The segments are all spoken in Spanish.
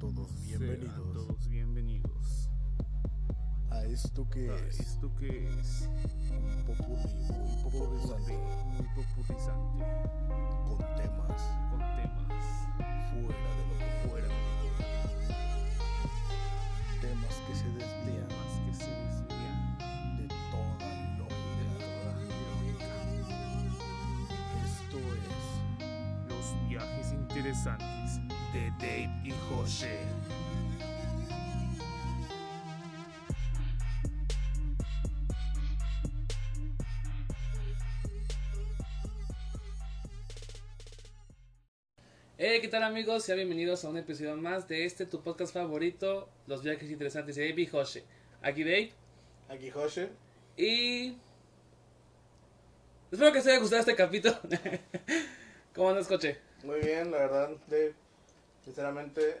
todos Sean bienvenidos todos bienvenidos. a esto que es ¿Esto qué es? un popurrí muy popularizante Muy popularizante. con temas Con temas fuera de lo que fuera de temas que se desvían temas que se desvían de toda de lógica. toda lógica. Esto es Los viajes interesantes de Dave y José. Hey, ¿qué tal amigos? Sean bienvenidos a un episodio más de este tu podcast favorito, Los viajes interesantes de Dave y José. Aquí Dave aquí José. y... Espero que os haya gustado este capítulo. ¿Cómo andas, coche? Muy bien, la verdad, Dave. Sinceramente,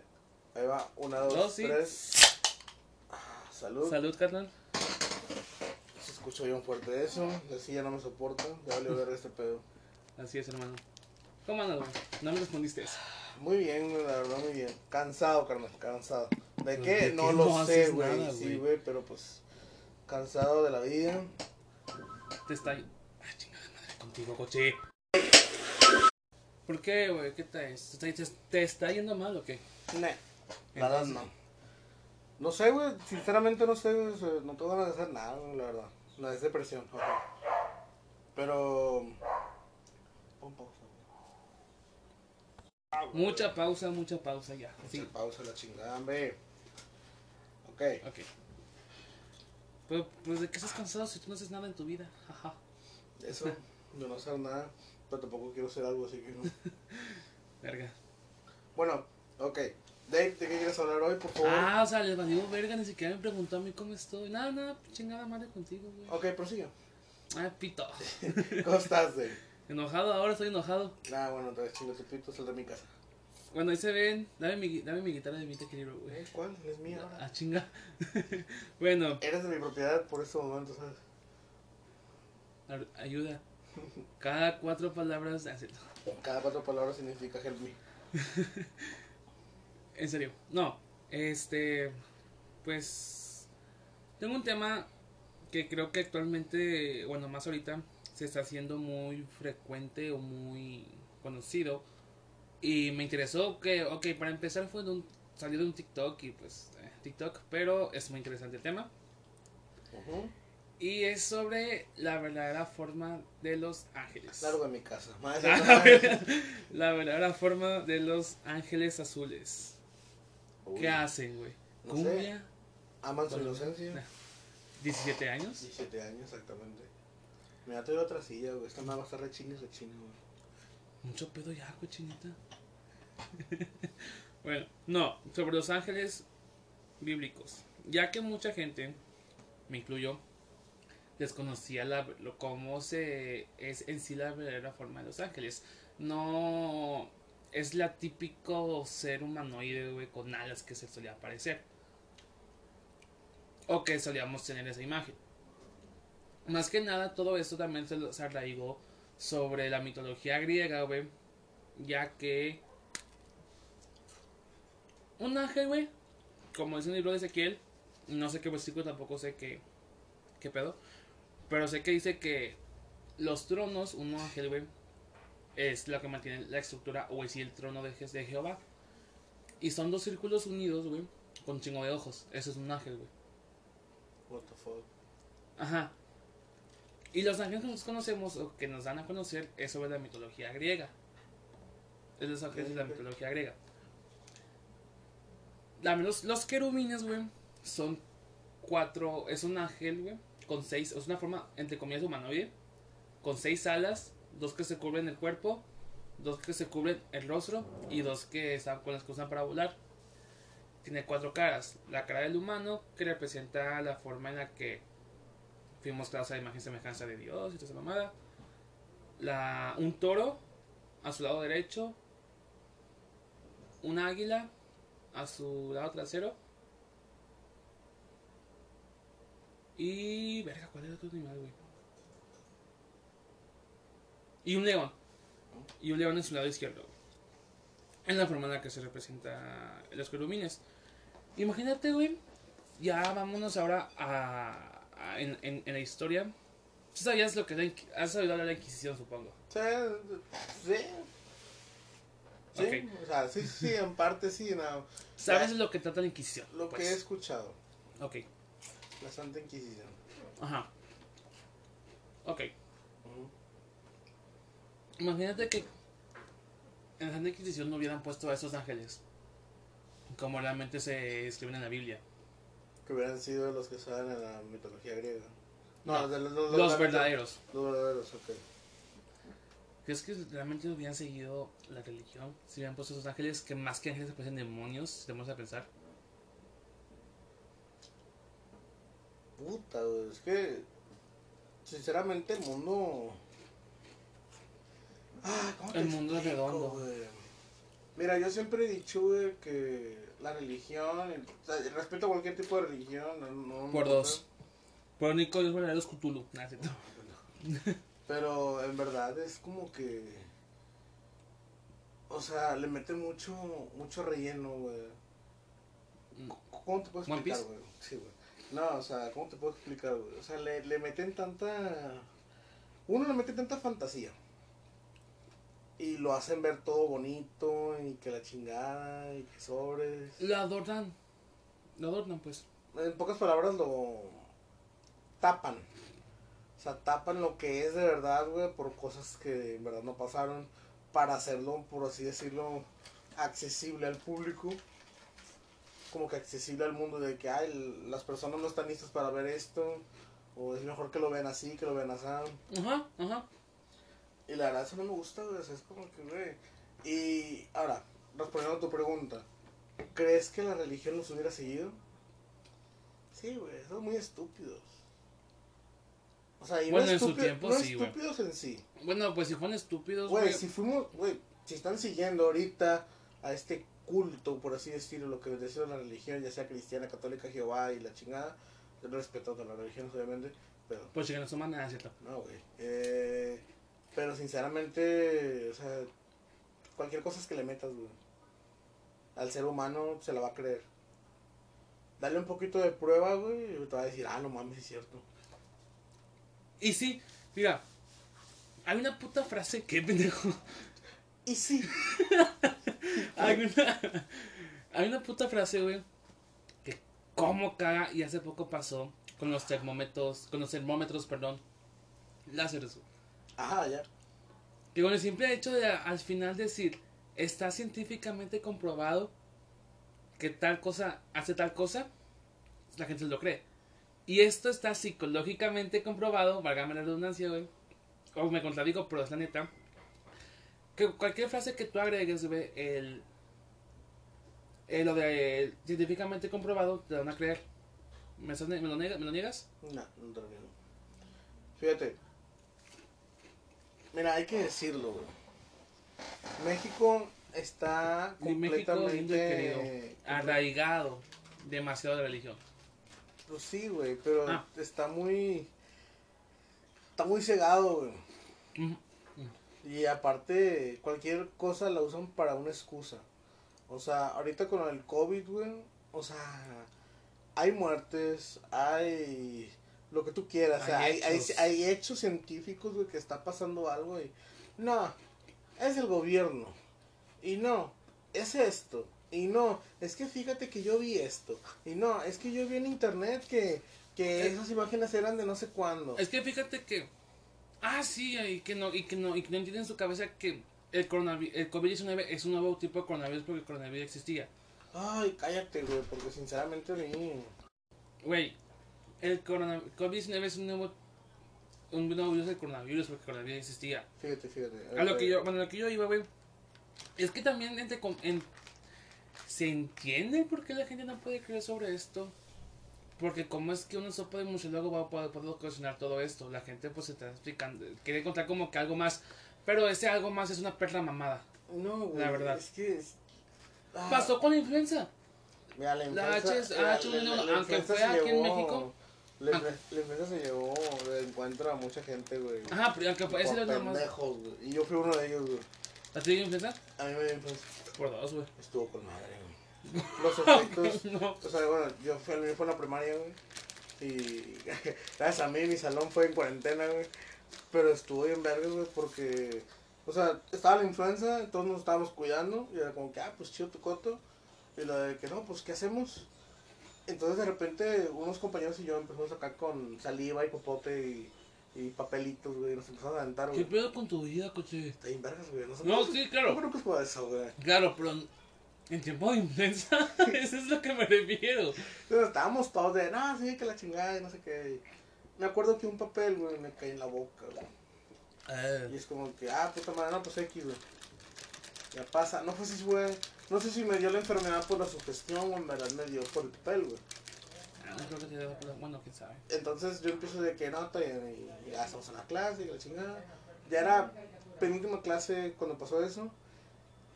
ahí va. Una, dos, Dos, sí. tres. Ah, Salud. Salud, carnal. Se escucha bien fuerte eso. Así ya no me soporta. Ya vale ver este pedo. Así es, hermano. ¿Cómo andas, güey? No me respondiste eso. Muy bien, la verdad, muy bien. Cansado, carnal, cansado. ¿De Pues, qué? ¿de no qué lo no sé, haces güey. nada, Sí, güey? güey, pero pues. Cansado de la vida. Te está... Ah, chingada madre contigo, coche. ¿Por qué, güey? ¿Qué te, te, te, te está yendo mal o qué? Nah, la verdad, no. No sé, güey. Sinceramente, no sé. güey, No tengo ganas de hacer nada, güey, la verdad. No es depresión. ajá. Pero. Pon pausa, güey. Mucha pausa, mucha pausa ya. Mucha Sí, pausa la chingada, hombre. Ok. ok. Pues, pues, ¿de qué estás cansado si tú no haces nada en tu vida? Jaja. Eso, de no hacer nada, pero tampoco quiero hacer algo así que no. Verga. Bueno, ok. Dave, ¿de qué quieres hablar hoy, por favor? Ah, o sea, les valió verga, ni siquiera me preguntó a mí cómo estoy. Nada, nada, chingada madre contigo, güey. Ok, prosiga. Ah, pito. ¿Cómo estás, Dave? Enojado, ahora estoy enojado. Ah, bueno, entonces chingo tu pito, sal de mi casa. Bueno, ahí se ven. Dame mi, dame mi guitarra de mi tequilero, güey. ¿Eh? ¿Cuál? Es mía ahora. Ah, chinga. bueno, Eres de mi propiedad por este momento, ¿sabes? ayuda. Cada cuatro palabras. ah, Cada cuatro palabras significa help me. En serio. No, este. Pues. Tengo un tema que creo que actualmente, bueno, más ahorita, se está haciendo muy frecuente o muy conocido. Y me interesó que, ok, para empezar fue de un, salió de un TikTok y pues eh, TikTok, pero es muy interesante el tema. Ujú. Y es sobre la verdadera forma de los ángeles. Largo de mi casa. La verdad- la verdadera forma de los ángeles azules. Uy, ¿Qué hacen, güey? No sé. Cumbia, Aman su inocencia. nah. 17 años. 17 años, exactamente. Mira, te doy otra silla, güey. Esta me va a estar re chingue, re chingue, güey. Mucho pedo ya, cochinita. bueno, no, sobre los ángeles bíblicos. Ya que mucha gente, me incluyo, desconocía la, lo, cómo se es en sí la verdadera forma de los ángeles. No es la típico ser humanoide, güey, con alas que se solía aparecer. O que solíamos tener esa imagen. Más que nada, todo esto también se, se arraigó sobre la mitología griega, güey. Ya que un ángel, güey, como dice el libro de Ezequiel, no sé qué versículo tampoco sé qué, qué pedo, pero sé que dice que los tronos, un ángel, güey, es lo que mantiene la estructura, o es el trono de, Je- de Jehová. Y son dos círculos unidos, güey, con chingo de ojos. Eso es un ángel, güey. What the fuck. Ajá. Y los ángeles que nosotros conocemos, o que nos dan a conocer, es sobre la mitología griega. Es los ángeles de la mitología griega. Los, los querubines, güey, son cuatro. Es un ángel, güey, con seis. Es una forma, entre comillas, humanoide. Con seis alas, dos que se cubren el cuerpo, dos que se cubren el rostro y dos que están con las que usan para volar. Tiene cuatro caras. La cara del humano, que representa la forma en la que fuimos creados a la imagen y semejanza de Dios y toda esa mamada. La, un toro a su lado derecho. Un águila a su lado trasero. Y. Verga, ¿cuál era otro animal, güey? Y un león. Y un león en su lado izquierdo. en la forma en la que se representa los querubines. Imagínate, güey, ya vámonos ahora a, a- en, en, en la historia. ¿Tú sabías lo que es Inqui- has hablar de la Inquisición, supongo? Sí. Sí, Ok. o sea, sí, sí, en parte sí, no. ¿Sabes Ya. lo que trata la Inquisición? Lo Pues, que he escuchado, Ok, la Santa Inquisición. ajá. Ok, Ujú. imagínate que en la Santa Inquisición no hubieran puesto a esos ángeles. Como realmente se escriben en la Biblia. Que hubieran sido los que estaban en la mitología griega. No, No, los, de- los, los- Los verdaderos. Los verdaderos, ok. ¿Crees que realmente hubieran seguido la religión? Si hubieran puesto esos ángeles, que más que ángeles parecen demonios, si te vamos a pensar. Puta, güey, es que. Sinceramente, el mundo. Ah, ¿cómo te El mundo es redondo. güey? Mira, yo siempre he dicho, güey, que la religión. o sea, respeto a cualquier tipo de religión. no- no me Por dos. Por único Dios verdadero es Cthulhu. Nah, es. Pero en verdad es como que. O sea, le mete mucho mucho relleno, güey. ¿Cómo te puedo ¿One explicar, Piece? güey? Sí, güey. No, o sea, ¿cómo te puedo explicar, güey? O sea, le, le meten tanta. Uno le mete tanta fantasía. Y lo hacen ver todo bonito y que la chingada y que sobres. Lo adornan. Lo adornan, pues. En pocas palabras lo tapan. O sea, tapan lo que es de verdad, güey, por cosas que en verdad no pasaron. Para hacerlo, por así decirlo, accesible al público. Como que accesible al mundo de que, ay, las personas no están listas para ver esto. O es mejor que lo vean así, que lo vean así. Ajá, ajá. Y la verdad eso no me gusta, güey. es como que, güey. Y ahora, respondiendo a tu pregunta. ¿Crees que la religión los hubiera seguido? Sí, güey, son muy estúpidos. O sea, y Bueno, no en su tiempo no sí, estúpidos en sí. Bueno, pues si fueron estúpidos, Güey, güey. si fuimos, güey, si están siguiendo ahorita a este culto, por así decirlo, lo que decía la religión, ya sea cristiana, católica, Jehová y la chingada, respetando las religiones, obviamente, pero Pues si no suman nada, es cierto. no, güey. Eh, pero sinceramente, o sea, cualquier cosa es que le metas, güey. Al ser humano se la va a creer. Dale un poquito de prueba, güey, y te va a decir, ah, no mames, es cierto. Y sí, mira. Hay una puta frase que pendejo. Y sí, Hay una, hay una puta frase, güey. Que como caga y hace poco pasó con los termómetros, con los termómetros, perdón, láseres. ajá, ya. Que con el simple hecho de al final decir, está científicamente comprobado que tal cosa hace tal cosa, la gente lo cree. Y esto está psicológicamente comprobado, válgame la redundancia, güey. O me contradigo, pero es la neta. Que cualquier frase que tú agregues, güey, el, el lo de científicamente comprobado, te van a creer. ¿Me, estás ne- me lo, nega- ¿me lo niegas? No, no te lo niego. Fíjate. Mira, hay que decirlo, güey. México está México completamente... Arraigado demasiado de religión. Pues sí, güey, pero Ah. está muy... Está muy cegado, güey. Ujú. Y aparte, cualquier cosa la usan para una excusa. O sea, ahorita con el COVID, güey, o sea, hay muertes, hay lo que tú quieras. o sea, Hay hay, hay, hechos. hay hechos científicos, güey, que está pasando algo y... No, es el gobierno. Y no, es esto. Y no, es que fíjate que yo vi esto. Y no, es que yo vi en internet que, que Eh. esas imágenes eran de no sé cuándo. Es que fíjate que. Ah, sí, y que no, y que no, y que no entienden en su cabeza que el, coronavi- el COVID-19 es un nuevo tipo de coronavirus porque el coronavirus existía. Ay, cállate, güey, porque sinceramente a mí... Güey, el corona- COVID-19 es un nuevo, un nuevo virus del coronavirus porque el coronavirus existía. Fíjate, fíjate. A lo que yo, bueno, a lo que yo iba, güey, es que también entre, com- en- se entiende por qué la gente no puede creer sobre esto. Porque como es que una sopa de murciélago va a poder, poder ocasionar todo esto, la gente pues se está explicando, quiere encontrar como que algo más, pero ese algo más es una perla mamada. No, güey. La verdad. Es que. es- ah, Pasó con la influenza. Mira, la la influenza- H- la- H1N1, la- la aunque fue aquí en México. La, Ah. influ- la influenza se llevó de encuentro a mucha gente, güey. Ajá, pero aunque fue ese era más. Y yo fui uno de ellos, güey. ¿A ti dio influenza? A mí me dio influenza. Por dos, güey. Estuvo con madre. Los efectos. No. O sea, bueno, yo fui, mío fue en la primaria, güey. Y gracias a mí, mi salón fue en cuarentena, güey. Pero estuvo bien verga, güey, porque. O sea, estaba la influenza, todos nos estábamos cuidando. Y era como que, ah, pues chido tu coto. Y lo de que no, pues, ¿qué hacemos? Entonces, de repente, unos compañeros y yo empezamos acá con saliva y popote y, y papelitos, güey. Nos empezamos a aventar, ¿Qué güey. pedo con tu vida, coche? Está bien vergas, güey. No, sé- No, sí, claro. ¿Cómo nunca has jugado eso, güey? Claro, pero en tiempo de influenza, eso es lo que me refiero. Entonces estábamos todos de, no, sí, que la chingada y no sé qué. Me acuerdo que un papel, güey, me cae en la boca, güey. Y es como que, ah, puta madre, no, pues X, güey. Ya pasa. No sé si fue, no sé si me dio la enfermedad por la sugestión o en verdad me dio por el papel, güey. Ah, no creo que te dé- Bueno, quién sabe. Entonces yo empiezo de que no, bien, y ya estamos en la clase, y la chingada. Ya era penúltima clase cuando pasó eso.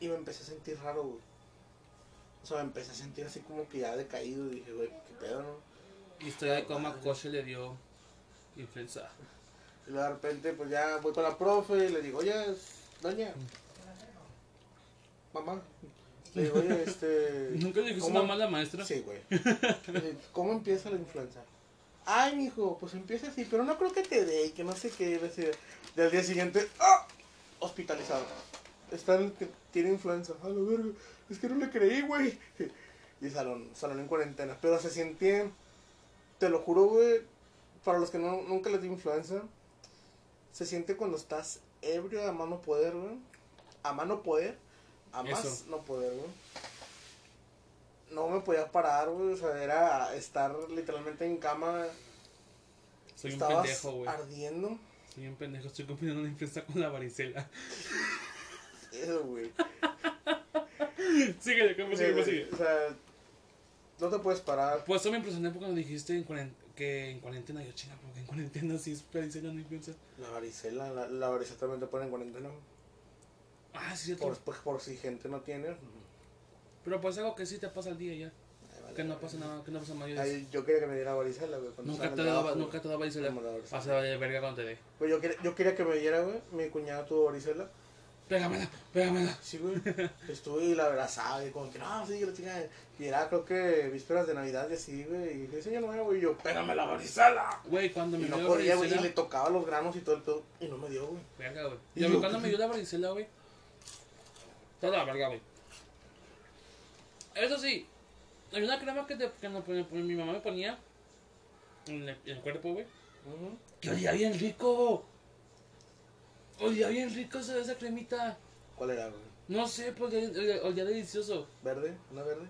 Y me empecé a sentir raro, güey. O sea, me empecé a sentir así como que ya decaído. Y dije, güey, qué pedo, ¿no? Historia de cómo a Coche le dio influenza. Y luego de repente, pues ya voy con la profe y le digo, oye, doña, mamá. Le digo, oye, este. ¿Nunca le dijiste ¿cómo- una mala maestra? Sí, güey. ¿Cómo empieza la influenza? Ay, mijo, pues empieza así, pero no creo que te dé y que no sé qué. Y decía, del día siguiente, ¡ah! Hospitalizado. Está en que tiene influenza. A la verga, es que no le creí, güey. Y salón, salón en cuarentena. Pero se siente, te lo juro, güey, para los que no, nunca les dio influenza, se siente cuando estás ebrio a mano poder, güey. A mano poder, a más Eso. no poder, güey. No me podía parar, güey. O sea, era estar literalmente en cama. Soy un Estabas pendejo, güey. ardiendo. Soy un pendejo. Estoy confundiendo una influenza con la varicela. Eso, güey. Síguele, ¿cómo sigue? ¿Cómo sigue? O sea, no te puedes parar. Pues eso me impresioné cuando dijiste en que en cuarentena. Yo, chinga, porque en cuarentena sí es varicela, no influenza. La varicela, la, la varicela también te pone en cuarentena. Ah, sí, Por, cierto. por, por si gente no tiene. Pero pues algo que sí te pasa al día ya. Ay, vale, Que no vale. pasa nada, que no pasa mayores. Ay, yo quería que me diera varicela, güey. Nunca te daba, nunca te daba varicela. Pasa de verga cuando te dé. Pues yo quería, yo quería que me diera, güey. Mi cuñada tuvo varicela. Pégamela, pégamela. Sí, güey. Estuve y la abrazaba y como que no, sí, que la chingada. Y era, creo que vísperas de Navidad y así, güey. Y dije, señor nuevo, y yo, pégame la varicela. Güey, cuando Y me no dio podía, güey. Y le tocaba los granos y todo el pedo. Y no me dio, güey. Verga, güey. Y Y a yo- cuando me dio la varicela, güey. Toda la verga, güey. Eso sí, hay una crema que, te, que no- mi mamá me ponía en el, en el cuerpo, güey. Ujú. Que olía bien rico. Olía bien rico esa, esa cremita. ¿Cuál era, güey? No sé, pues olía, olía- delicioso. ¿Verde? ¿Una verde?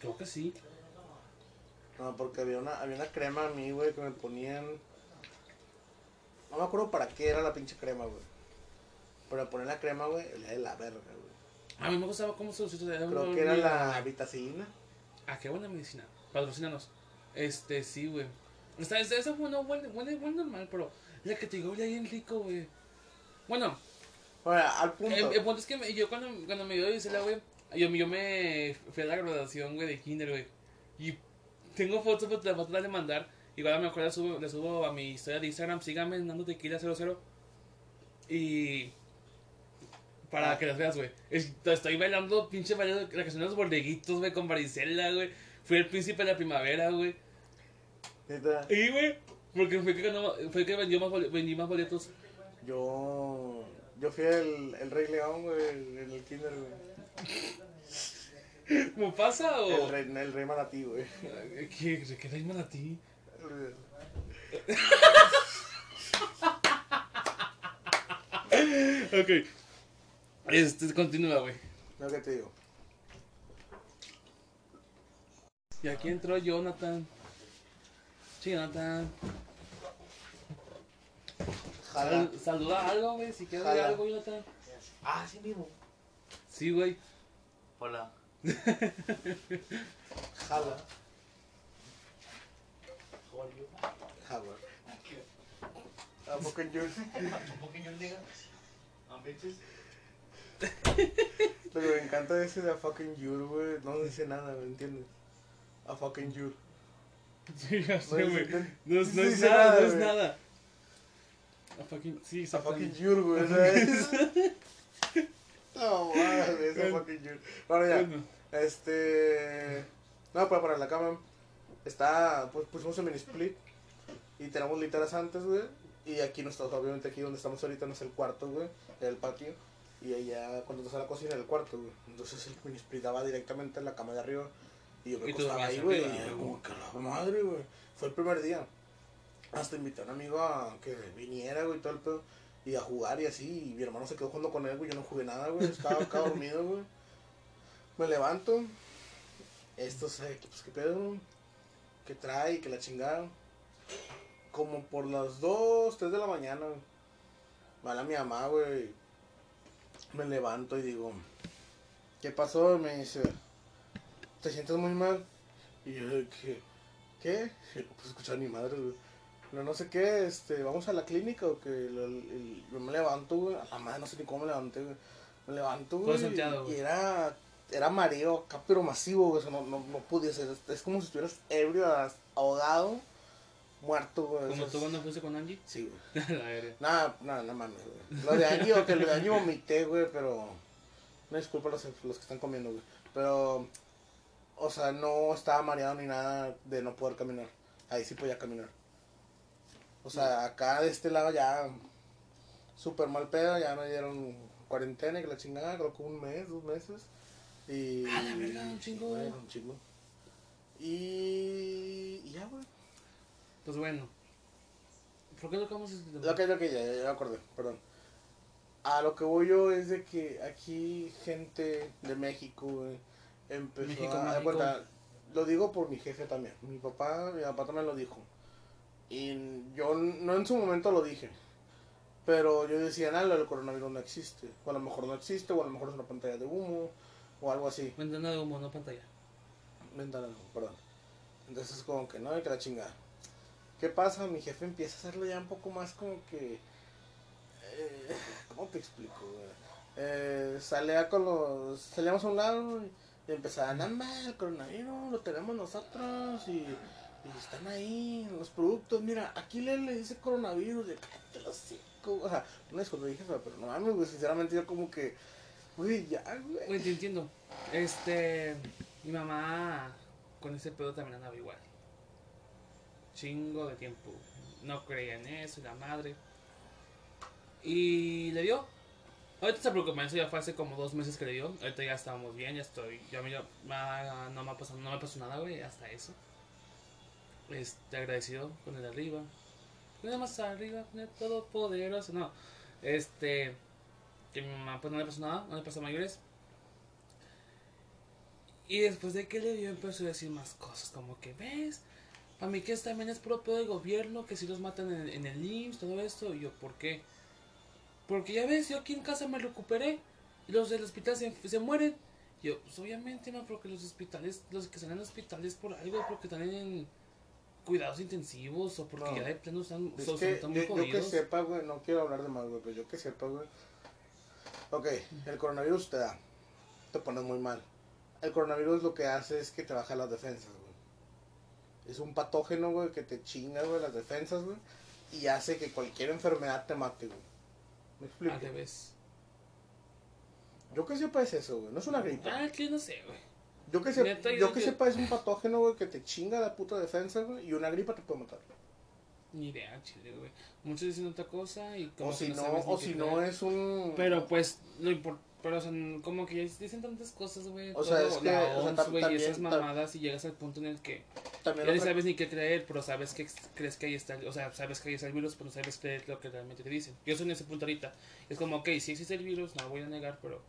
Creo que sí. No, porque había una, había una crema a mí, güey, que me ponían. No me acuerdo para qué era la pinche crema, güey. Pero ponían la crema, güey, olía de la verga, güey. A mí me gustaba cómo se usaba. Creo que era la vitacilina. Ah, qué buena medicina. Patrocínanos. Este, sí, güey. Esta, esta, esa fue una buena, buena, buena normal, pero la que te digo olía bien rico, güey. Bueno, Bueno, al punto. el, el punto es que me- yo cuando, cuando me dio Isela, güey, yo, yo me fui a la graduación, güey, de kinder, güey. Y tengo fotos, pues, las fotos las de mandar. Igual a lo mejor las subo, las subo a mi historia de Instagram. Síganme, Nando Tequila 00. Y... Para Ah. que las veas, güey. Es- Estoy bailando pinche bailando la canción de los bordeguitos, güey, con varicela, güey. Fui el príncipe de la primavera, güey. Y, güey, porque fue que, ganó- fue que vendió más, vendí más boletos. Yo. Yo fui el, el Rey León, güey, en el kinder, güey. ¿Cómo pasa o...? El rey, el rey manatí, güey. ¿Qué, ¿Qué rey ti? Ok. Este, continúa, güey. Lo que te digo. Y aquí entró Jonathan. Sí, Jonathan. Jala. Sal- saluda algo, güey, si quieres Jala. algo, Jonathan. Ah, sí mismo. Sí, güey. Hola. Jala. How are you? Jala. ¿A poco en nigga. I'm bitches. Lo que me encanta ese de a fucking you, güey. No dice nada, ¿me entiendes? A fucking you. Sí, ya sé, No güey. No, es- no no es dice nada, nada, no es nada. A fucking, sí, A fucking you, güey. No, madre, ese fucking Jun. Bueno, ya. Bueno, Este. No, para parar la cama. Está. Pues pusimos el mini split. Y tenemos literas antes, güey. Y aquí no estamos, obviamente aquí donde estamos ahorita no es el cuarto, güey. El patio. Y allá cuando estás a la cocina era el cuarto, güey. Entonces el mini split daba directamente en la cama de arriba. Y yo me acostaba ahí, güey. Y como que la madre, güey. Fue el primer día. Hasta invité a un amigo a que viniera, güey, y todo el pedo. Y a jugar y así. Y mi hermano se quedó jugando con él, güey. Yo no jugué nada, güey. Estaba acá dormido, güey. Me levanto. Esto sé, pues qué pedo. Que trae, que la chingada. Como por las 2, 3 de la mañana. güey. Habla mi mamá, güey. Me levanto y digo, ¿qué pasó? Me dice, ¿te sientes muy mal? Y yo, ¿qué? ¿Qué? Y no puedo escuchar a mi madre, güey. No, no sé qué, este, vamos a la clínica o que yo me levanto, güey. A la madre no sé ni cómo me levanté, güey. Me levanto, güey. salteado, Y güey. era, era mareo acá, pero masivo, güey. O sea, no, no, no podía ser. Es, como si estuvieras ebrio, ahogado, muerto, güey. Como tú cuando fuiste con Angie. Sí, güey. Nada, nada, no mames, güey. Lo de Angie, ok, lo de Angie vomité, güey, pero. No disculpa a los, los que están comiendo, güey. Pero. O sea, no estaba mareado ni nada de no poder caminar. Ahí sí podía caminar. O sea, acá de este lado ya. Súper mal pedo, ya me dieron cuarentena y que la chingada, creo que un mes, dos meses. Y. Ah, la verga, un chingo. güey, un chingo. Y. Y ya, güey. Pues bueno. ¿Por qué tocamos este tema? Lo que, lo que ya, ya me acordé, perdón. A lo que voy yo es de que aquí gente de México, güey, empezó México a... mágico. cuenta, lo digo por mi jefe también. Mi papá, mi papá también lo dijo. Y yo no en su momento lo dije. Pero yo decía, nada, el coronavirus no existe. O a lo mejor no existe, o a lo mejor es una pantalla de humo, o algo así. Ventana de humo, no pantalla. Ventana, no, perdón. Entonces como que no, y que la chingada. ¿Qué pasa? Mi jefe empieza a hacerlo ya un poco más como que... eh, ¿Cómo te explico? Eh, salía con los... Salíamos a un lado y, y empezaban, nada el coronavirus lo tenemos nosotros y, y están ahí los productos. Mira, aquí le, le dice coronavirus, de los cinco. O sea, no es cuando dije, pero no mames, güey, sinceramente yo como que... Güey, ya, güey. Güey, entiendo. Este. Mi mamá con ese pedo también andaba igual. Chingo de tiempo. No creía en eso, y la madre. Y le dio. Ahorita se preocupa, eso ya fue hace como dos meses que le dio. Ahorita ya estábamos bien, ya estoy. Ya a mí ya- ma- no, me ha pasado, no me pasó nada, güey, hasta eso. Este, agradecido con el arriba. Con el más arriba, con el todopoderoso. No, este. Que mi mamá pues no le pasó nada, no le pasó mayores. Y después de que le dio empezó a decir más cosas, como que ves, a mí que también es propio del gobierno, que si los matan en, en el IMSS, todo esto, y yo, ¿por qué? Porque ya ves, yo aquí en casa me recuperé, y los del hospital se, se mueren. Y yo, pues obviamente, no, porque los hospitales, los que están en hospitales por algo, porque están en cuidados intensivos, o porque No. ya de plano están, Es que están yo, muy yo que jodidos. sepa, güey, no quiero hablar de más, güey, pero yo que sepa, güey. Ok, el coronavirus te da, te pones muy mal. El coronavirus lo que hace es que te baja las defensas, güey. Es un patógeno, güey, que te chinga, güey, las defensas, güey. Y hace que cualquier enfermedad te mate, güey. ¿Me explico? Al revés. Yo que sepa es eso, güey. No es una gripe. Ah, que no sé, güey. Yo que, se- neta, yo que sepa es un patógeno, güey, que te chinga la puta defensa, güey. Y una gripa te puede matar. Ni idea, chile, güey. Muchos dicen otra cosa y como O si no, o si creer. no es un... Pero pues, lo impor- pero o sea, como que ya dicen tantas cosas, güey. O sea, todo, es que, la o sea, OMS, güey, y esas mamadas y llegas al punto en el que También ya ni otra- sabes ni qué creer, pero sabes que crees que ahí está, o sea, sabes que ahí está el virus, pero no sabes creer lo que realmente te dicen. Yo soy en ese punto ahorita. Es como, ok, sí existe el virus, no lo voy a negar, pero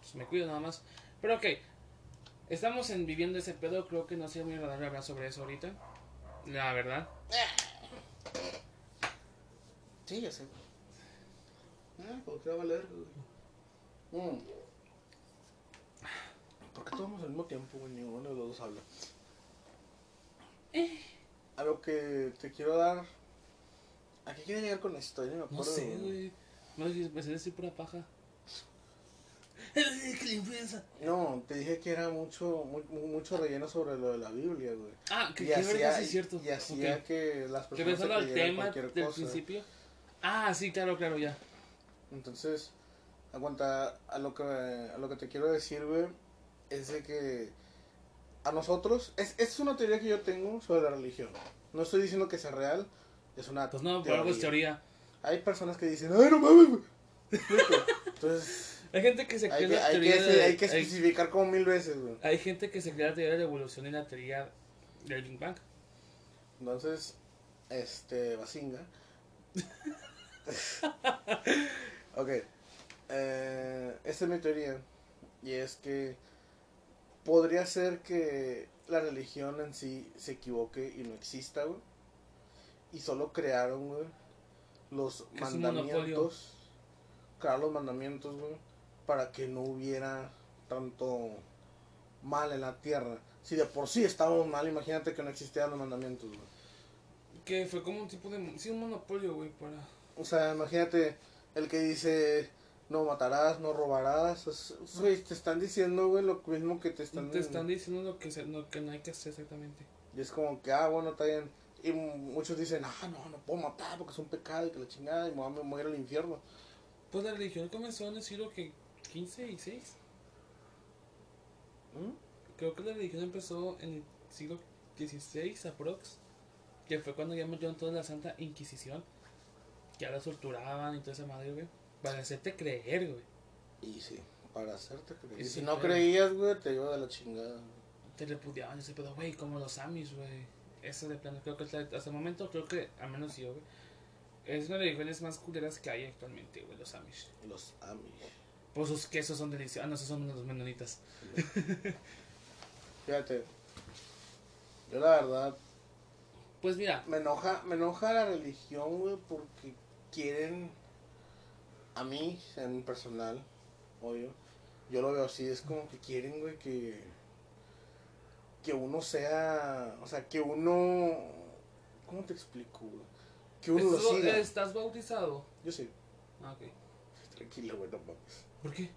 pues me cuido nada más. Pero ok, estamos en viviendo ese pedo, creo que no sería muy agradable hablar sobre eso ahorita. La verdad. Sí, ya sé. Ah, ¿por qué va a valer? güey? Mm. ¿Por qué tomamos al mismo tiempo, güey? Ninguno de los dos habla. A lo que te quiero dar. ¿A qué quiero llegar con esto? Ya ni me No acuerdo. sé, güey. No, me decir pura paja. que la influenza. No, te dije que era mucho, mu- mu- mucho relleno sobre lo de la Biblia, güey. Ah, que, Y hacía, verdad sí es cierto. y hacía Ok. que las personas se al tema del cosa. principio. Ah, sí, claro, claro, ya. Entonces, Aguanta, a lo que, a lo que te quiero decir, güey, es de que a nosotros, es, es una teoría que yo tengo sobre la religión. No estoy diciendo que sea real, es una Pues no, por algo es teoría. Hay personas que dicen, ay, no mames. Entonces, Hay gente que se que, la hay teoría que, de- hay que hay- especificar como mil veces, güey. hay gente que se cree la teoría de la evolución y la teoría del Big Bang. Entonces, este, Basinga. ok. Eh, esta es mi teoría. Y es que podría ser que la religión en sí se equivoque y no exista, güey. Y solo crearon, güey, los mandamientos. Crearon los mandamientos, güey, para que no hubiera tanto mal en la tierra. Si de por sí estábamos mal, imagínate que no existieran los mandamientos, güey. Que fue como un tipo de... Sí, un monopolio, güey, para... O sea, imagínate el que dice no matarás, no robarás. güey, te están diciendo, güey, lo mismo que te están, Te están diciendo lo que, se- lo que no hay que hacer exactamente. Y es como que, ah, bueno, está bien. Y muchos dicen, ah, no, no puedo matar porque es un pecado y que la chingada y me voy a me voy a ir al infierno. Pues la religión comenzó en el siglo que 15 y 6. ¿Mm? Creo que la religión empezó en el siglo XVI, aprox. Que fue cuando ya metieron toda la Santa Inquisición. Que ahora torturaban y toda esa madre, güey. Para hacerte creer, güey. Y sí, para hacerte creer. Y sí, si no pero- creías, güey, te iba de la chingada. Te repudiaban ese pedo, güey, como los Amis, güey. Eso de plano, creo que hasta, hasta el momento, creo que, al menos yo, güey. Es una de las religiones más culeras que hay actualmente, güey, los Amish. Los Amish. Pues sus quesos son deliciosos. Ah, no, esos son los menonitas. Fíjate. Yo la verdad Pues mira, me enoja, me enoja la religión, güey, porque quieren a mí, en personal, obvio, yo lo veo así, es como que quieren, güey, que que uno sea, o sea, que uno ¿cómo te explico, güey? Que uno lo ¿estás- siga. ¿estás bautizado? Yo sí. Ah, ok. Tranquilo, güey, no mames. ¿Por qué?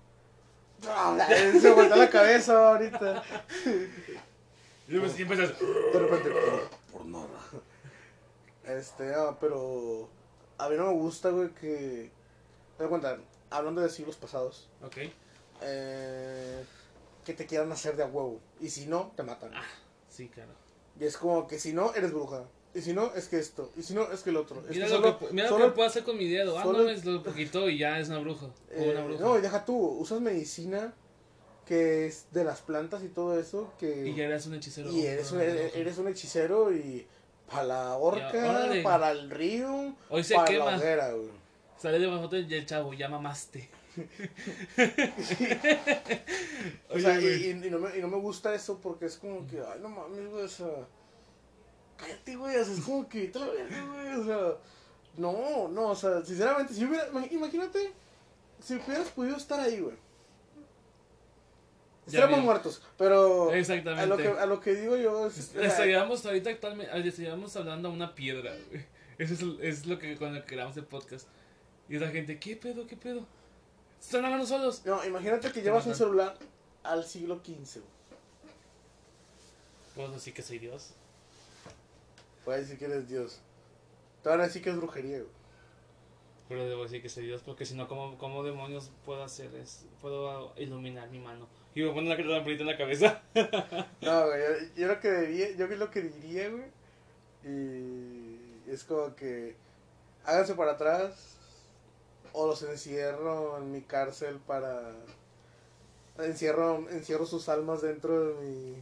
No, se vuelta la cabeza ahorita. Y luego sí empiezas. De repente, por, por nada. Este, no, pero a mí no me gusta, güey, que. Te das cuenta, hablando de siglos pasados, Ok. eh, que te quieran hacer de a huevo. Y si no, te matan. Sí, claro. Y es como que si no, eres bruja. Y si no, es que esto. Y si no, es que el otro. Es Mira, que lo, solo- que, mira solo- lo que puedo hacer con mi dedo. Ah, solo- no, es lo poquito y ya es una bruja. O eh, una bruja. no, y deja tú, usas medicina que es de las plantas y todo eso. Que, y ya eres un hechicero. y eres, un, Ah, bruja. eres un hechicero y para la horca, órale. para el río, Hoy se para quema. la hoguera, güey. Sale de la foto del chavo, ya mamaste. O sea, Oye, y, y- y no me, y no me gusta eso porque es como que, ay, no mames, güey, o sea, cállate, güey, o sea, es como que, la verga, güey, o sea, no, no, o sea, sinceramente, si hubiera, ima- imagínate, si hubieras podido estar ahí, güey. Estaríamos muertos, pero Exactamente. a lo, que, a lo que digo yo es, Estaríamos ahorita actualmente, ah, estaríamos hablando a una piedra, güey. Eso es, es lo que cuando creamos el podcast. Y la gente, ¿qué pedo, qué pedo? Están hablando solos. no, imagínate que llevas un celular al siglo XV, güey. Puedo decir que soy Dios. Puedes decir que eres Dios. Te van a decir que es brujería, güey. Pero debo decir que soy Dios porque si no, ¿cómo, cómo demonios puedo hacer es Puedo iluminar mi mano. Y me ponen la lamparita en la cabeza. No, güey, yo, yo lo que diría, yo lo que diría, güey, y es como que háganse para atrás o los encierro en mi cárcel para encierro encierro sus almas dentro de mi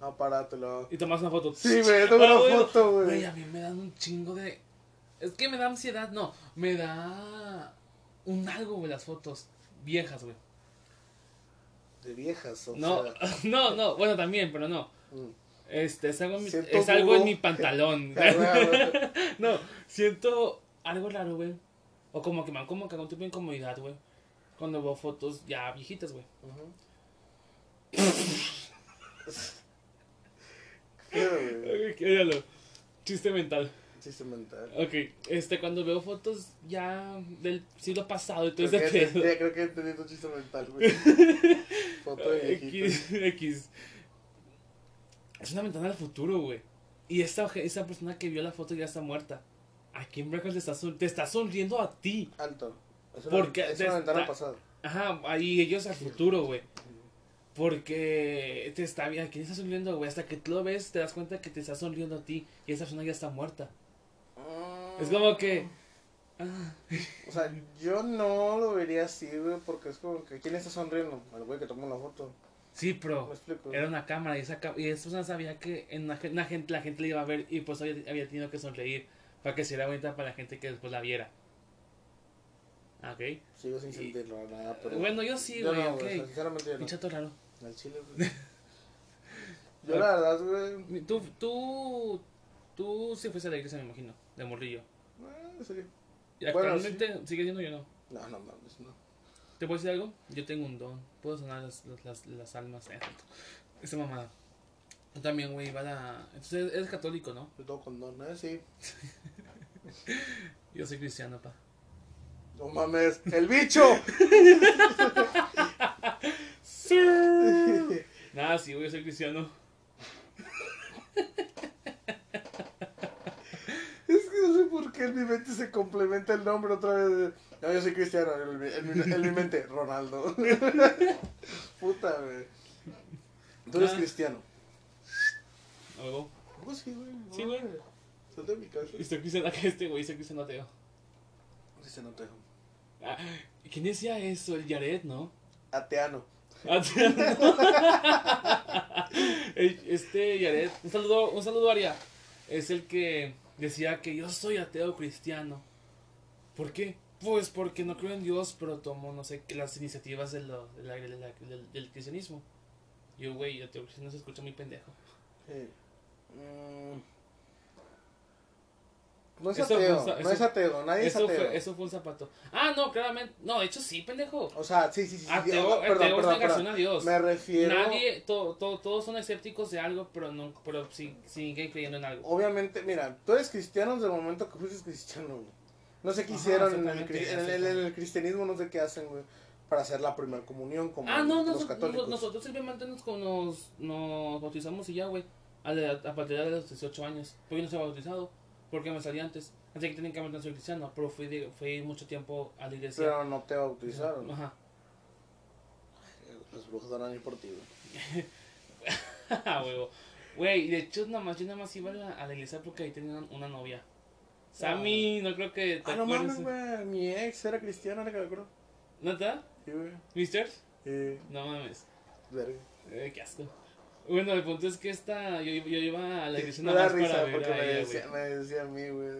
Lo... Y tomas una foto. Sí, güey, tengo Ah, una foto, Güey, güey. a mí me dan un chingo de. Es que me da ansiedad, no. Me da. Un algo, güey, las fotos. Viejas, güey. De viejas, o No, sea, no, no. Bueno, también, pero no. mm. Este, es algo, en mi- es algo en mi pantalón. No, siento algo raro, güey. O como que me dan como que algún tipo de incomodidad, güey. Cuando veo fotos ya viejitas, güey. Pero, míralo. Chiste mental. chiste mental. Ok, este, cuando veo fotos ya del siglo pasado y todo Creo ese que, pedo. entendí- creo que entendí tu chiste mental, güey. Foto de. X, X. Es una ventana al futuro, güey. Y esta, oje- esa persona que vio la foto ya está muerta. ¿A quién vergas le está, son- te está sonriendo a ti? Alto. Es una, Porque es te una ventana está- pasada. Ajá, ahí ellos al futuro, güey. Porque te está bien, ¿quién está sonriendo, güey? Hasta que tú lo ves, te das cuenta que te está sonriendo a ti y esa persona ya está muerta. Es como que. ah, O sea, yo no lo vería así, güey, porque es como que ¿quién está sonriendo? El güey que tomó la foto. sí, ¿Me pero era una cámara y esa, y esa persona sabía que en gen- una gente, la gente le iba a ver y pues había, había tenido que sonreír para que se diera cuenta para la gente que después la viera. Ah, Ok. Sigo sin sentirlo, nada, pero... Bueno, yo sí, güey, no, ok. sinceramente yo no. Pinchato raro. Al chile, güey. Yo la verdad, güey... Tú, tú, tú sí fuiste a la iglesia, me imagino, de morrillo. eh, sí. Y Bueno, actualmente sigue siendo yo no. No, no mames, no. ¿Te puedo decir algo? Yo tengo un don. Puedo sonar las, las, las, almas. Eh, esa mamada. Yo también, güey, iba a la... Entonces, eres católico, ¿no? Yo todo con don, ¿eh? Sí. Yo soy cristiano, pa. No mames, ¡el bicho! Nada, sí, güey, yo soy cristiano. Es que no sé por qué en mi mente se complementa el nombre otra vez. No, yo soy cristiano, en mi, en mi- en mi mente, Ronaldo. Puta, güey. Tú eres cristiano. Luego, Pues sí, güey. Sí, güey. Sal de mi casa. y soy cristiano este, güey, soy cristiano ateo. Cristiano ateo. Ah, ¿Quién decía eso? El Yaret, ¿no? Ateano. Este Yaret, un saludo, un saludo Aria. Es el que decía que yo soy ateo cristiano. ¿Por qué? Pues porque no creo en Dios, pero tomo, no sé, las iniciativas de del, cristianismo. Yo, güey, ateo cristiano se escucha muy pendejo. Mm. No es Eso ateo, fue- no eso- es ateo, nadie es Eso ateo. fue, eso fue un zapato. Ah, no, claramente. No, de hecho sí, pendejo. O sea, sí, sí, sí. Ateo, oh, perdón, ateo es perdón, negación perdón. a Dios. Me refiero. Nadie, to- to- todos son escépticos de algo, pero no, pero sí, siguen creyendo en algo. Obviamente, mira, tú eres cristiano desde el momento que fuiste cristiano, güey. No sé qué Ajá, hicieron en el, en el- en el- cristianismo, no sé qué hacen, güey, para hacer la primera comunión como Ah, no, los nosotros, católicos. nosotros simplemente nos, nos, nos bautizamos y ya, güey. A, la- a partir de los 18 años. Porque yo no estaba bautizado. Porque me salí antes. Así que técnicamente no soy cristiano. Pero fui, de- fui mucho tiempo a la iglesia. Pero no te bautizaron. Ajá. Los brujos van a ir por ti, güey. Ah, huevo. Güey, de hecho, nada más, yo nada más iba a la, a la iglesia porque ahí tenía una, una novia. Sammy, no creo que te Ah, no acuerdes. mames, güey. Mi ex era cristiana, era que me acuerdo. ¿No está? Sí, güey. ¿Mister? Sí, No mames. verga. Eh, qué asco. Bueno, el punto es que esta. Yo, yo iba a la iglesia nada da más risa para ver porque a me ella, decía, me decía a mí, güey.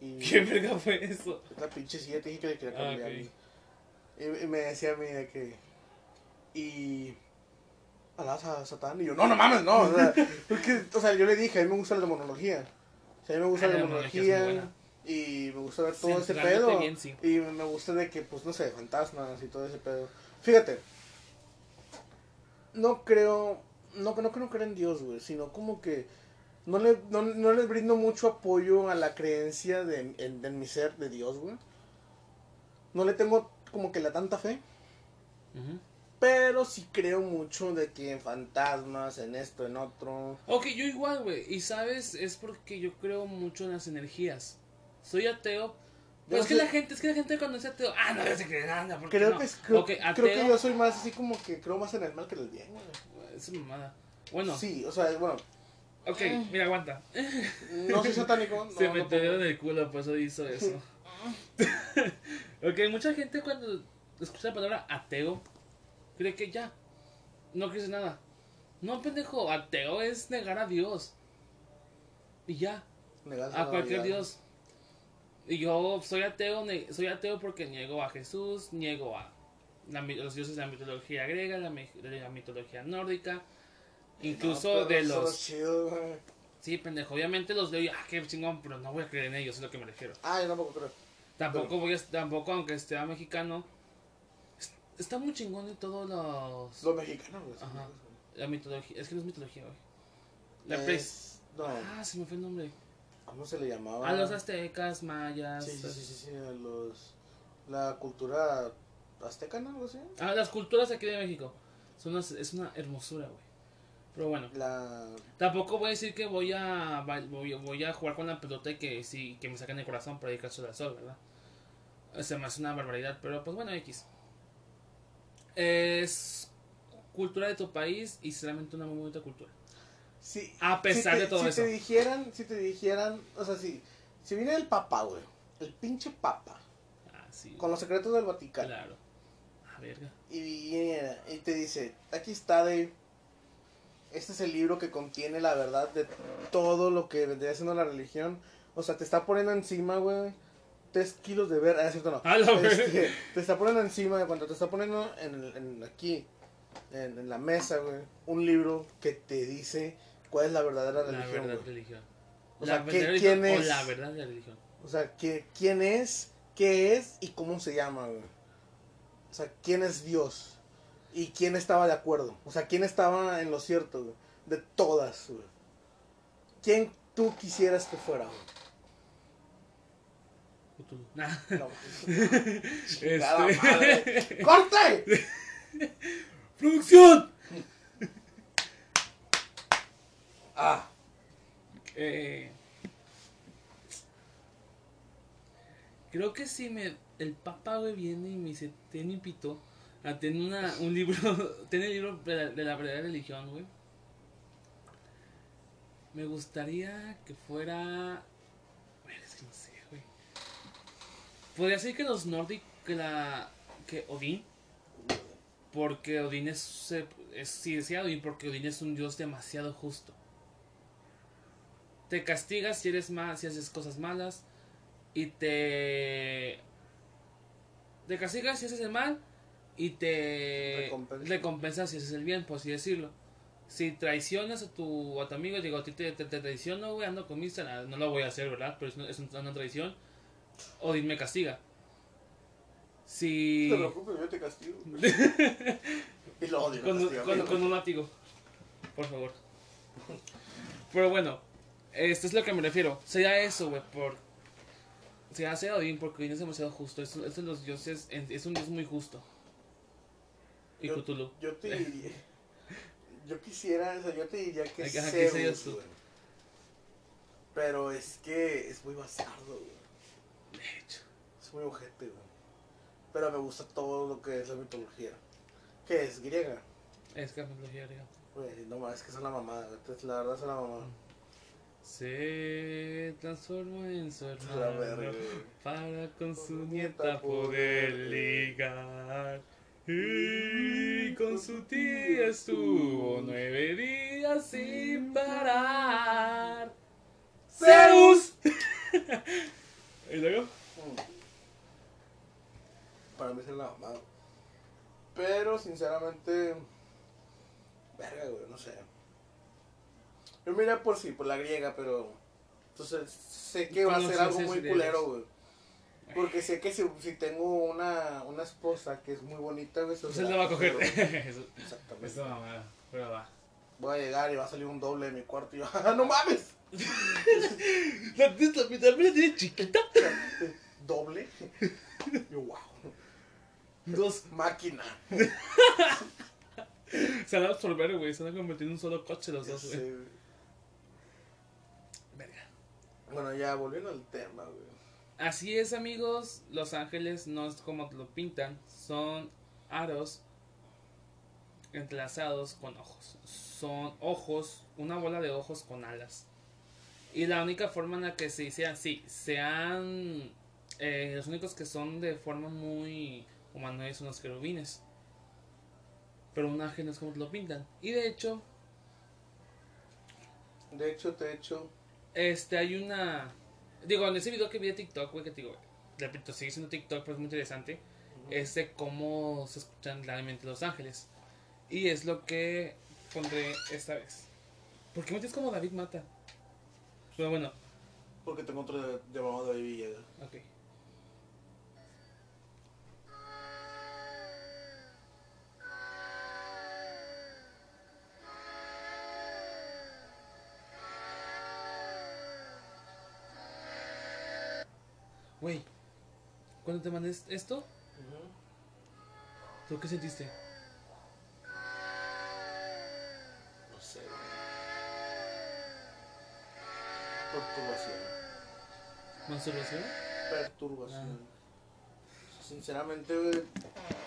Y ¿Qué verga fue eso? la pinche silla te dije que le quería Ah, cambiar. ok. güey. y, y me decía a mí de que. Y. Alás a Satán. Y yo, no, no mames, no. O sea, porque, o sea, yo le dije, a mí me gusta la demonología. O sea, a mí me gusta Ah, la la demonología. Y me gusta ver todo ese pedo. bien, sí. Y me gusta de que, pues, no sé, fantasmas y todo ese pedo. Fíjate. No creo. No, no que no creo en Dios, güey. Sino como que. No le, no, no le brindo mucho apoyo a la creencia de, en, en mi ser de Dios, güey. No le tengo como que la tanta fe. Ujú. Pero sí creo mucho de que en fantasmas, en esto, en otro. Ok, yo igual, güey. Y sabes, es porque yo creo mucho en las energías. Soy ateo. Pero Yo es que la gente, es que la gente cuando es ateo, ah, no debes de creer nada. ¿por qué Creo no? que, es- creo, Ok, creo ateo. que yo soy más así como que creo más en el mal que en el bien, güey. Es mamada. Bueno, Sí, o sea, bueno, ok, mira, aguanta. no soy satánico. No, Se no metió pongo- en el culo, por eso hizo eso. ok, mucha gente cuando escucha la palabra ateo, cree que ya, no crees nada. No, pendejo, ateo es negar a Dios. Y ya, Negarse a cualquier. Dios. Y yo soy ateo, soy ateo porque niego a Jesús, niego a la los dioses de la mitología griega, la, de la mitología nórdica, incluso No, de los... chidos, güey. Sí, pendejo, obviamente los leo y, ah, qué chingón, pero no voy a creer en ellos, es lo que me refiero. Ah, yo tampoco creo. Tampoco voy a, tampoco aunque esté mexicano, es- está muy chingón de todos los... Los mexicanos, güey. Ajá. La mitología, es que no es mitología, güey. La Es- No, Ah, se me fue el nombre. ¿cómo se le llamaba? A los aztecas, mayas... Sí, sí, sí, sí, sí, a los... La cultura azteca, ¿no? Algo así. Ah, las culturas aquí de México. Son unas- es una hermosura, güey. Pero bueno, La... tampoco voy a decir que voy a voy, voy a jugar con la pelota y que sí que me saquen el corazón para dedicárselo al sol, ¿verdad? Se me hace una barbaridad, pero pues bueno, X. Es cultura de tu país y sinceramente una muy bonita cultura. Sí, A pesar si te- de todo si eso. te dijeran, si te dijeran, o sea, si, si viene el papa, güey, el pinche papa, Ah, sí. con los secretos del Vaticano, Claro. Verga. y, y- y te dice, aquí está de, este es el libro que contiene la verdad de todo lo que vendría siendo la religión, o sea, te está poniendo encima, güey, tres kilos de ver, ah, es cierto, no, A la verga. Este, te está poniendo encima, cuando te está poniendo en, aquí, en, en la mesa, güey, un libro que te dice cuál es la verdadera La religión, verdad religión. O La sea, ¿qué- verdadera quién religión es? O la verdad de la religión. O sea, que, quién es, qué es y cómo se llama, güey. O sea, quién es Dios y quién estaba de acuerdo. O sea, quién estaba en lo cierto, güey. De todas, güey. ¿Quién tú quisieras que fuera, güey? Nah. No, Este- madre. ¡Corte! ¡Producción! Ah, Eh, creo que si me el papá güey viene y me dice, ten un pito a tener una, un libro, ten el libro de la, de la verdadera religión, güey. Me gustaría que fuera... Es que no sé, güey. Podría ser que los nórdicos, que la... que Odín, porque Odín es, es sí decía Odín, porque Odín es un dios demasiado justo. Te castigas si eres mal, si haces cosas malas. Y te. Te castigas si haces el mal. Y te. Recompensa. si haces el bien, por así decirlo. Si traicionas a tu, a tu amigo, digo, a ti te, te, te traiciono, güey, ando con Mista, nada, no lo voy a hacer, ¿verdad? Pero es, una- es una traición. Odín me castiga. Si. no te preocupes, yo te castigo. y lo odio. Con, castigo, con- con un látigo. Por favor. Pero bueno, esto es lo que me refiero. Sería eso, güey, por... Se hace Odín porque Odín es demasiado justo. Es, es de los dioses, es un dios muy justo. Y Yo- Cthulhu. Yo te diría. Yo quisiera, o sea, yo te diría que ¿qué Zeus, tú? Pero es que es muy bastardo, güey. De hecho. Es muy ojete, güey. Pero me gusta todo lo que es la mitología. Que es griega. Es que mitología griega. Güey, no más, es que es una mamada, La verdad es una mamada. Se transforma en su La hermano para con su nieta poder ligar. Y con su tía estuvo nueve días sin parar. ¡Zeus! ¿Y luego? Mm. Para mí es una mamada. Pero, sinceramente. Verga, güey, no sé. Yo miré por sí, por la griega, pero. Entonces, sé que va a ser algo muy culero, güey. Porque sé que si, si tengo una, una esposa que es muy bonita, güey, Pues él la va a coger. Exactamente. eso mamada. Pero va. Voy a llegar y va a salir un doble de mi cuarto y yo, ¡ah, no mames! La también la tiene chiquita. ¿Doble? Yo, wow. Dos. Máquina. Se van a absorber, güey. Se van a convertir en un solo coche los Ya dos, güey. Bueno, ya volviendo al tema, güey. Así es, amigos. Los ángeles no es como te lo pintan. Son aros entrelazados con ojos. Son ojos, una bola de ojos con alas. Y la única forma en la que se hicieran, sí, sean eh, los únicos que son de forma muy humanoide son los querubines. Pero un ángel no es como te lo pintan. Y de hecho, De hecho, de hecho, Este, hay una. Digo, en ese video que vi de TikTok, güey, que te digo, repito, sigue siendo TikTok, pero es muy interesante. Es de cómo se escuchan realmente los ángeles. Y es lo que pondré esta vez. ¿Por qué metes como David Mata? Pero bueno, porque tengo otro de- llamado David Villegas. ok. Güey, cuando te mandé esto, ¿tú qué sentiste? No sé. Perturbación. ¿Masturbación? Perturbación. Sinceramente, güey.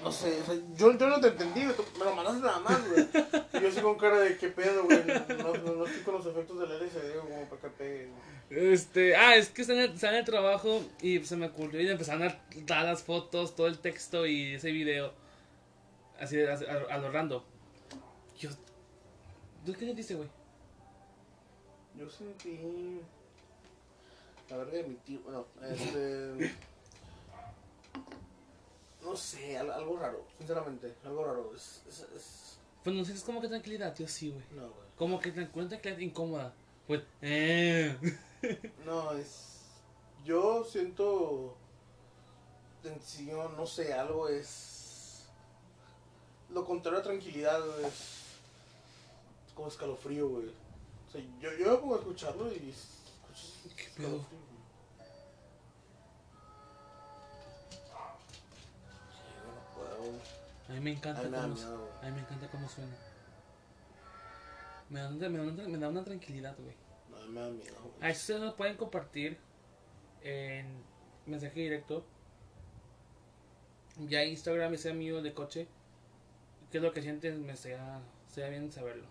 No sé, o sea, yo, yo no te entendí, güey. tú Me lo mandaste nada más, güey. Y yo así con cara de qué pedo, güey. No, no, no estoy con los efectos del güey, como para que pegue. güey. Este, ah, es que está en, en el trabajo y se me ocurrió y empezaron a dar las fotos, todo el texto y ese video. Así, a, a, a lo random. Yo. ¿Tú qué dice, güey? Yo sentí. La verga de mi tío. Bueno, este. No sé, al- algo raro, sinceramente. Algo raro. Es. es, es- Pues no sé, es como que tranquilidad, tío, sí, güey. no, güey. Como que tran- una tranquilidad incómoda. Pues, eh. No, es. Yo siento. Tensión, no sé, algo es. Lo contrario a tranquilidad, güey, es. es como escalofrío, güey. O sea, yo, yo me pongo a escucharlo y. escucho ¿Qué pedo? A mí me encanta cómo, miedo, a mí me encanta cómo suena. Me da, una- me da una, me da una tranquilidad, güey. No, me da miedo, güey. A eso se lo pueden compartir en mensaje directo. Ya Instagram, ese amigo de coche. ¿Qué es lo que sienten? Me sea, sea bien saberlo.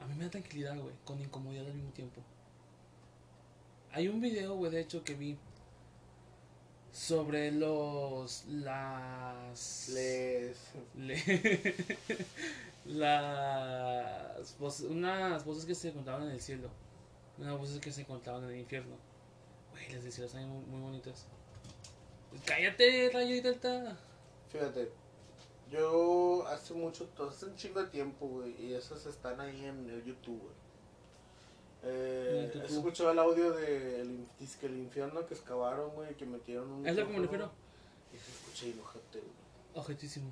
A mí me da tranquilidad, güey, con incomodidad al mismo tiempo. Hay un video, güey, de hecho, que vi sobre los. las. Les. Le- las voces, unas voces que se encontraban en el cielo, unas voces que se encontraban en el infierno. Güey, las de cielo están muy, muy bonitas. Cállate, Rayo y Delta. Fíjate, yo hace mucho, hace un chingo de tiempo, güey, y esas están ahí en YouTube, güey. Eh, En el escuchado audio de el, disque el infierno que excavaron, güey, que metieron un... Es que me refiero. Y se escucha y enojate, güey. Objetísimo.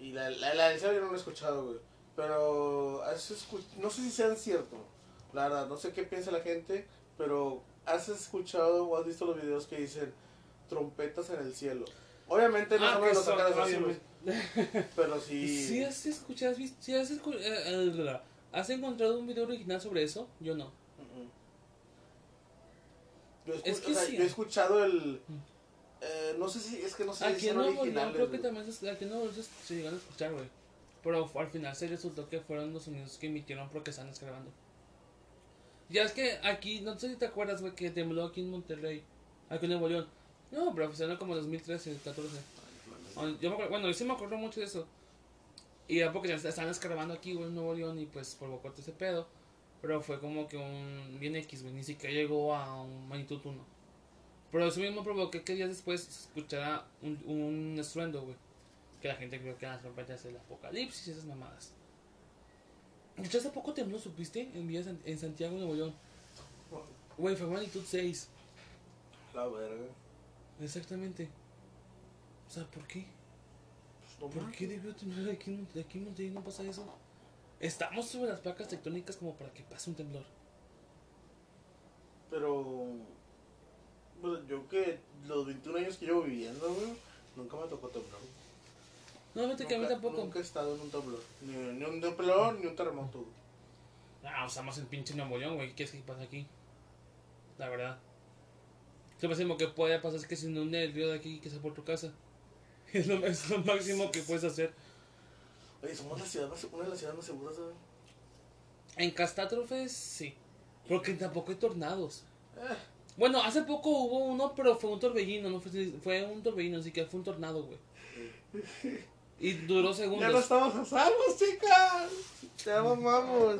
Y la, la, la yo no lo he escuchado, güey. Pero no sé si sean cierto, la verdad, no sé qué piensa la gente, pero has escuchado o has visto los videos que dicen trompetas en el cielo. Obviamente no Ah, son de los sacados así, güey, pero sí... Si has escuchado, has visto, si has, escu- eh, eh, ¿has encontrado un video original sobre eso? Yo no. Yo, Es que o sea, sí. yo he escuchado el... Mm. eh, no sé si, es que no sé si León originales. creo que también se, aquí se, a escuchar, güey. Pero al final se resultó que fueron los sonidos que emitieron porque están grabando. Ya es que aquí, no sé si te acuerdas, güey, que tembló aquí en Monterrey, aquí en Nuevo León. No, pero fue como 2013, 14. Ah, Yo me acuerdo- bueno, yo sí me acuerdo mucho de eso. Y era porque ya estaban escarbando aquí, güey, en Nuevo León y pues provocó todo ese pedo. Pero fue como que un bien X, güey, ni siquiera llegó a un magnitud 1. Pero eso mismo provocó que días después se escuchara un, un estruendo, güey. Que la gente creo que eran las trompetas del apocalipsis y esas mamadas. Hecho, hace poco tembló, ¿supiste? En, Villa San- en Santiago, Nuevo León. Güey, fue magnitud 6. La verga. Exactamente. O sea, ¿por qué? ¿Por qué debió temblar aquí, aquí en Monterrey no pasa eso? Estamos sobre las placas tectónicas como para que pase un temblor. Pero... pues, yo que los 21 años que llevo viviendo, güey, nunca me tocó temblor. No, fíjate que a mí tampoco. Nunca he estado en un temblor. Ni, ni un temblor, ni un terremoto. Ah, estamos en pinche Nuevo León, güey. ¿Qué quieres que pase aquí? La verdad. Lo máximo que puede pasar es que se inunde el río de aquí y que sea por tu casa. Es lo, es lo máximo que puedes hacer. Oye, somos la ciudad más, una de las ciudades más seguras, güey. En catástrofes, sí. Porque tampoco hay tornados. Eh, Bueno, hace poco hubo uno, pero fue un torbellino, no fue, fue un torbellino, así que fue un tornado, güey. Y duró ya no segundos. estamos a salvo, chicas. Ya mamamos.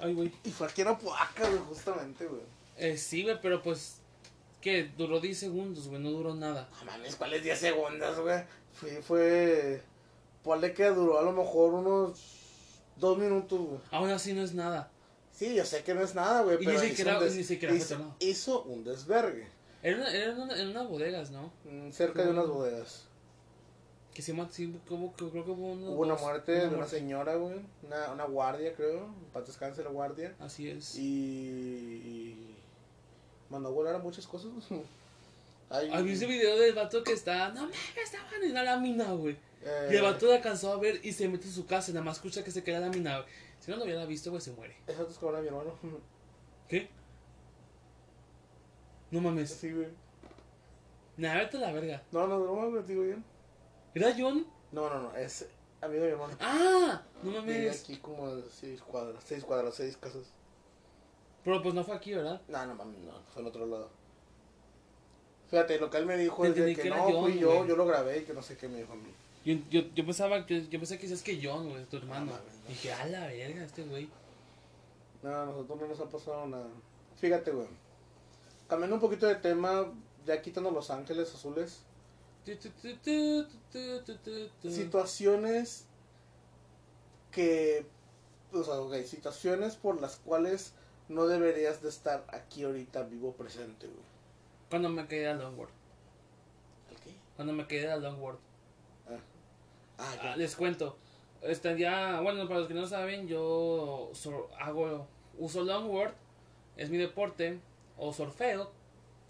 Ay, güey. Y fue aquí en Apodaca, güey, justamente, güey. Eh, sí, güey, pero pues. Que duró 10 segundos, güey, no duró nada. No mames, ¿cuáles 10 segundos, güey? Fue, fue... Ponle que duró a lo mejor unos dos minutos, güey. Aún así no es nada. Sí, yo sé que no es nada, güey, Y pero ni hizo siquiera- un des- ni siquiera hizo, hizo un desvergue. Era, una- era en, una- en unas bodegas, ¿no? mm, Cerca de unas bodegas. Que se llama, sí, como, creo que hubo unos Hubo una muerte una de una señora, güey. Una, una guardia, creo. Para descanse la guardia. Así es. Y, y mandó a volar a muchas cosas. Ay, ¿Has visto ese video del vato que está, no mames, estaban en la lámina, güey? eh, Y el vato la alcanzó a ver y se mete en su casa, nada más escucha que se queda la lámina, güey. Si no lo hubiera visto, güey, se muere. Esa es cabrón, mi hermano. ¿Qué? No mames. Sí, güey. Nada, vete a la verga. No, no, no, me digo bien. ¿Era John? No, no, no, es amigo de mi hermano. ¡Ah! No Vive mames. aquí como seis cuadras, seis cuadras, seis casas. Pero pues no fue aquí, ¿verdad? No, no mames, no, fue en otro lado. Fíjate, lo que él me dijo es de que no, John, fui yo, güey. yo lo grabé y que no sé qué me dijo a mí. Yo, yo, yo pensaba que yo pensé que dices que John, güey, tu hermano. mames, no. Dije, a la verga, este güey. No, a nosotros no nos ha pasado nada. Fíjate, güey. Cambiando un poquito de tema, ya quitando Los Ángeles Azules. Tu, tu, tu, tu, tu, tu, tu, tu. Situaciones que... O sea, ok, situaciones por las cuales no deberías de estar aquí ahorita vivo presente, güey. Cuando me quedé a Longboard. ¿El qué? Cuando me quedé a Longboard. Ah, Ah, ya. les cuento. Ya, bueno, para los que no saben, yo sur- hago, uso longboard, es mi deporte, o surfeo,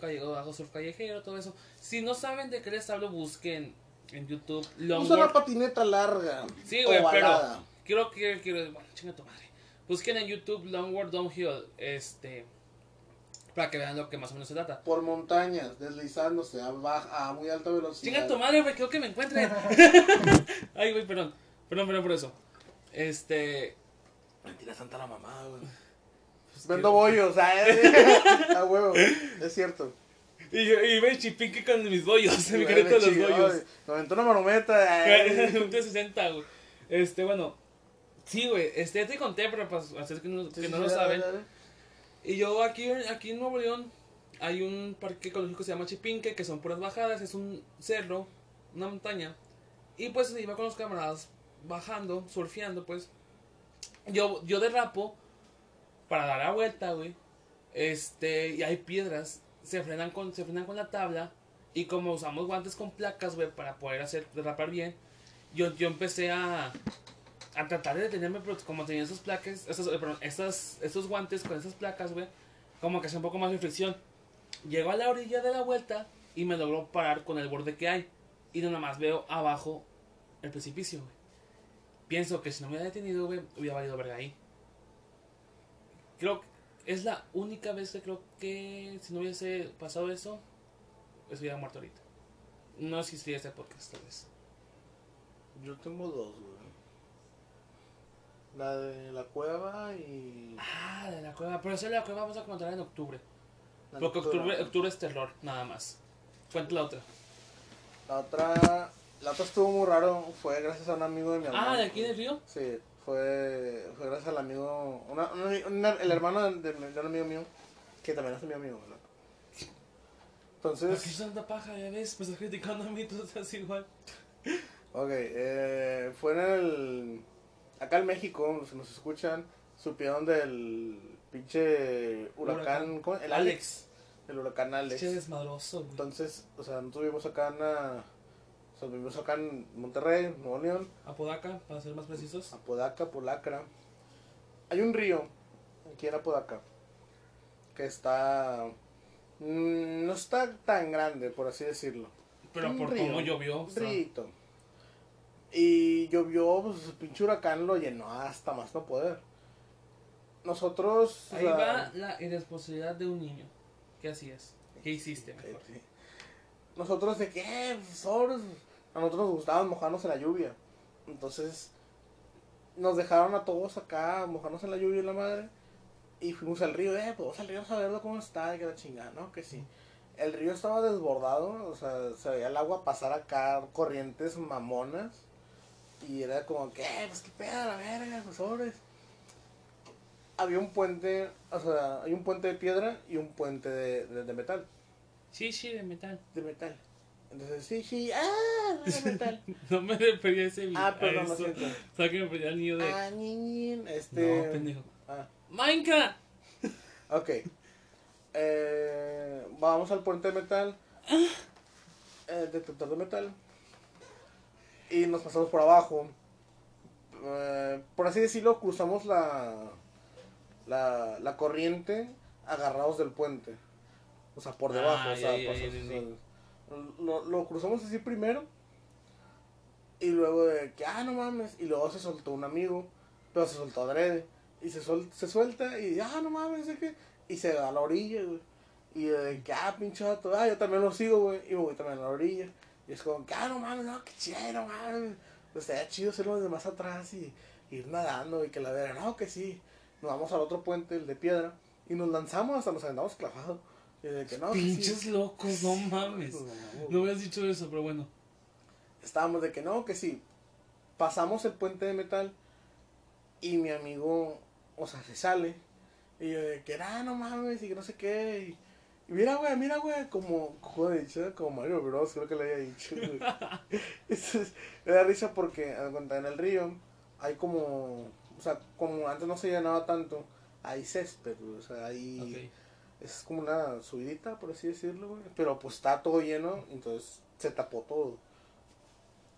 calle- hago surf callejero, todo eso. Si no saben de qué les hablo, busquen en YouTube Usa una longboard. patineta larga. Sí, güey, pero quiero, quiero, quiero, bueno, chinga tu madre. Busquen en YouTube longboard downhill, este, para que vean lo que más o menos se trata. Por montañas, deslizándose a, baja, a muy alta velocidad. Chinga tu madre, güey, creo que me encuentre. Ay, güey, perdón. Perdón, perdón por eso. Este. Mentira santa la mamá, güey. pues, Vendo que- bollos, a huevo. Es cierto. Y yo y el chipinque con mis bollos. Me me quedé con los bollos. ay, Me aventó una marometa. ay. Un 360, güey. Este, bueno. Sí, güey. Este, ya te conté, pero para hacer que no, Sí, que no sí, lo dale, saben. dale. Y yo aquí, aquí en Nuevo León hay un parque ecológico que se llama Chipinque, que son puras bajadas, es un cerro, una montaña. Y pues iba con los camaradas bajando, surfeando, pues. Yo, yo derrapo para dar la vuelta, güey. Este, y hay piedras, se frenan con, se frenan con la tabla. Y como usamos guantes con placas, güey, para poder hacer derrapar bien, yo, yo empecé a, a tratar de detenerme, pero como tenía esos placas, esos, eh, perdón, estos guantes con esas placas, güey, como que hace un poco más de fricción. Llego a la orilla de la vuelta y me logró parar con el borde que hay. Y nada más veo abajo el precipicio, güey. Pienso que si no me hubiera detenido, güey, hubiera valido verga ahí. Creo que es la única vez que creo que si no hubiese pasado eso, estuviera muerto ahorita. No existiría este podcast, tal vez. Yo tengo dos, güey. La de la cueva y. Ah, de la cueva. Pero esa de la cueva vamos a comentar en octubre. la Porque octubre, octubre es terror, nada más. Cuenta la otra. La otra. La otra estuvo muy raro. Fue gracias a un amigo de mi hermano. Ah, de aquí del río. Sí, fue, fue gracias al amigo. Una, una- una- el hermano de, de- de un amigo mío. Que también es mi amigo, ¿verdad? ¿Por qué Entonces. tanta paja? Ya ves, me estás criticando a mí, tú estás igual. Ok, eh, fue en el. Acá en México, si nos escuchan, supieron del pinche huracán. Huracán. El Alex. El huracán Alex. Che desmadroso, güey. Entonces, o sea, nosotros vivimos acá en. la- O sea, vivimos acá en Monterrey, Nuevo León, Apodaca, para ser más precisos. Apodaca, Polacra. Hay un río aquí en Apodaca que está. mm, No está tan grande, por así decirlo. Pero Un por río, cómo llovió. Un. Y llovió, pues el pinche huracán lo llenó hasta más no poder. Nosotros. Ahí sea, va la irresponsabilidad de un niño. ¿Qué hacías? ¿Qué hiciste? Mejor? Cállate. Nosotros de qué, sobres. A nosotros nos gustaba mojarnos en la lluvia. Entonces, nos dejaron a todos acá mojarnos en la lluvia y la madre. Y fuimos al río, eh, pues al río a verlo cómo está, y que la chingada, ¿no? Que sí. El río estaba desbordado, o sea, se veía el agua pasar acá, corrientes mamonas. Y era como que, eh, pues qué pedo, la verga, pues sobres. Había un puente, o sea, hay un puente de piedra y un puente de, de- de metal Sí, sí, de metal. de metal. Entonces, sí, sí, ah, de metal. No me refería a ese video. ah, perdón, lo siento. O sea, que me refería al niño de. Ah, ñiñin, este. No, pendejo. ah, ¡Minecraft! ok. Eh, vamos al puente de metal. Eh, detector de metal. Y nos pasamos por abajo. Eh, por así decirlo, cruzamos la, la, la corriente agarrados del puente. O sea, por Ah, debajo. o sea, lo, lo cruzamos así primero. Y luego de que, ah, no mames. Y luego se soltó un amigo. Pero se soltó adrede. Y se, sol- se suelta y, ah, no mames. Y se da a la orilla, güey. Y de que, ah, pinche vato, ah, yo también lo sigo, güey. Y me voy también a la orilla. Y es como, ah, no mames, no, qué chido, mames. Pues estaría chido ser los de más atrás y ir nadando y que la verga, no, que sí. Nos vamos al otro puente, el de piedra. Y nos lanzamos hasta nos andamos clavados. Y de que no, que sí. Pinches locos, no mames. Pues, no, No hubieras dicho eso, pero bueno. estábamos de que no, que sí. Pasamos el puente de metal y mi amigo, o sea, se sale. Y yo de que, ah, no mames, y que no sé qué. Y mira, güey, mira, güey, como, dicho, como Mario Bros, creo que le había dicho. güey. Entonces, me da risa porque en el río hay como, o sea, como antes no se llenaba tanto, hay césped, güey, o sea, hay... Es como una subidita, por así decirlo, güey. Pero pues está todo lleno, entonces se tapó todo.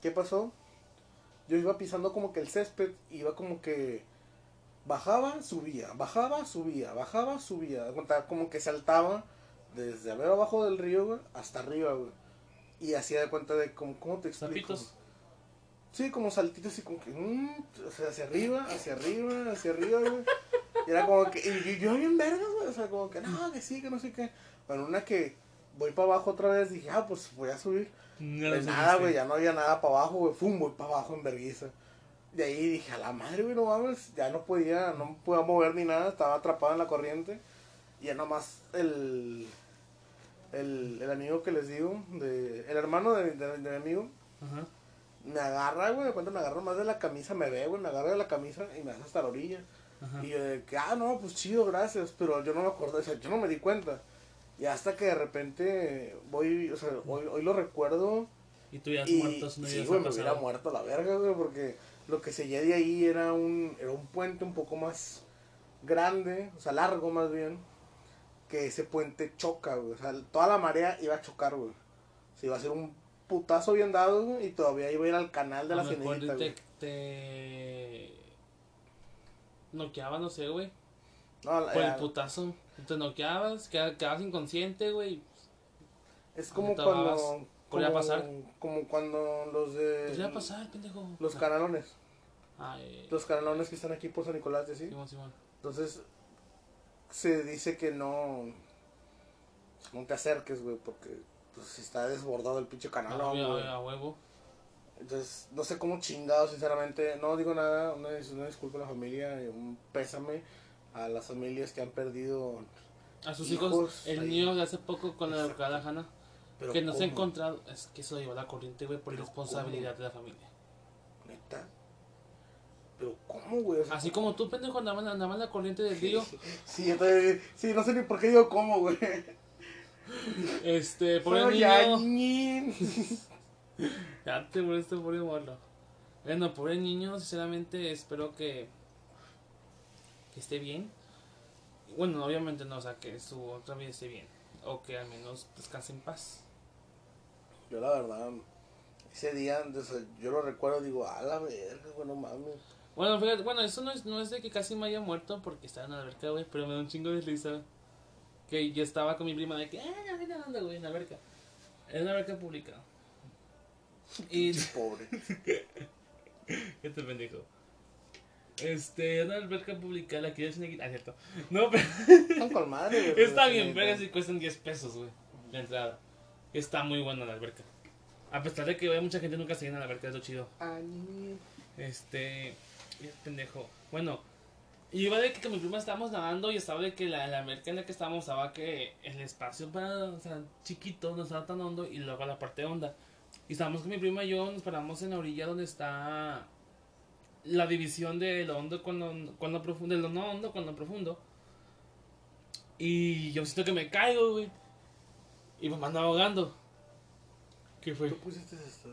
¿Qué pasó? Yo iba pisando como que el césped, iba como que bajaba, subía, bajaba, subía, bajaba, subía. Como que saltaba desde a ver abajo del río, güey, hasta arriba, güey. Y hacía de cuenta de como, ¿cómo te explico? Sí, como saltitos y como que, mm, o sea, hacia arriba, hacia arriba, hacia arriba, güey. Y era como que, y yo, bien verga, güey, o sea, como que, no, que sí, que no sé qué. Bueno, una que voy para abajo otra vez, dije, ah, pues voy a subir. No Pues nada, güey, ya no había nada para abajo, güey, fum, voy para abajo en vergüenza. De ahí dije, a la madre, güey, no mames, ya no podía, no podía mover ni nada, estaba atrapado en la corriente. Y ya nomás el, el, el amigo que les digo, de, el hermano de, de- de mi amigo, Ajá. me agarra, güey, de cuenta me agarra más de la camisa, me ve, güey, me agarra de la camisa y me hace hasta la orilla. Ajá. Y yo de que, ah, no, pues chido, gracias, pero yo no me acuerdo, o sea, yo no me di cuenta. Y hasta que de repente voy, o sea, hoy, hoy lo recuerdo Y tú ya has y muerto sí, güey, me hubiera muerto a la verga, güey, porque lo que seguía de ahí era un, era un puente un poco más grande, o sea, largo más bien, que ese puente choca, güey, o sea, toda la marea iba a chocar, güey. O sea, iba a ser un putazo bien dado, güey, y todavía iba a ir al canal de la A mejor cienejita, te, güey. te noqueaba, no sé, güey. No, la- Por el la- putazo. Te noqueabas, queda- quedabas inconsciente, güey. es como cuando... podría pasar. Como cuando los de... Podría pasar, pendejo. Los Ah, canalones. Los canalones que están aquí por San Nicolás, ¿sí? Simón, Simón. Entonces, se dice que no. No te acerques, güey, porque pues está desbordado el pinche canal. Güey. a, a huevo. Entonces, no sé cómo chingado, sinceramente. No digo nada, una, una disculpa a la familia, un pésame a las familias que han perdido. A sus Hijos, hijos, el ahí. niño de hace poco con la educada Hanna, que no se ha encontrado, es que eso lo llevó la corriente, güey, por Pero responsabilidad de la familia. Pero, ¿cómo, güey? O sea, Así como tú, pendejo, andabas andaba en la corriente del río, Sí, también- sí, no sé ni por qué digo cómo, güey. este, pobre Soy niño, ya te muriste, pobre morro. Bueno, pobre niño, sinceramente, espero que, que esté bien. Bueno, obviamente no, o sea, que su otra vida esté bien, o que al menos descanse en paz. Yo la verdad, ese día, yo lo recuerdo, digo, a la verga, güey, no mames. Bueno, fíjate, bueno, eso no es, no es de que casi me haya muerto porque estaba en la alberca, güey, pero me da un chingo de risa. Que yo estaba con mi prima de que, ah, no, anda, güey, en la alberca. Es una alberca pública. Y. Pobre. ¿Qué te pendejo? Este, es una alberca pública, la que yo sin Ah, cierto. No, pero. Están con madre, güey. Está bien, pero pero si cuestan 10 pesos, güey, la entrada. Está muy buena la alberca. A pesar de que hay mucha gente nunca se llena la alberca, es lo chido. Este. Es pendejo. Bueno, y iba de que con mi prima estábamos nadando y estaba de que la, la alberca en la que estábamos estaba que el espacio para, o sea, chiquito, no estaba tan hondo y luego la parte honda. Y estábamos con mi prima y yo, nos paramos en la orilla donde está la división de lo hondo con lo, con lo profundo, de lo no hondo con lo profundo. Y yo siento que me caigo, güey. Y me ando ahogando. ¿Qué fue? ¿Tú pusiste esto?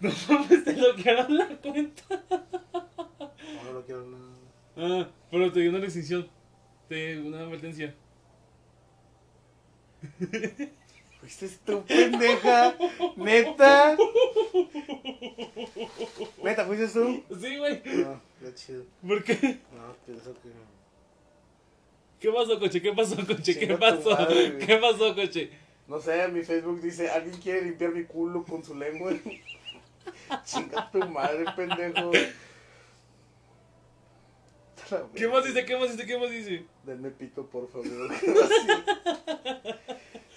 No mames, te bloquearon la cuenta. No, no lo quiero nada. Ah, pero te dio una restricción. Te dio una advertencia. ¿Fuiste tú, pendeja? ¿Neta? ¿Neta, fuiste tú? Sí, güey. No, qué chido. ¿Por qué? No, pienso que... ¿Qué pasó, coche? ¿Qué pasó, coche? ¿Qué Chinga tu pasó? madre, güey. ¿Qué pasó, coche? No sé, mi Facebook dice, ¿alguien quiere limpiar mi culo con su lengua? Chinga tu madre, pendejo. ¿Qué más dice? ¿Qué más dice? ¿Qué más dice? Denme pito, por favor.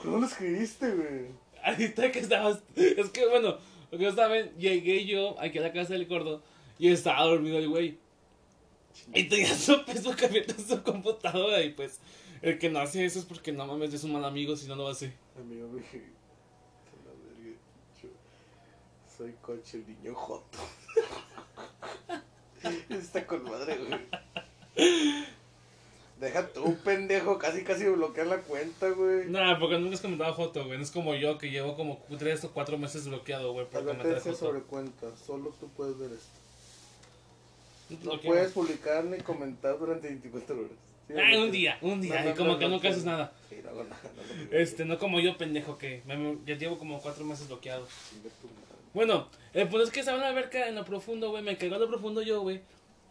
¿Cómo lo escribiste, güey? Ahorita que estabas. Es que bueno, lo que no saben, llegué yo aquí a la casa del gordo y estaba dormido el güey. Y tenía su Facebook abierto en su computadora y pues. El que no hace eso es porque no mames es un mal amigo si no lo hace. Amigo, me dije, "A la verga, yo soy coche el niño joto. Está con madre, güey. Deja tú, pendejo, casi casi bloquear la cuenta, güey. Nah, porque nunca has comentado Joto, güey. No es como yo que llevo como 3 o 4 meses bloqueado, güey, por comentar sobre cuenta, solo tú puedes ver esto. No puedes publicar ni comentar durante 24 horas. ¿Sí? Ah, un día, un día. No, no, y como que nunca haces nada. Sí, no no, no. Este, no como yo, pendejo, que me- ya llevo como 4 meses bloqueado. Bueno, el punto es que estaba en la alberca en lo profundo, güey. Me cagó en lo profundo yo, güey.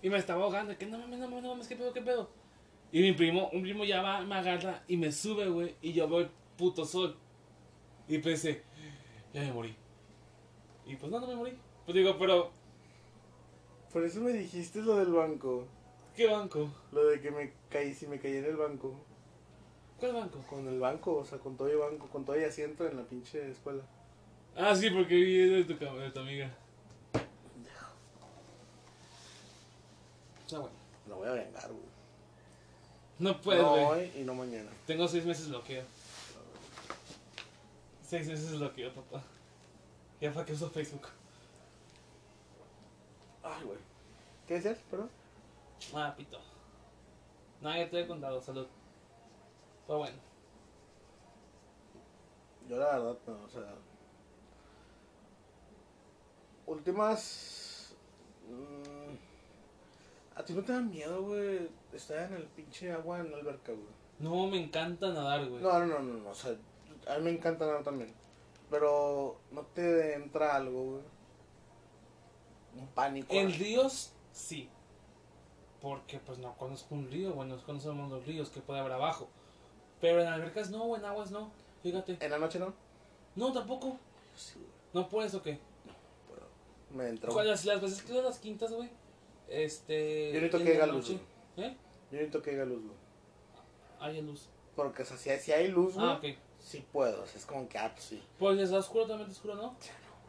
Y me estaba ahogando. Que no mames, no mames, no mames, qué pedo, qué pedo. Y mi primo, un primo ya va, me agarra y me sube, güey. Y yo veo el puto sol. Y pensé, ya me morí. Y pues no, no me morí. Pues digo, pero, Por eso me dijiste lo del banco. ¿qué banco? Lo de que me caí, si me caí en el banco. ¿Cuál banco? Con el banco, o sea, con todo el banco, con todo el asiento en la pinche escuela. Ah, sí, porque vi de tu, de tu amiga. Ah, bueno. Lo voy a vengar, güey. No puedes, no güey. hoy y no mañana. Tengo seis meses bloqueo. Seis meses bloqueo, papá. Ya para que uso Facebook. Ay, güey. ¿Qué decías, perdón? Ah, pito. No, ya te he contado, salud. Pero bueno. Yo la verdad, no, o sea... Últimas... mm, ¿A ti no te da miedo, güey, estar en el pinche agua en la alberca, güey? No, me encanta nadar, güey. No, no, no, no, no, o sea, a mí me encanta nadar también. Pero no te entra algo, güey. Un pánico. En ríos, sí. Porque pues no conozco un río, güey. No conocemos los ríos que puede haber abajo. Pero en albercas no, en aguas no. Fíjate. En la noche no. No, tampoco. Sí, No puedes o qué. Me entró. ¿Cuál- Las, veces que a las quintas, güey. Este. Yo necesito en que haya luz, noche- ¿Eh? Yo necesito que haya luz, güey. Hay luz. Porque, o sea, si hay, si hay luz, güey, Ah, ok. sí puedo. O sea, es como que, ah, pues sí. Pues está oscuro, también está oscuro, ¿no?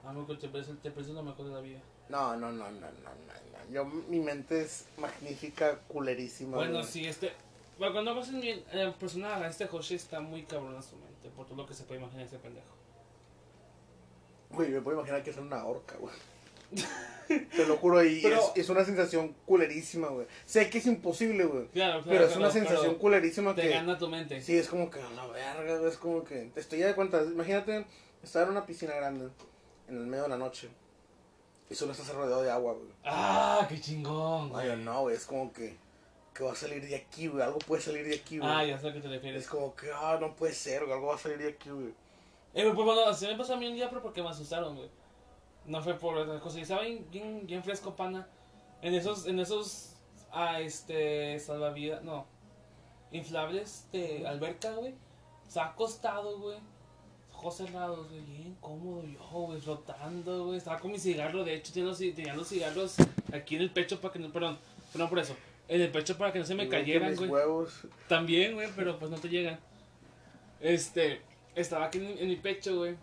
Amigo, te parece, te parece lo mejor de la vida. No, no, no, no, no, no, no. Yo, mi mente es magnífica, culerísima. Bueno, güey. sí, este. Bueno, cuando vas en mi eh, personal, este José está muy cabrón en su mente. Por todo lo que se puede imaginar ese pendejo. Güey, me puedo imaginar que es una horca, güey. Te lo juro, y Pero- es, es una sensación culerísima, güey. Sé que es imposible, güey. Claro, claro. Pero es una sensación culerísima Te que. gana tu mente. Sí, es como que a la verga, güey, es como que. Te estoy de cuenta. Imagínate estar en una piscina grande en el medio de la noche y solo estás rodeado de agua, güey. Ah, qué chingón. Ay, güey. no, güey, es como que. Que va a salir de aquí, güey. Algo puede salir de aquí, güey. Ah, ya sé a qué te refieres. Es como que, ah, no puede ser, güey. Algo va a salir de aquí, güey. Eh, pues bueno, se me pasó a mí un día, pero porque me asustaron, güey. No fue por otra cosa. Y estaba bien, fresco, pana. En esos, en esos, ah, este, salvavidas, no, inflables de alberca, güey. Se ha acostado, güey. Ojos cerrados, güey. Bien cómodo yo, güey, flotando, güey. Estaba con mi cigarro, de hecho, tenía los, tenía los cigarros aquí en el pecho para que no, perdón, perdón por eso. En el pecho para que no se me Igual cayeran, güey. huevos. También, güey, pero pues no te llegan. Este, estaba aquí en, en mi pecho, güey.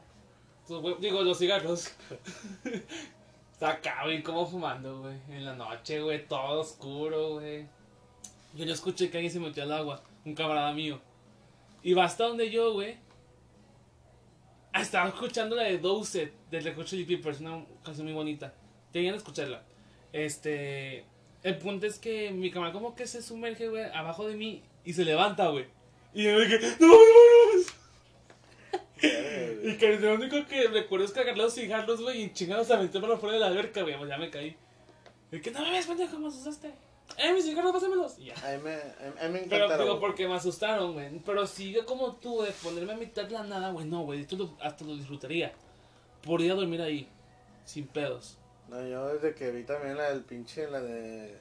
Hue- Digo, los cigarros. Acá, güey, como fumando, güey. En la noche, güey, todo oscuro, güey. Yo no escuché que alguien se metió al agua. Un camarada mío. Y va hasta donde yo, güey. Estaba escuchando la de Dowset del Recocho de Clippers, una canción muy bonita. Tenían que escucharla. Este. El punto es que mi camarada como que se sumerge, güey, abajo de mí y se levanta, güey. Y yo dije, ¡No, no, no, no! Y que lo único que recuerdo es agarré los cigarros, güey, y chingados aventé para fuera de la alberca, güey, pues ya me caí. Y que no me ves, pendejo, me asustaste. ¡Eh, mis cigarros, pásamelos! Y ya. A mí me, a mí me Pero encantaron. digo, porque me asustaron, güey. Pero si yo como tú, de ponerme a mitad de la nada, güey, no, güey, hasta lo disfrutaría. Podría dormir ahí, sin pedos. No, yo desde que vi también la del pinche, la de.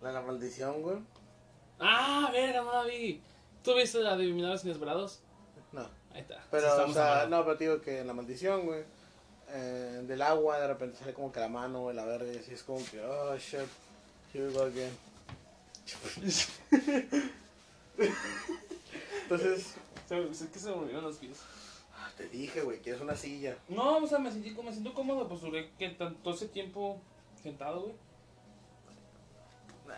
La de la maldición, güey. ¡Ah, verga, no la vi! ¿Tú viste la de Milagros Inesperados? Ahí está. Sí, Pero, o sea, no, pero te digo que en la maldición, güey. eh, del agua, de repente sale como que la mano, güey, la verga, y así es como que, oh shit, here we go again. Entonces, Se- Es que se me olvidaron los pies. te dije, güey, quieres una silla. No, o sea, me sentí, me siento cómodo, pues duré que tanto ese tiempo sentado, güey. Nah.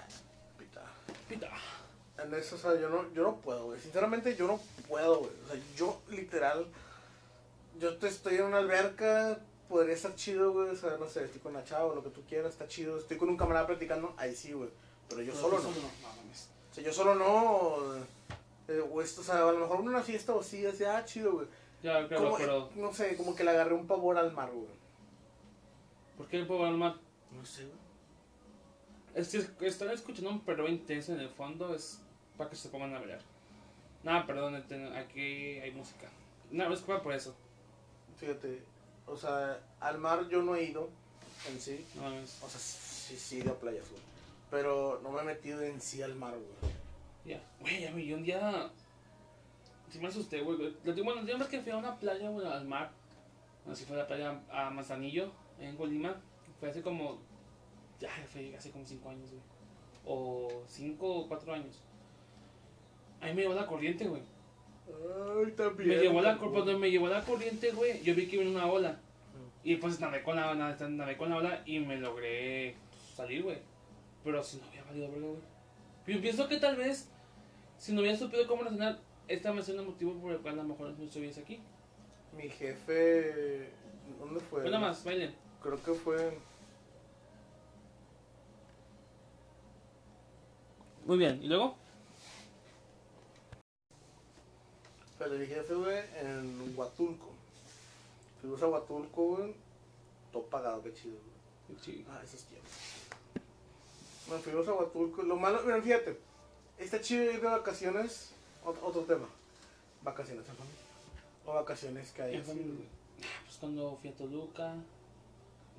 En eso, o sea, yo no, yo no puedo, güey. Sinceramente, yo no puedo, güey. O sea, yo, literal, yo te estoy en una alberca, podría estar chido, güey. O sea, no sé, estoy con la chava o lo que tú quieras, está chido. Estoy con un camarada platicando, ahí sí, güey. Pero yo solo no. No. O sea, yo solo no. eh, o esto, o sea, a lo mejor en una fiesta o así, así, ah, chido, güey. Ya, claro, Como, pero. No sé, como que le agarré un pavor al mar, güey. ¿Por qué le puedo hablar mal? No sé, güey. Es que estar escuchando un perro intenso en el fondo es para que se pongan a bailar. Nada, perdón, aquí hay música. No, es culpa por eso. Fíjate, o sea, al mar yo no he ido en sí. No mames. O sea, sí, sí, he ido a playas, güey. Pero no me he metido en sí al mar, güey. Ya. Güey, a mí yo un día. Sí me asusté, güey. Bueno, la última vez que fui a una playa, güey, al mar. Así fue la playa a Manzanillo, en Colima. Fue hace como. Ya, fue hace como 5 años, güey. O 5 o 4 años. A mí me llevó la corriente, güey. Ay, también. Me llevó la, cuando me llevó la corriente, güey, yo vi que iba en una ola. Y pues nadé con la, nadé con la ola y me logré salir, güey. Pero si no había valido verga, güey. Yo pienso que tal vez, si no hubiera supido cómo reaccionar, esta va a ser el motivo por el cual a lo mejor no estuviese aquí. Mi jefe. ¿Dónde fue? Pues nada más, bailen. Creo que fue. Muy bien, ¿y luego? Pero mi jefe, güey, en Huatulco. Fuimos a Huatulco, güey. Todo pagado, qué chido, güey. Sí. Ah, esos tiempos. Bueno, fuimos a Huatulco. Lo malo, mira, fíjate. Está chido ir de vacaciones. ot- Otro tema. Vacaciones en familia. O vacaciones que hay. Así, güey. Pues cuando fui a Toluca.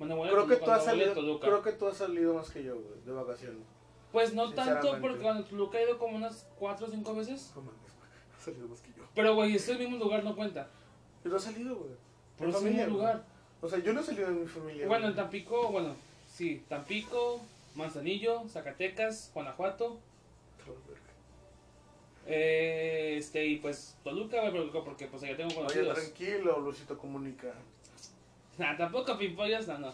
Bueno, voy a Creo que tú has salido. Creo que tú has salido más que yo, güey, de vacaciones. Pues no tanto, porque cuando Toluca he ido como unas 4 o 5 veces. Salido más que yo. Pero, güey, este es el mismo lugar, no cuenta. Yo no he salido, güey. Pero En es el mismo familia, lugar. O sea, yo no he salido de mi familia. Bueno, en Tampico, bueno, sí, Tampico, Manzanillo, Zacatecas, Guanajuato, eh, este, y pues Toluca, güey, porque, porque pues allá tengo Oye, conocidos. tranquilo, Lucito Comunica. Nah, tampoco pimpollas, no, no.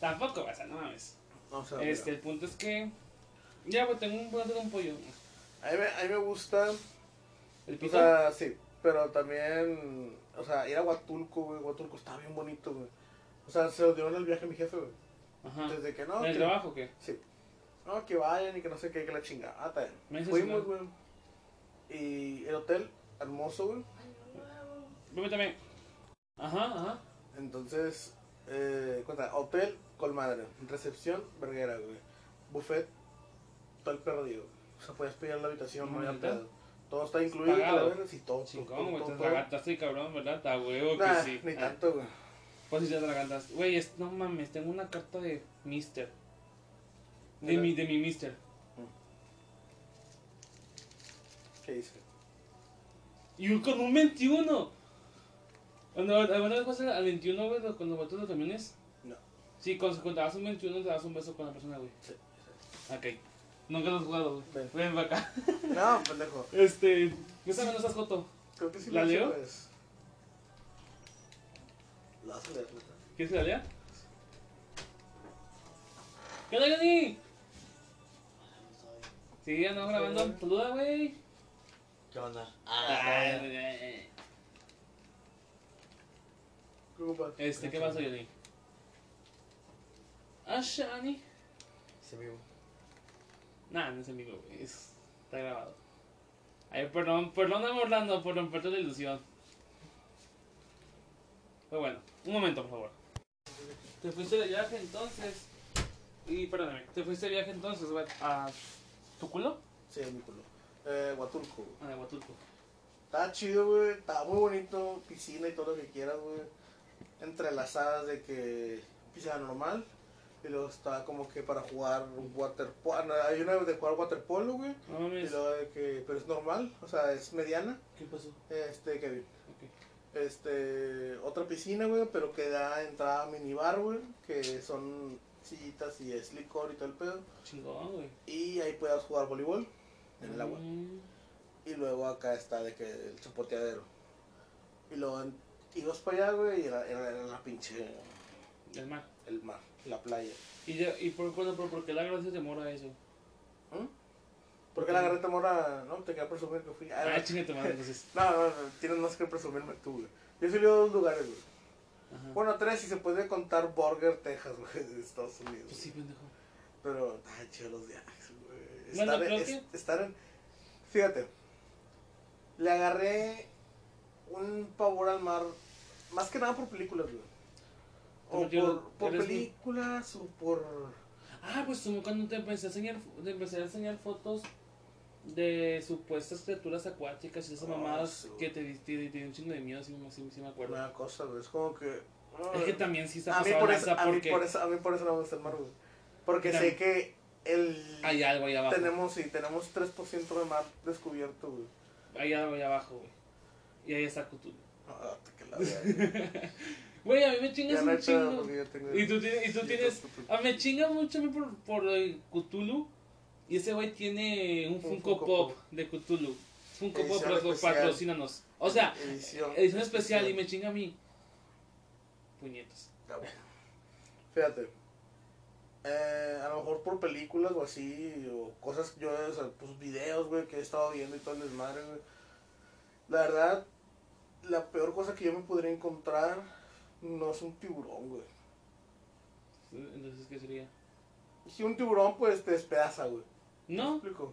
Tampoco, o sea, no mames. O sea, Este, el punto es que. Ya, güey, tengo un plato de un pollo. a, mí, me- a mí me gusta. El O pito. sea, sí. Pero también. O sea, ir a Huatulco, güey. Huatulco está bien bonito, güey. O sea, se lo dieron el viaje a mi jefe, güey. Ajá. Desde que no. ¿En el que- trabajo o qué? Sí. No, que vayan y que no sé qué, que la chingada. Ah, está bien. Fuimos, güey. Y el hotel, hermoso, güey. Permítame. Ajá, ajá. Entonces, eh, cuenta, hotel, colmadre. Recepción, verguera, güey. Buffet, todo el perdido. O sea, puedes pedir la habitación, no había pedo. Todo está incluido, Pagado. sí, todo. Chingón, güey, te atragantaste, cabrón, ¿verdad? Está huevo Nah, que sí. ni tanto, güey. Pues sí te atragantaste. Güey, no mames, tengo una carta de Mister. De mi, de mi Mister. ¿Qué dice? Y con un 21. Cuando alguna vez vas al 21, güey, cuando botas los camiones. No. Sí, cuando cuando te das un 21 te das un beso con la persona, güey. Sí. Ok. Nunca lo has jugado, güey. Ven. Ven para acá. No, pendejo. Este. ¿Qué sabes estás joto? Creo que sí ¿La lo leo? sabes. La vas a leer, neta. ¿Quieres que la lea? ¿Qué onda, Johnny? Sí, andamos grabando. Saluda, güey. ¿Qué onda? Ay, Ah, güey. Este, ¿qué pasa, Johnny? Ah, Shani. Se vivo. Nah, no es en vivo, güey. es- Está grabado. Ay, perdón, perdóname, Orlando, por romperte la ilusión. Pero bueno, un momento, por favor. Te fuiste de viaje entonces. Y perdóname, te fuiste de viaje entonces, güey, a tu culo? Sí, mi culo. Eh, Huatulco, güey. Ah, de Huatulco. Estaba chido, güey. Estaba muy bonito. Piscina y todo lo que quieras, güey. Entrelazadas de que piscina normal. Y luego estaba como que para jugar waterpolo. Hay una de jugar waterpolo, güey. No Y luego de que, pero es normal, o sea, es mediana. ¿Qué pasó? Este, Kevin. Ok. Este, otra piscina, güey, pero que da entrada a minibar, güey. Que son sillitas y es licor y todo el pedo. Chingón, güey. Y ahí puedes jugar voleibol en el agua. Mm, Y luego acá está de que el chapoteadero. Y luego ibas para allá, güey, y era, era, era la pinche, el mar. el mar, la playa. Y, ya, y por, bueno, pero ¿por qué la gracia demora eso? ¿Mm? ¿Por qué la garreta mora? No, te quería presumir que fui. Ah, Ah, chinga tu madre, entonces. no, no, no, tienes más que presumirme tú, güey. Yo fui a dos lugares, güey. Ajá. Bueno, tres, si se puede contar Burger, Texas, güey, de Estados Unidos. Pues sí, pendejo. Pero, ay, chido los viajes, güey. Estar, que- estar en. Fíjate, le agarré un pavor al mar, más que nada por películas, güey. O por, por muy- películas o por. Ah, pues como cuando te empecé a enseñar, te empecé a enseñar fotos de supuestas criaturas acuáticas y esas Ah, mamadas sí. que te te, un chingo de miedo, me- sí, sí me acuerdo. Una cosa, güey. Es como que. Es que también sí está a mí, por eso, a, mí porque por eso, a mí por eso no me gusta el mar, güey. Porque sé que el. hay algo ahí abajo. Tenemos, sí, tenemos 3% de mar descubierto, güey. Hay algo ahí abajo, güey. Y ahí está Cthulhu. Ah, que la verga. Güey, a mí me chingas no un chingo. tengo- Y tú tienes, y tú tienes, a mí me chinga mucho a mí por, por Cthulhu. Y ese güey tiene un Un Funko, Funko Pop, Pop. de Cthulhu. Funko Pop, Edición especial. patrocínanos. O sea, edición, edición especial y me chinga a mí. Puñetas. Cabrón. Fíjate. Eh, a lo mejor por películas o así, o cosas, yo, o sea, pues videos, güey, que he estado viendo y todo el desmadre, güey. La verdad, la peor cosa que yo me podría encontrar no es un tiburón, güey. Entonces, ¿qué sería? Si un tiburón, pues te despedaza, güey. ¿Me No. explico?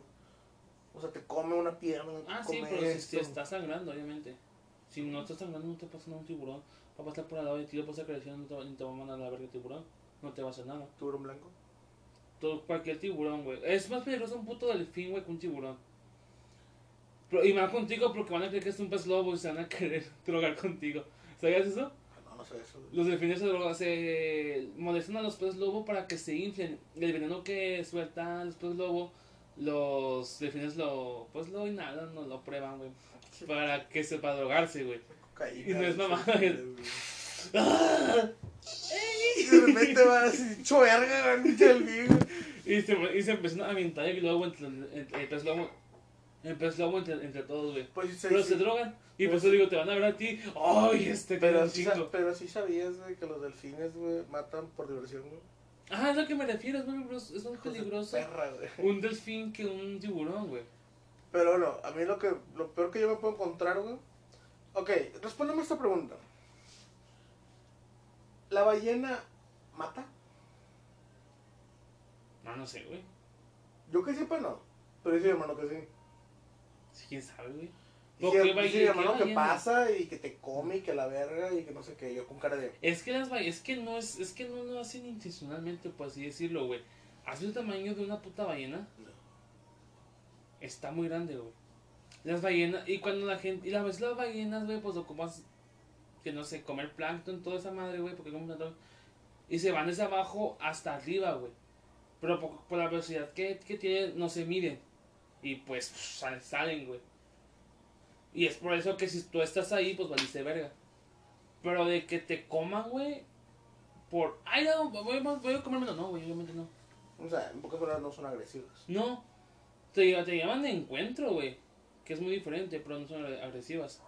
O sea, te come una pierna, te Ah, sí, pero si, esto. si está sangrando, obviamente. Si no está sangrando, no te pasa nada un tiburón. Va a pasar por al lado de ti, lo vas a crecer, no te, va- ni te va a mandar a la verga el tiburón. No te va a hacer nada. ¿Tiburón blanco? Todo, cualquier tiburón, güey. Es más peligroso un puto delfín, güey, que un tiburón. Pero, y más contigo porque van a creer que es un pez lobo y se van a querer drogar contigo. ¿Sabías eso? Sé eso. Los delfines se, se molestan a los peces lobo para que se inflen. El veneno que sueltan los peces lobo, los delfines lo, pues lo inhalan, no lo prueban, güey. Para que se para drogarse, güey. Y no es mamá. Y de repente va así, hecho verga, güey, pinche delfín, güey. Y se, y se empiezan a aventar el lobo entre, entre- el pez lobo, lobo entre, entre todos, güey. Pues sí, Pero sí. se drogan. Y por Pues eso digo, te van a ver a ti. ¡Ay, este Pero pero sí, pero sí sabías, güey, que los delfines, güey, matan por diversión, güey. Ah, es lo que me refiero, es. Es más peligroso Perra, güey. un delfín que un tiburón, güey. Pero bueno, a mí lo que lo peor que yo me puedo encontrar, güey. Ok, respóndeme esta pregunta. ¿La ballena mata? No, no sé, güey. Yo que sepa no. Pero dice mi hermano que sí. Sí, ¿Quién sabe, güey? Dice, ¿Por qué dice mi ballena? hermano ¿Qué que pasa y que te come y que la verga y que no sé qué. Yo con cara de. Es que las es que no es, es que no lo hacen intencionalmente, por así decirlo, güey. Hace el tamaño de una puta ballena. Está muy grande, güey. Las ballenas, y cuando la gente, y la vez las ballenas, güey, pues ocupas, que no sé, comer plancton, toda esa madre, güey, porque comen plancton. Y se van desde abajo hasta arriba, güey. Pero por, por la velocidad que, que tienen, no se miden. Y pues sal- salen, güey. Y es por eso que si tú estás ahí, pues valiste verga. Pero de que te coman, güey, por... Ay, no, voy, voy a comérmelo. No, güey, obviamente no. O sea, en pocas palabras no son agresivas. No, te, te llaman de encuentro, güey. Que es muy diferente, pero no son agresivas.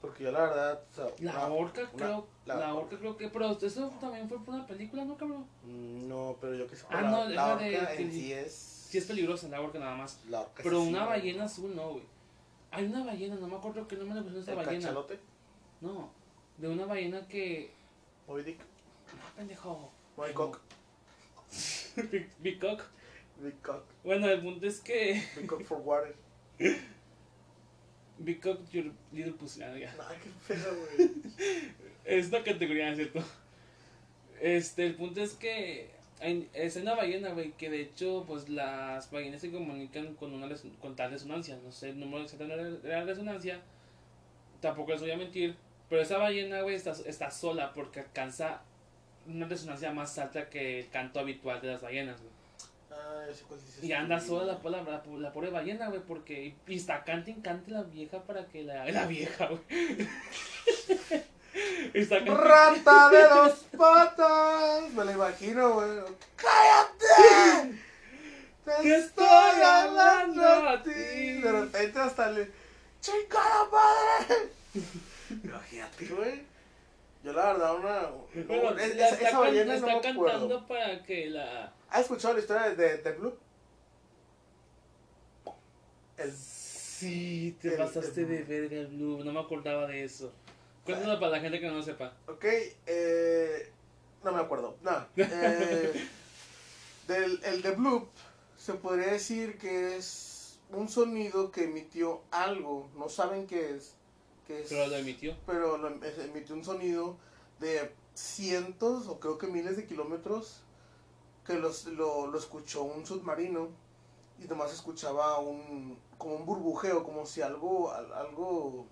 Porque yo la verdad. O sea, La una- orca, una- creo. la- La, orca, creo que. Pero eso también fue por una película, ¿no, cabrón? No, pero yo que sé. Ah, la, no, la orca de- en sí es. Sí, es peligrosa la orca nada más. La orca Pero una ballena azul, no, güey. Hay una ballena, no me acuerdo qué nombre le pusieron a esa ¿El ballena. cachalote? No, de una ballena que. Moby Dick. No, pendejo. Moby Cock. Big, Big Cock. Big Cock. Bueno, el punto es que. Big Cock for water. Big Cock, your little pussy. Ah, ya. Qué pedo, güey. Es una categoría, ¿cierto? Este, el punto es que es una ballena, güey, que de hecho, pues las ballenas se comunican con una con tal resonancia. No sé el número exacto de la, resonancia. Tampoco les voy a mentir. Pero esa ballena, güey, está, está sola porque alcanza una resonancia más alta que el canto habitual de las ballenas, güey. Ah, Y anda sola la, la, la, la pobre ballena, güey, porque. Y está cante y cante la vieja para que la. La vieja, güey. Cantando. Rata de dos patas. Me la imagino, güey. ¡Cállate! Te estoy hablando a ti. De repente hasta le. ¡Chingada madre! Imagínate, güey. Yo la verdad, una. Bueno, es- la esa- está, esa ballena está no cantando para que la. ¿Has escuchado la historia de, de Blue? El Sí, te El- pasaste el- de verga, Blue. No me acordaba de eso. Cuéntanos para la gente que no sepa. Ok, eh, no me acuerdo. No. eh, del, el de Bloop se podría decir que es un sonido que emitió algo. No saben qué es. qué es Pero lo emitió. pero lo em- emitió un sonido de cientos o creo que miles de kilómetros que los, lo, lo escuchó un submarino y nomás escuchaba un como un burbujeo como si algo al- algo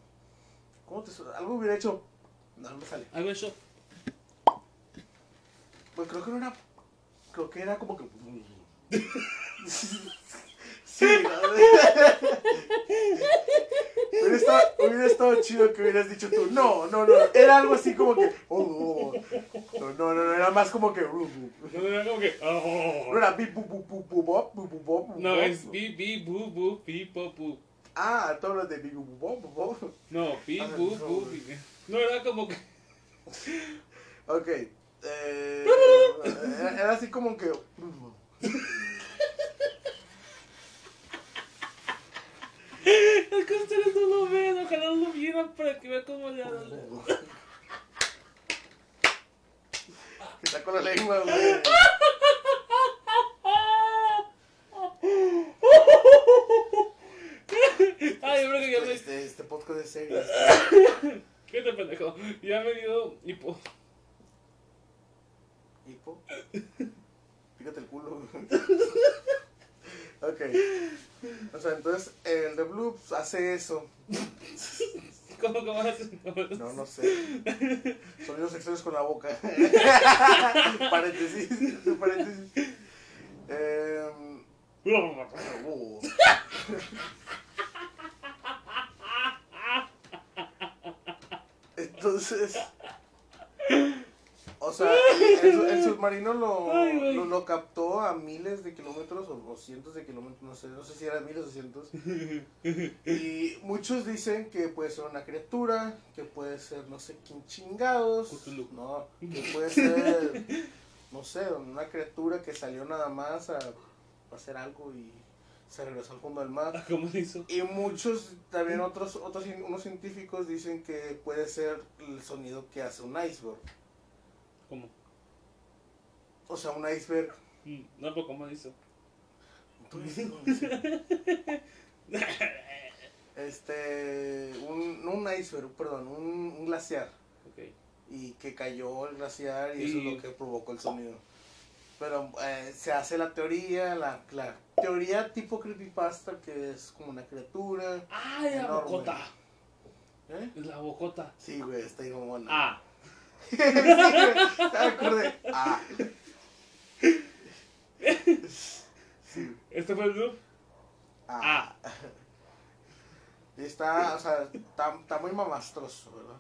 ¿cómo te suena? algo hubiera hecho no, no me sale Algo eso. pues creo que no era creo que era como que sí ¿no? Hubiera estado, hubiera estado chido que hubieras dicho tú, no, no, no, era algo así como que, oh, oh, oh. no, no, no, era más como que, uh, uh. No, era como que. oh. no era bip, bu, bu, bu, bu, bu, bu, bu, No, es bi, bi, bu, bu, pi, po, pu. Ah, todo lo de bu, bop. No, pi, Ah, bu, no, era como que. Ok, eh, era, así como que, Es que ustedes no lo ven, ojalá lo vieran para que vean cómo le hago. que está con la lengua, güey. Yo creo que ya me. Este, este podcast es serio. ¿Qué te pendejo? Ya me dio hipo. ¿Hipo? Fíjate el culo. ok. O sea, entonces el de Bloops hace eso. ¿Cómo, cómo haces? No, no sé. Sonidos extraños con la boca. paréntesis. paréntesis. Em, uh. Entonces. O sea, el, submarino lo, Ay, lo, lo captó a miles de kilómetros o, o cientos de kilómetros, no sé, no sé si eran miles o cientos. Y muchos dicen que puede ser una criatura, que puede ser no sé quién chingados, Cthulhu. no, que puede ser, no sé, una criatura que salió nada más a, a hacer algo y se regresó al fondo del mar. ¿Cómo hizo? Y muchos, también otros, otros unos científicos dicen que puede ser el sonido que hace un iceberg. ¿Cómo? O sea, un iceberg. Mm, No, pero ¿cómo hizo? ¿no? Sí. Este, un, no un iceberg, perdón, un, un glaciar. Ok. Y que cayó el glaciar y eso es lo que provocó el sonido. Pero eh, se hace la teoría, la, la teoría tipo creepypasta, que es como una criatura. ¡Ay, la bocota! ¿Eh? La bocota. Sí, güey, está ahí como Ah, sí, güey. Ah. Sí. ¿este fue el loop? Ah. Y está, o sea, está, está muy mamastroso, ¿verdad?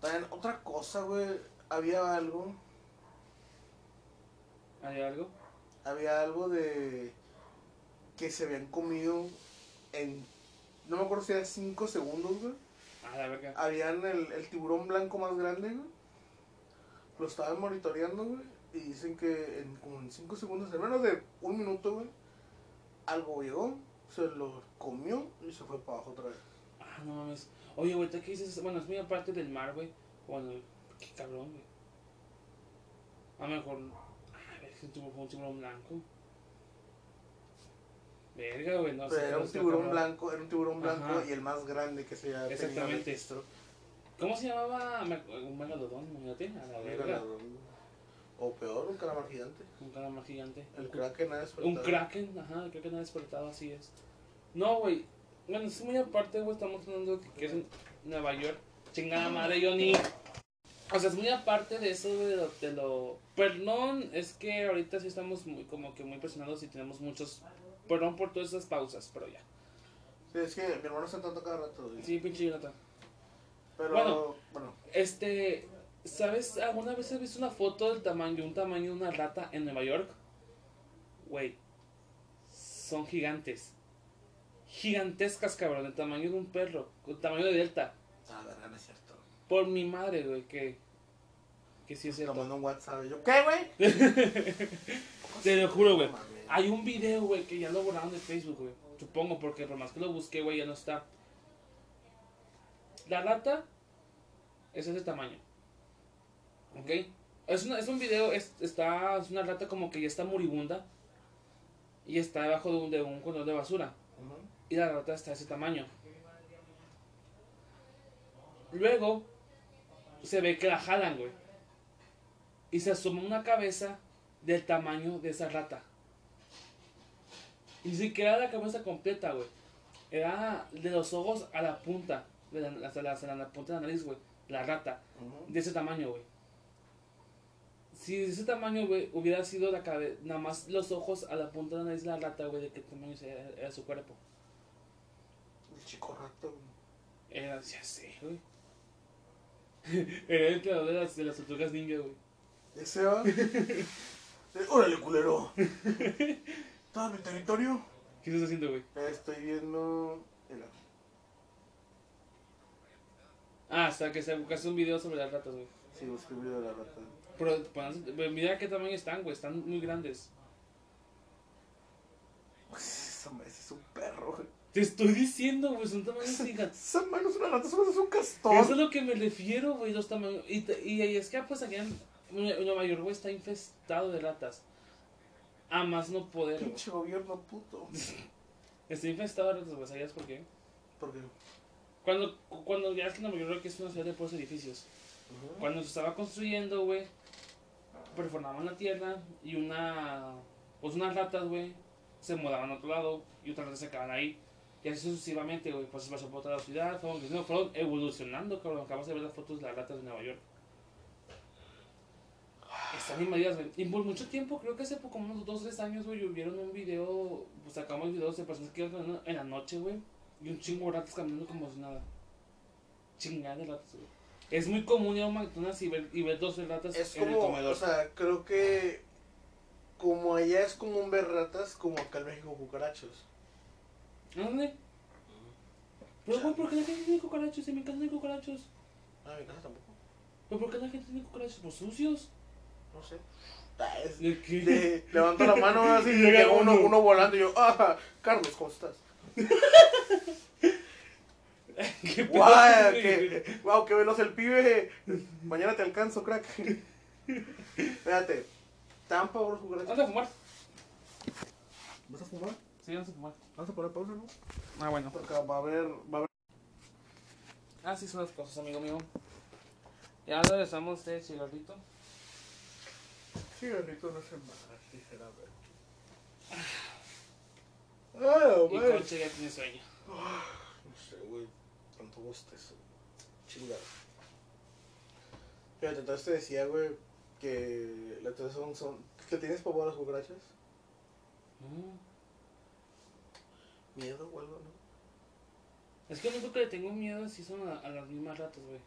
También otra cosa, güey, había algo, ¿Hay algo? había algo de que se habían comido en, no me acuerdo si era 5 segundos, güey. Ah, la verga. Habían el, el tiburón blanco más grande, güey. Lo estaban monitoreando, güey. Y dicen que en como en 5 segundos, en menos de un minuto, güey, algo llegó, se lo comió y se fue para abajo otra vez. Ah, no mames. Oye, güey, ¿qué dices? Bueno, es muy aparte del mar, güey. Bueno, qué cabrón, güey. A lo mejor. Tuvo un tiburón blanco. Verga, güey, no Pero sé. era un tiburón cabrón. blanco, era un tiburón blanco Ajá. y el más grande que se había Exactamente. registro. ¿Cómo se llamaba? Un megalodón, imagínate. A la Era verga. la- O peor, un calamar gigante. Un calamar gigante. El kraken ha despertado. Un kraken, ajá, el kraken ha despertado, así es. No, güey. Bueno, es muy aparte, güey. Estamos hablando que, que es en Nueva York. Chingada madre, Johnny. O sea, es muy aparte de eso, güey, de lo, de lo- Perdón, es que ahorita sí estamos muy, como que muy presionados y tenemos muchos. Perdón por todas esas pausas, pero ya. Sí, es que mi hermano está tanto cada rato. Sí, pinche Jonathan. Pero, Bueno. bueno, Este, ¿sabes? ¿Alguna vez has visto una foto del tamaño, de un tamaño de una rata en Nueva York? Güey, son gigantes. Gigantescas, cabrón, el tamaño de un perro, el tamaño de Delta. Ah, verga, no es cierto. Por mi madre, güey, que. Que sí es cierto. mando un WhatsApp yo, ¿qué, güey? Te lo juro, güey. Hay un video, güey, que ya lo borraron de Facebook, güey. Supongo, porque por más que lo busqué, güey, ya no está. La rata es ese tamaño. ¿Ok? Es, una- es un video, es, está, es una rata como que ya está moribunda. Y está debajo de un, de un contenedor de basura. Y la rata está de ese tamaño. Luego se ve que la jalan, güey. Y se asoma una cabeza del tamaño de esa rata. Y ni siquiera la cabeza completa, güey. Era de los ojos a la punta. De la, hasta la, hasta la punta de la nariz, güey. La rata. De ese tamaño, güey. Si de ese tamaño, güey, hubiera sido la cabeza, nada más los ojos a la punta de la nariz de la rata, güey, de qué tamaño era, era su cuerpo. El chico rato, güey. Era, ya sé, güey. Era el creador de las, de las tortugas ninja, güey. ¿Ese va? Eh, Órale, culero. ¿Estás en mi territorio? ¿Qué estás haciendo, güey? Estoy viendo. Mira. Ah, hasta que se buscaste un video sobre las ratas, güey. Sí, busqué el video de la rata. Pero, pues, mira qué tamaño están, güey. Están muy grandes. Esa madre es un perro, güey. Te estoy diciendo, güey, son tamaños gigantes. Esa madre no es una rata, eso es un castor. Eso es lo que me refiero, güey, los tamaños. Y, y, y es que, pues, aquí en, Nueva York, güey, está infestado de ratas. A más no poder. Pinche gobierno puto. Está infestado de ratas, güey. ¿Sabías por qué? Porque. Cuando, cuando ya es que Nueva York es una ciudad de puros edificios. Cuando se estaba construyendo, güey, perforaban la tierra y una. Pues unas ratas, güey, se mudaban a otro lado y otras ratas se quedaban ahí. Y así sucesivamente, güey, pues se pasó por toda la ciudad, fueron, creciendo, fueron evolucionando, cabrón. Acabas de ver las fotos de las ratas de Nueva York. Están invadidas, güey. Y por mucho tiempo, creo que hace poco, como unos 2 3 años, güey, vieron un video, pues sacamos videos de personas que iban caminando en la noche, güey, y un chingo de ratas caminando como si nada. Chingada de ratas, güey. Es muy común ir a un McDonald's y ver, y ver dos ratas Es en el como. comedor. O sea, creo que. Como allá es común ver ratas, como acá en México cucarachos. ¿A ¿Dónde? Pero, güey, ¿por qué la gente tiene cucarachos? En mi casa no hay cucarachos. Ah, en mi casa tampoco. ¿Pero por qué la gente tiene cucarachos? ¿Por sucios? No sé. Es- ¿De qué? de- levanto la mano así y Llega uno, uno. volando y yo, ah, Carlos, ¿cómo estás? ¿Qué güey? ¡Qué, wow, qué veloz el pibe! Mañana te alcanzo, crack. Espérate. ¿Tan por los cucarachos? Vamos a fumar. ¿Vas a fumar? Sí, vamos a fumar. ¿Vas a poner pausa, no? Ah, bueno. Porque va a haber, va a haber... Así son las cosas, amigo mío. Ya regresamos de cigarrito. Sí, Benito, no se más, sinceramente. Ah, Y güey. Conche ya tiene sueño. No sé, güey. Tanto bostezo. Chingada. Fíjate, entonces te decía, güey, que las son, son... ¿Que tienes pavor a las cucarachas? Mm. ¿Miedo o algo, no? Es que lo único que le tengo miedo así son a, a las mismas ratas, güey.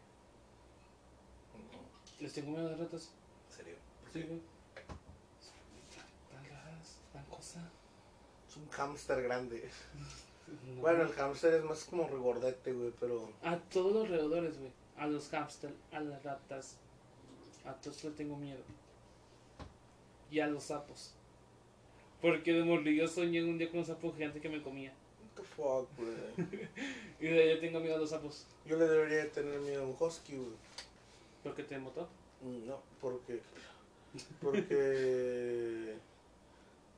Les tengo miedo a las ratas. ¿En serio? Sí, güey. Tan raras, tan cosa. Es un hámster grande. No. Bueno, el hámster es más como regordete, güey, pero... A todos los roedores, güey. A los hamsters, a las ratas. A todos les tengo miedo. Y a los sapos. Porque de morrillo soñé un día con un sapo gigante que me comía. The fuck, güey. Y de ahí yo tengo miedo a los sapos. Yo le debería de tener miedo a un husky, güey. Porque te mató. Mm, No, porque. Porque.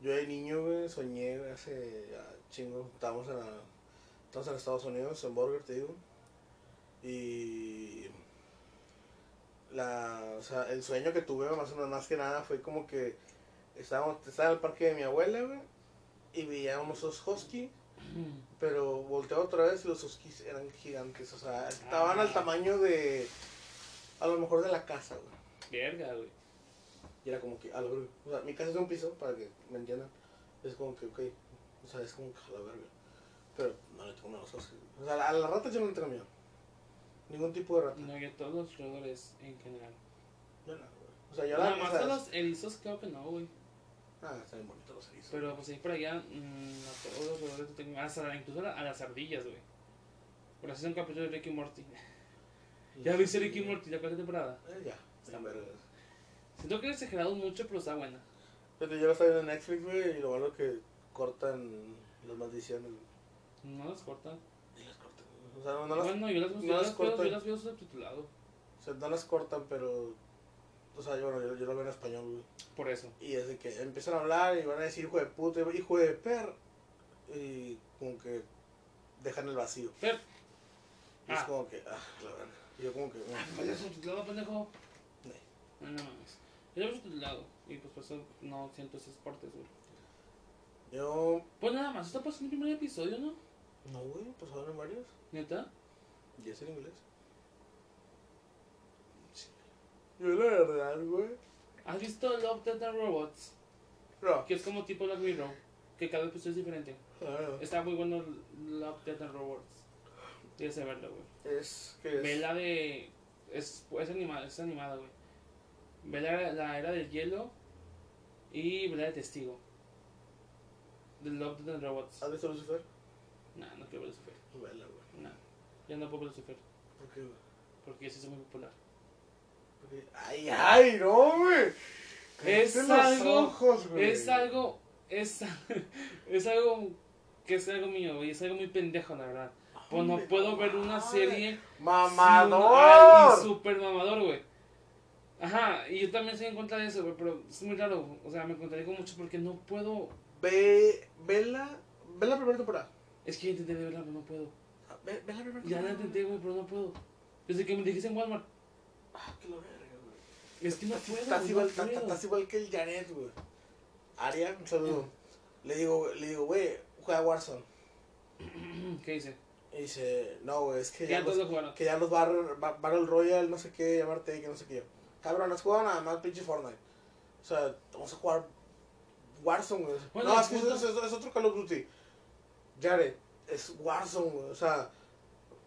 Yo de niño, güey, soñé hace chingo. Estábamos en, la, estábamos en Estados Unidos, en Burger, te digo. Y. La, o sea, el sueño que tuve, más, más que nada, fue como que estábamos, estaba en el parque de mi abuela, güey, y veíamos los husky, pero volteaba otra vez y los huskies eran gigantes, o sea, estaban Ah. al tamaño de, a lo mejor de la casa, güey. Verga, güey. Y era como que, a la verga. O sea, mi casa es de un piso, para que me entiendan. Es como que, ok. O sea, es como que a la verga. Pero no le tengo miedo a los huskies. O sea, a las ratas yo no le tengo miedo. Ningún tipo de rata. No, yo todos los roedores en general. Yo no, güey. O sea, yo Nada la más o sea, a los erizos creo que no, güey. Ah, están bien bonitos los erizos. Pero pues ahí por allá, mm, a todos los roedores tengo. Hasta, incluso a, la- a las ardillas, güey. Por así es un capítulo de Ricky Morty. ¿Ya viste Ricky y Morty la cuarta temporada? Eh, ya, están vergas. Siento que he exagerado mucho, pero está buena. Fíjate, yo lo viendo en Netflix, güey, y lo malo que cortan las maldiciones. No las cortan. Y las cortan. O sea, no, no las, bueno, yo las, no yo las las veo, cortan. yo las veo subtitulado. o sea, no las cortan, pero... O sea, yo, bueno, yo, yo lo veo en español, güey. Por eso. Y es de que empiezan a hablar y van a decir hijo de puta, hijo de per. Y como que dejan el vacío. Pero, Y es Ah. como que, ah, la verdad. Y yo como que, ah, mm, pues es subtitulado, pendejo. Sí. No, no mames. Yo lo subtitulado. Y pues por eso no siento esos cortes, güey. yo, Pues nada más, esto pasó en el primer episodio, ¿no? no, güey, pasaron en varios. ¿Neta? Y es en inglés. Yo la verdad, güey. ¿Has visto Love, Death and Robots? No. Que es como tipo Black Mirror. Que cada episodio es diferente. Ah, Está muy bueno Love, Death and Robots. Tienes que verlo, güey. Es que es. Ve la de... Es, es animada, es animada, güey. Ve la, la era del hielo y ve la de testigo. De Love, Death and Robots. ¿Has visto Lucifer? Nah, no quiero ver Lucifer. Vela, güey. Nah, ya no puedo ver Lucifer. ¿Por qué, güey? Porque ese es muy popular. Ay, ay, no, güey. Es algo- ojos, güey. Es algo... Es, es algo que es algo mío, güey. Es algo muy pendejo, la verdad. Pues no puedo ver una serie ¡Mamador! Ay, super mamador, güey. Ajá, y yo también estoy en contra de eso, güey, pero es muy raro. O sea, me contradigo mucho porque no puedo. Ve, vela, ve la primera temporada. Es que ya intenté verla, pero no puedo. Ve, ve la primera Ya la intenté, güey, pero no puedo. Desde que me dijiste en Walmart. Ah, que verga, güey. Es que no puedo. Estás igual, puedo. estás igual que el Janet, güey. Aria, un saludo. Le digo, le digo, güey, juega Warzone. ¿Qué dice? Y dice, no, güey, es que Ya los, lo que ya los bar, ba- Battle Royale, no sé qué, llamarte, que no sé qué. Cabrón, has jugado nada más pinche Fortnite. O sea, vamos a jugar Warzone, güey. Bueno, no, es que es- es otro Call of Duty. Jared, es Warzone, güey. O sea,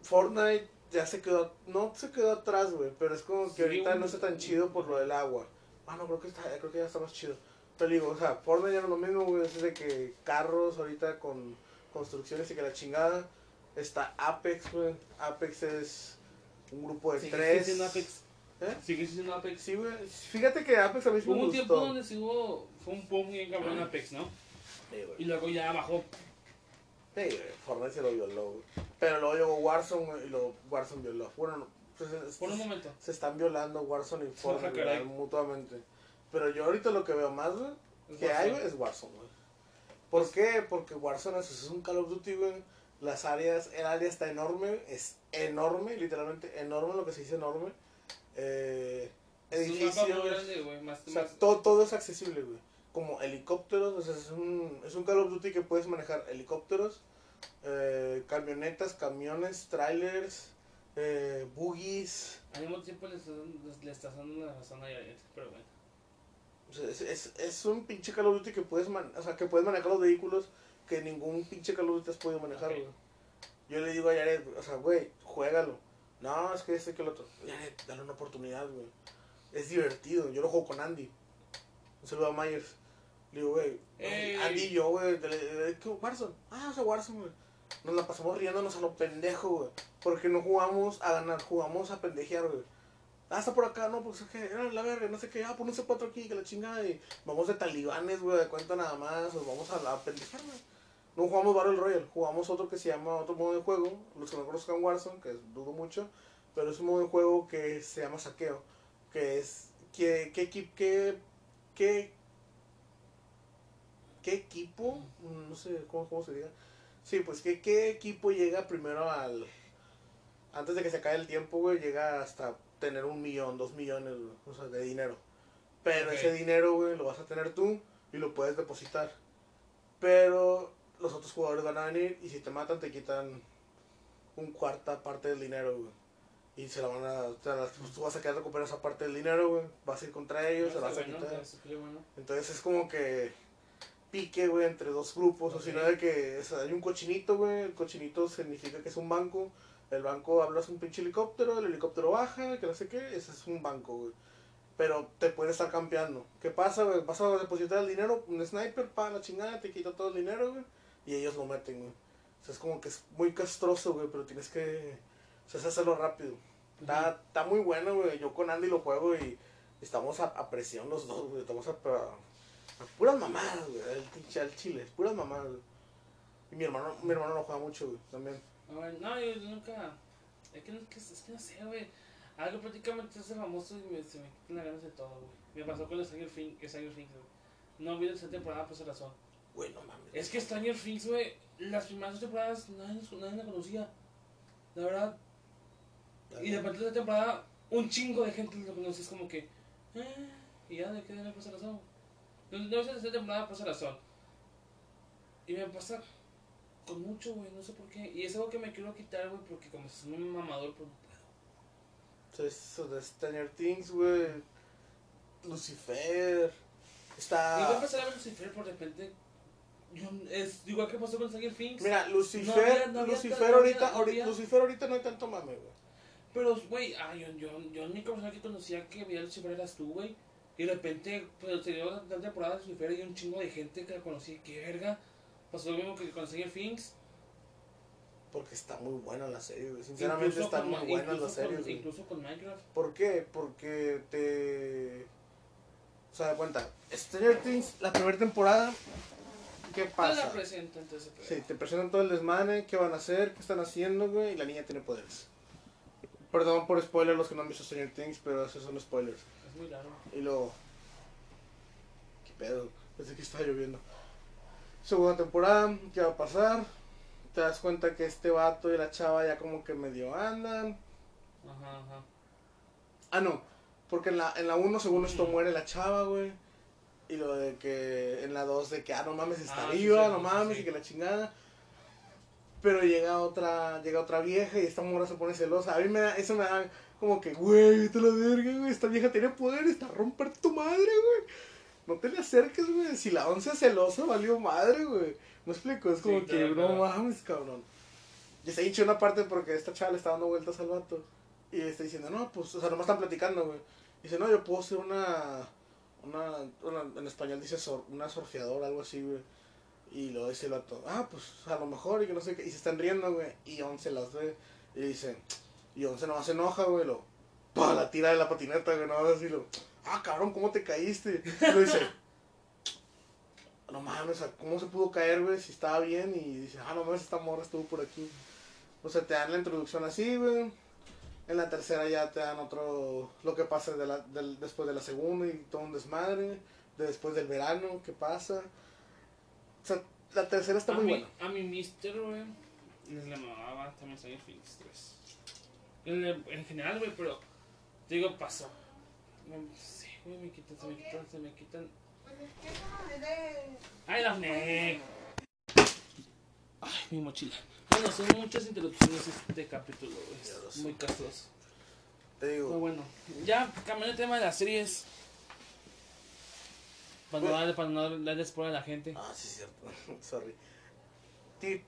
Fortnite ya se quedó, no se quedó atrás, güey, pero es como que Sí, ahorita no está tan chido por lo del agua. Ah, no, creo que, está, creo que ya está más chido. Te digo, o sea, Fortnite ya no lo mismo, güey, es de que carros ahorita con construcciones y que la chingada. Está Apex, güey. Apex es un grupo de Sigue tres. siendo Apex. ¿Eh? Sigue siendo Apex. Sí, güey. Fíjate que Apex a mí me Hubo un gustó. tiempo donde hubo. Fue un boom bien cabrón Apex, ¿no? Sí. Y luego ya bajó. Sí, Fortnite se lo violó. Pero luego llegó Warzone y lo Warzone violó. Bueno, no, pues es- Por un momento. se están violando Warzone y Fortnite mutuamente. Pero yo ahorita lo que veo más, güey, que hay, güey, es Warzone, güey. ¿Por qué? Porque Warzone es, un Call of Duty, güey. Las áreas, el área está enorme, es enorme, literalmente enorme, lo que se dice enorme. Eh, Es un mapa muy edificios. grande, güey. Más, O sea, más- todo, todo es accesible, güey. Como helicópteros, o sea, es un, es un Call of Duty que puedes manejar helicópteros, eh, camionetas, camiones, trailers, eh, buggies. Al mismo tiempo le estás, le estás dando la razón a Yaret, pero bueno. O sea, es, es, es un pinche Call of Duty que puedes, man- o sea, que puedes manejar los vehículos que ningún pinche Call of Duty has podido manejar. Yo le digo a Yared, o sea, güey, juégalo. No, es que este que el otro. Yared, dale una oportunidad, güey. Es divertido. Yo lo juego con Andy. Un saludo a Myers. Le digo, güey, Ey. Andy y yo, güey, ¿qué? Warzone. Ah, o sea, Warzone, güey. Nos la pasamos riéndonos a lo pendejo, güey. Porque no jugamos a ganar, jugamos a pendejear, güey. Ah, está por acá, no, pues es que era la verga, no sé qué. Ah, pon un C4 aquí, que la chingada. Y vamos de talibanes, güey, de cuenta nada más. Nos vamos a la pendejear, güey. No jugamos Battle Royale, jugamos otro que se llama otro modo de juego. Los que no conozcan Warzone, que dudo mucho. Pero es un modo de juego que se llama saqueo. Que es. ¿Qué, qué, equi- qué, qué, equipo? Mm, No sé cómo, cómo se diga. Sí, pues ¿qué, qué equipo llega primero al. Antes de que se acabe el tiempo, güey, llega hasta tener un millón, dos millones, güey, o sea, de dinero. Pero Ok. ese dinero, güey, lo vas a tener tú y lo puedes depositar. Pero los otros jugadores van a venir y si te matan te quitan un cuarta parte del dinero, güey. Y se la van a... o sea, pues, tú vas a quedar recuperar esa parte del dinero, güey. Vas a ir contra ellos, se la vas a bueno, quitar. bueno. Entonces es como que pique, güey, entre dos grupos. O si no, Ok. de que o sea, hay un cochinito, güey. El cochinito significa que es un banco. El banco hablas un pinche helicóptero, el helicóptero baja, que no sé qué, ese es un banco, güey. Pero te puede estar campeando. ¿Qué pasa, güey? Vas a depositar el dinero, un sniper, pa, la chingada, te quita todo el dinero, güey. Y ellos lo meten, güey. O sea, es como que es muy castroso, güey, pero tienes que... O sea, es hacerlo rápido. Está, está muy bueno, güey. Yo con Andy lo juego y estamos a, a presión los dos, güey. Estamos a puras mamadas, güey. Al chile, puras mamadas, güey. Y mi hermano, mi hermano lo juega mucho, güey, también. No, yo nunca. Es que, no- que- es que no sé, güey. Algo prácticamente hace famoso y me, se me quitan las ganas de todo, güey. Me pasó con el Stranger Things, güey. No vi tercera temporada por esa razón. Güey, no mames. Es que Stranger Things, güey, las primeras dos temporadas nadie, nadie la conocía. La verdad. Y de repente de la temporada, un chingo de gente lo conoce. Es como que. Eh, y ya de qué de por esa razón. No, no es la tercera temporada por esa razón. Y me pasa con mucho, güey, no sé por qué. Y es algo que me quiero quitar, güey, porque como soy un mamador, pues no puedo. Eso de Stranger Things, güey. Lucifer. Y voy a Está. empezar a ver Lucifer por repente. Yo, es igual que pasó con Stranger Things. Mira, Lucifer. No había- no había Lucifer, tan- ahorita, no ahorita- había- Lucifer ahorita no hay tanto mame, güey. Pero, güey, ah, yo, yo, yo la única persona que conocía que veía Lucifer eras tú, güey. Y de repente, pues, se dio la la temporada de Lucifer y un chingo de gente que la conocía. ¿Qué verga? Pasó lo mismo que con Stranger Things. Porque está muy buena la serie, güey. Sinceramente Incluso están con muy buenas las series, con-. Incluso con Minecraft. ¿Por qué? Porque te. O sea, de cuenta. Stranger Things, la primera temporada. ¿Qué Te la pasa? presenta, entonces. pues. Sí, te presentan todo el desmane, qué van a hacer, qué están haciendo, güey, y la niña tiene poderes. Perdón por spoiler los que no han visto Stranger Things, pero esos son spoilers. Es muy raro. Y luego. ¿Qué pedo? Pensé que estaba lloviendo. Segunda temporada, ¿qué va a pasar? Te das cuenta que este vato y la chava ya como que medio andan. Ajá, ajá. Ah, no. Porque en la, en la 1, según esto, muere la chava, güey. Y lo de que en la 2, de que, ah, no mames, está Ah, viva, sí, no mames, sí. y que la chingada. Pero llega otra, llega otra vieja y esta morra se pone celosa. A mí me da, eso me da como que, güey, vete a la verga, güey. Esta vieja tiene poder, está a romper tu madre, güey. No te le acerques, güey. Si la 11 es celosa, valió madre, güey. ¿Me explico? Es como Sí, que, claro, no claro. mames, cabrón. Y se ha dicho una parte porque esta chava le está dando vueltas al vato. Y está diciendo, no, pues, o sea, nomás están platicando, güey. Dice, no, yo puedo ser una, una, una- en español dice sor- una surfeadora, algo así, güey. Y lo dice el vato, ah, pues, a lo mejor, y que no sé qué. Y se están riendo, güey. Y Once las ve. Y dice, y Once nomás se enoja, güey. Lo, pa, la tira de la patineta, güey. No, así lo, ah, cabrón, ¿cómo te caíste? Y lo dice, no mames, o sea, ¿cómo se pudo caer, güey? Si estaba bien. Y dice, ah, no mames, esta morra estuvo por aquí. O sea, te dan la introducción así, güey. En la tercera ya te dan otro, lo que pasa de la, del- después de la segunda y todo un desmadre. De después del verano, ¿qué pasa? O sea, la tercera está a muy mí, buena. A mi Mister, güey, le mamaba también Stranger Things 3. En, en general, güey, pero te digo, pasó. Sí, güey, me quitan, se me quitan, se me quitan. ¡Ay, Dafne! Ay, mi mochila. Bueno, son muchas interrupciones este capítulo, Es muy castroso. Te Pero digo, bueno, ya cambiando el tema de las series. Para no darle, para no darle spoiler a la gente. ah, sí, es cierto. Sorry.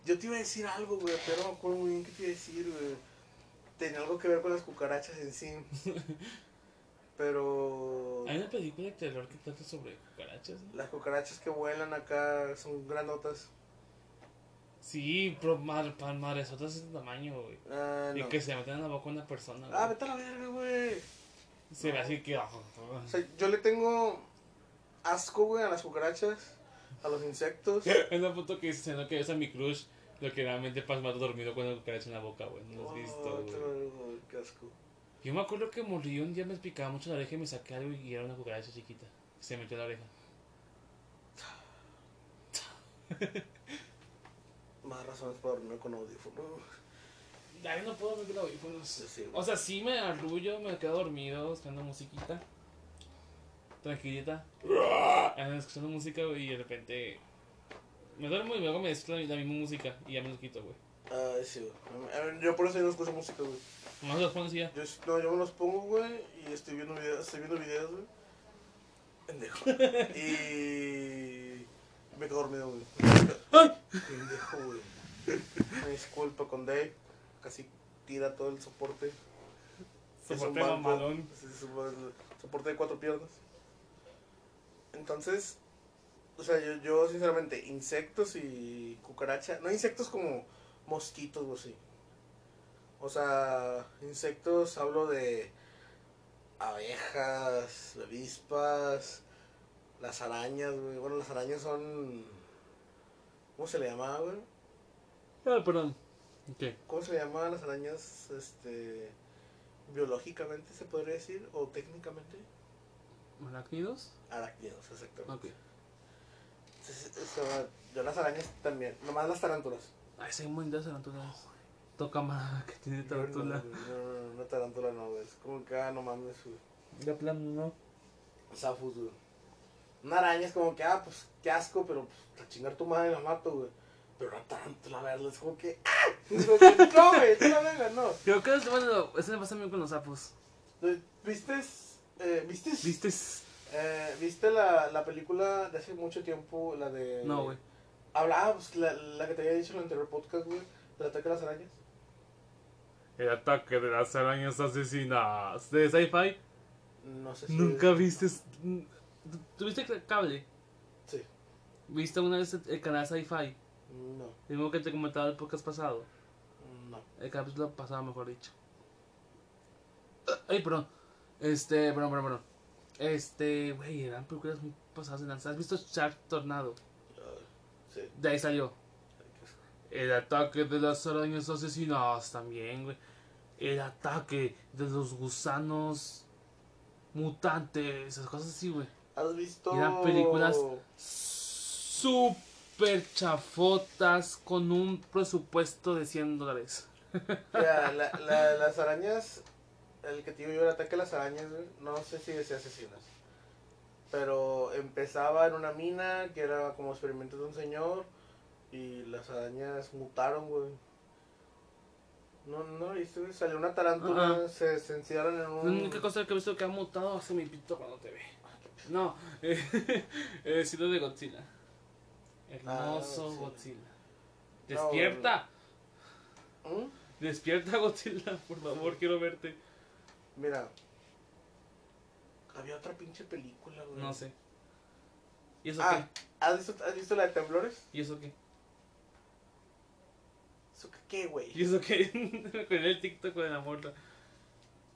Yo te iba a decir algo, güey, pero no me acuerdo muy bien qué te iba a decir, güey. Tenía algo que ver con las cucarachas en sí. Pero Hay una película de terror que trata sobre cucarachas. ¿no? las cucarachas que vuelan acá son grandotas. Sí, pero mar, para madresotas es de tamaño, güey. Ah, Y no. que se meten en la boca una persona. Ah, güey. vete a la verga, güey. Se ve así que. O sea, yo le tengo asco, güey, a las cucarachas, a los insectos. Es una foto que dice ¿no? que ves a mi crush. Lo que realmente pasa mato dormido con una cucaracha en la boca, güey. No lo has visto, Oh, güey. asco. Yo me acuerdo que morí un día me picaba mucho la oreja y me saqué algo y era una cucaracha chiquita. Se metió en la oreja. Más razones para dormir con audífono. Ay, no puedo audífonos. Sí, sí, güey. O sea, sí me arrullo, me quedo dormido escuchando musiquita. Tranquilita. Ando escuchando música, y de repente. Me duermo y luego me escucho la, misma música y ya me lo quito, güey. Ah, sí, güey. A ver, Yo por eso no escucho música, güey. Nomás los pones ya. Yo, no, yo me los pongo, güey, y estoy viendo videos, estoy viendo videos, güey. Pendejo. Y me quedo dormido, güey. Pendejo, güey. Me disculpo con Dave. Casi tira todo el soporte. Mamalón. soporte de cuatro piernas. Entonces, o sea, yo, yo sinceramente, insectos y cucaracha, no insectos como mosquitos o así. O sea, insectos, hablo de abejas, avispas, las arañas, güey. Bueno, las arañas son... ¿Cómo se le llamaba, güey? Ah, perdón. ¿Qué? ¿Cómo se le llamaban las arañas, este... biológicamente se podría decir? ¿O técnicamente? ¿Arácnidos? Arácnidos, exactamente. Ok. Yo las arañas también, nomás las tarántulas. Ay, soy muy de tarantulas. Toca más que tiene No, tarántula. no, no, no, tarántula no, güey. Es como que, ah, no mames, güey. De plano, no. Zafus, güey. Una araña es como que, ah, pues, qué asco, pero pues, a chingar tu madre la mato, güey. Pero una tarántula, verla, es como que, ah, no, güey, tú la verga, no. Creo que es, bueno, eso me pasa a mí con los sapos. ¿Viste? Eh, ¿Viste? ¿Viste? Eh, ¿Viste la, la película de hace mucho tiempo, la de... No, güey. Hablaba, pues, la, la que te había dicho en el anterior podcast, güey, del ataque a las arañas. El ataque de las arañas asesinas de sci-fi. No sé si... Nunca viste. ¿Tuviste cable? Sí. ¿Viste una vez el canal sci-fi? No, El mismo que te comentaba el podcast pasado. no. El capítulo pasado, mejor dicho. Ay, perdón. Este, perdón, perdón, perdón. Este, güey, eran películas muy pasadas de lanza. ¿Has visto Shark Tornado? Ah, sí. De ahí salió. El ataque de las arañas asesinas también, güey. El ataque de los gusanos mutantes, esas cosas así, güey. ¿Has visto... Eran películas- Super chafotas con un presupuesto de 100 dólares. Mira, la, la- las arañas, el que te digo yo, el ataque a las arañas, güey, no sé si decía asesinas. Pero empezaba en una mina que era como experimentos de un señor y las arañas mutaron, güey. No, no, ¿viste? Salió una tarántula, Ajá. se, se encierran en La un... única cosa que he visto que ha mutado hace mi pito cuando te ve. No, eh, el estilo de Godzilla. Hermoso Ah, Godzilla. Despierta, ¿Mm? despierta Godzilla, por favor, quiero verte. Mira, había otra pinche película, güey. No sé. ¿Y eso Ah, ¿has visto, ¿has visto la de Temblores? qué? ¿Y eso qué? ¿Eso qué, qué, güey? ¿Y eso qué? con el TikTok con la morra.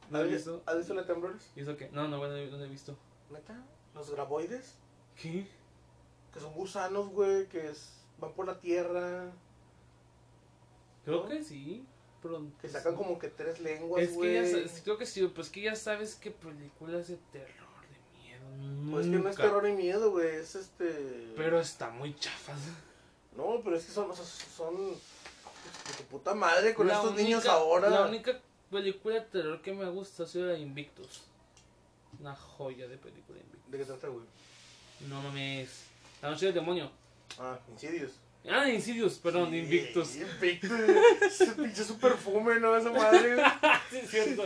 ¿No ¿Has visto? ¿Has visto la de Temblores? ¿Y eso qué? No, no, bueno, no he visto. ¿Neta? Los graboides, ¿Qué? que son gusanos, güey, que es- van por la tierra, Creo ¿No? que sí. Pero, que sacan como que tres lenguas, Es que güey. ya sabes, creo que sí, pues que ya sabes que películas de terror, de miedo, Pues que no es nunca. terror ni miedo, güey, es este... Pero está muy chafas. No, pero es que son, o sea, son... De tu puta madre con La estos única- niños ahora. La única película de terror que me gusta ha sido la de Invictus. Una joya de película Invictus. ¿De qué trata, güey? No mames. La noche del demonio. Ah, Insidious. Ah, de Insidious, perdón, Sí, Invictus. Invictus. Ese pinche su perfume, ¿no? Esa madre, sí, es cierto.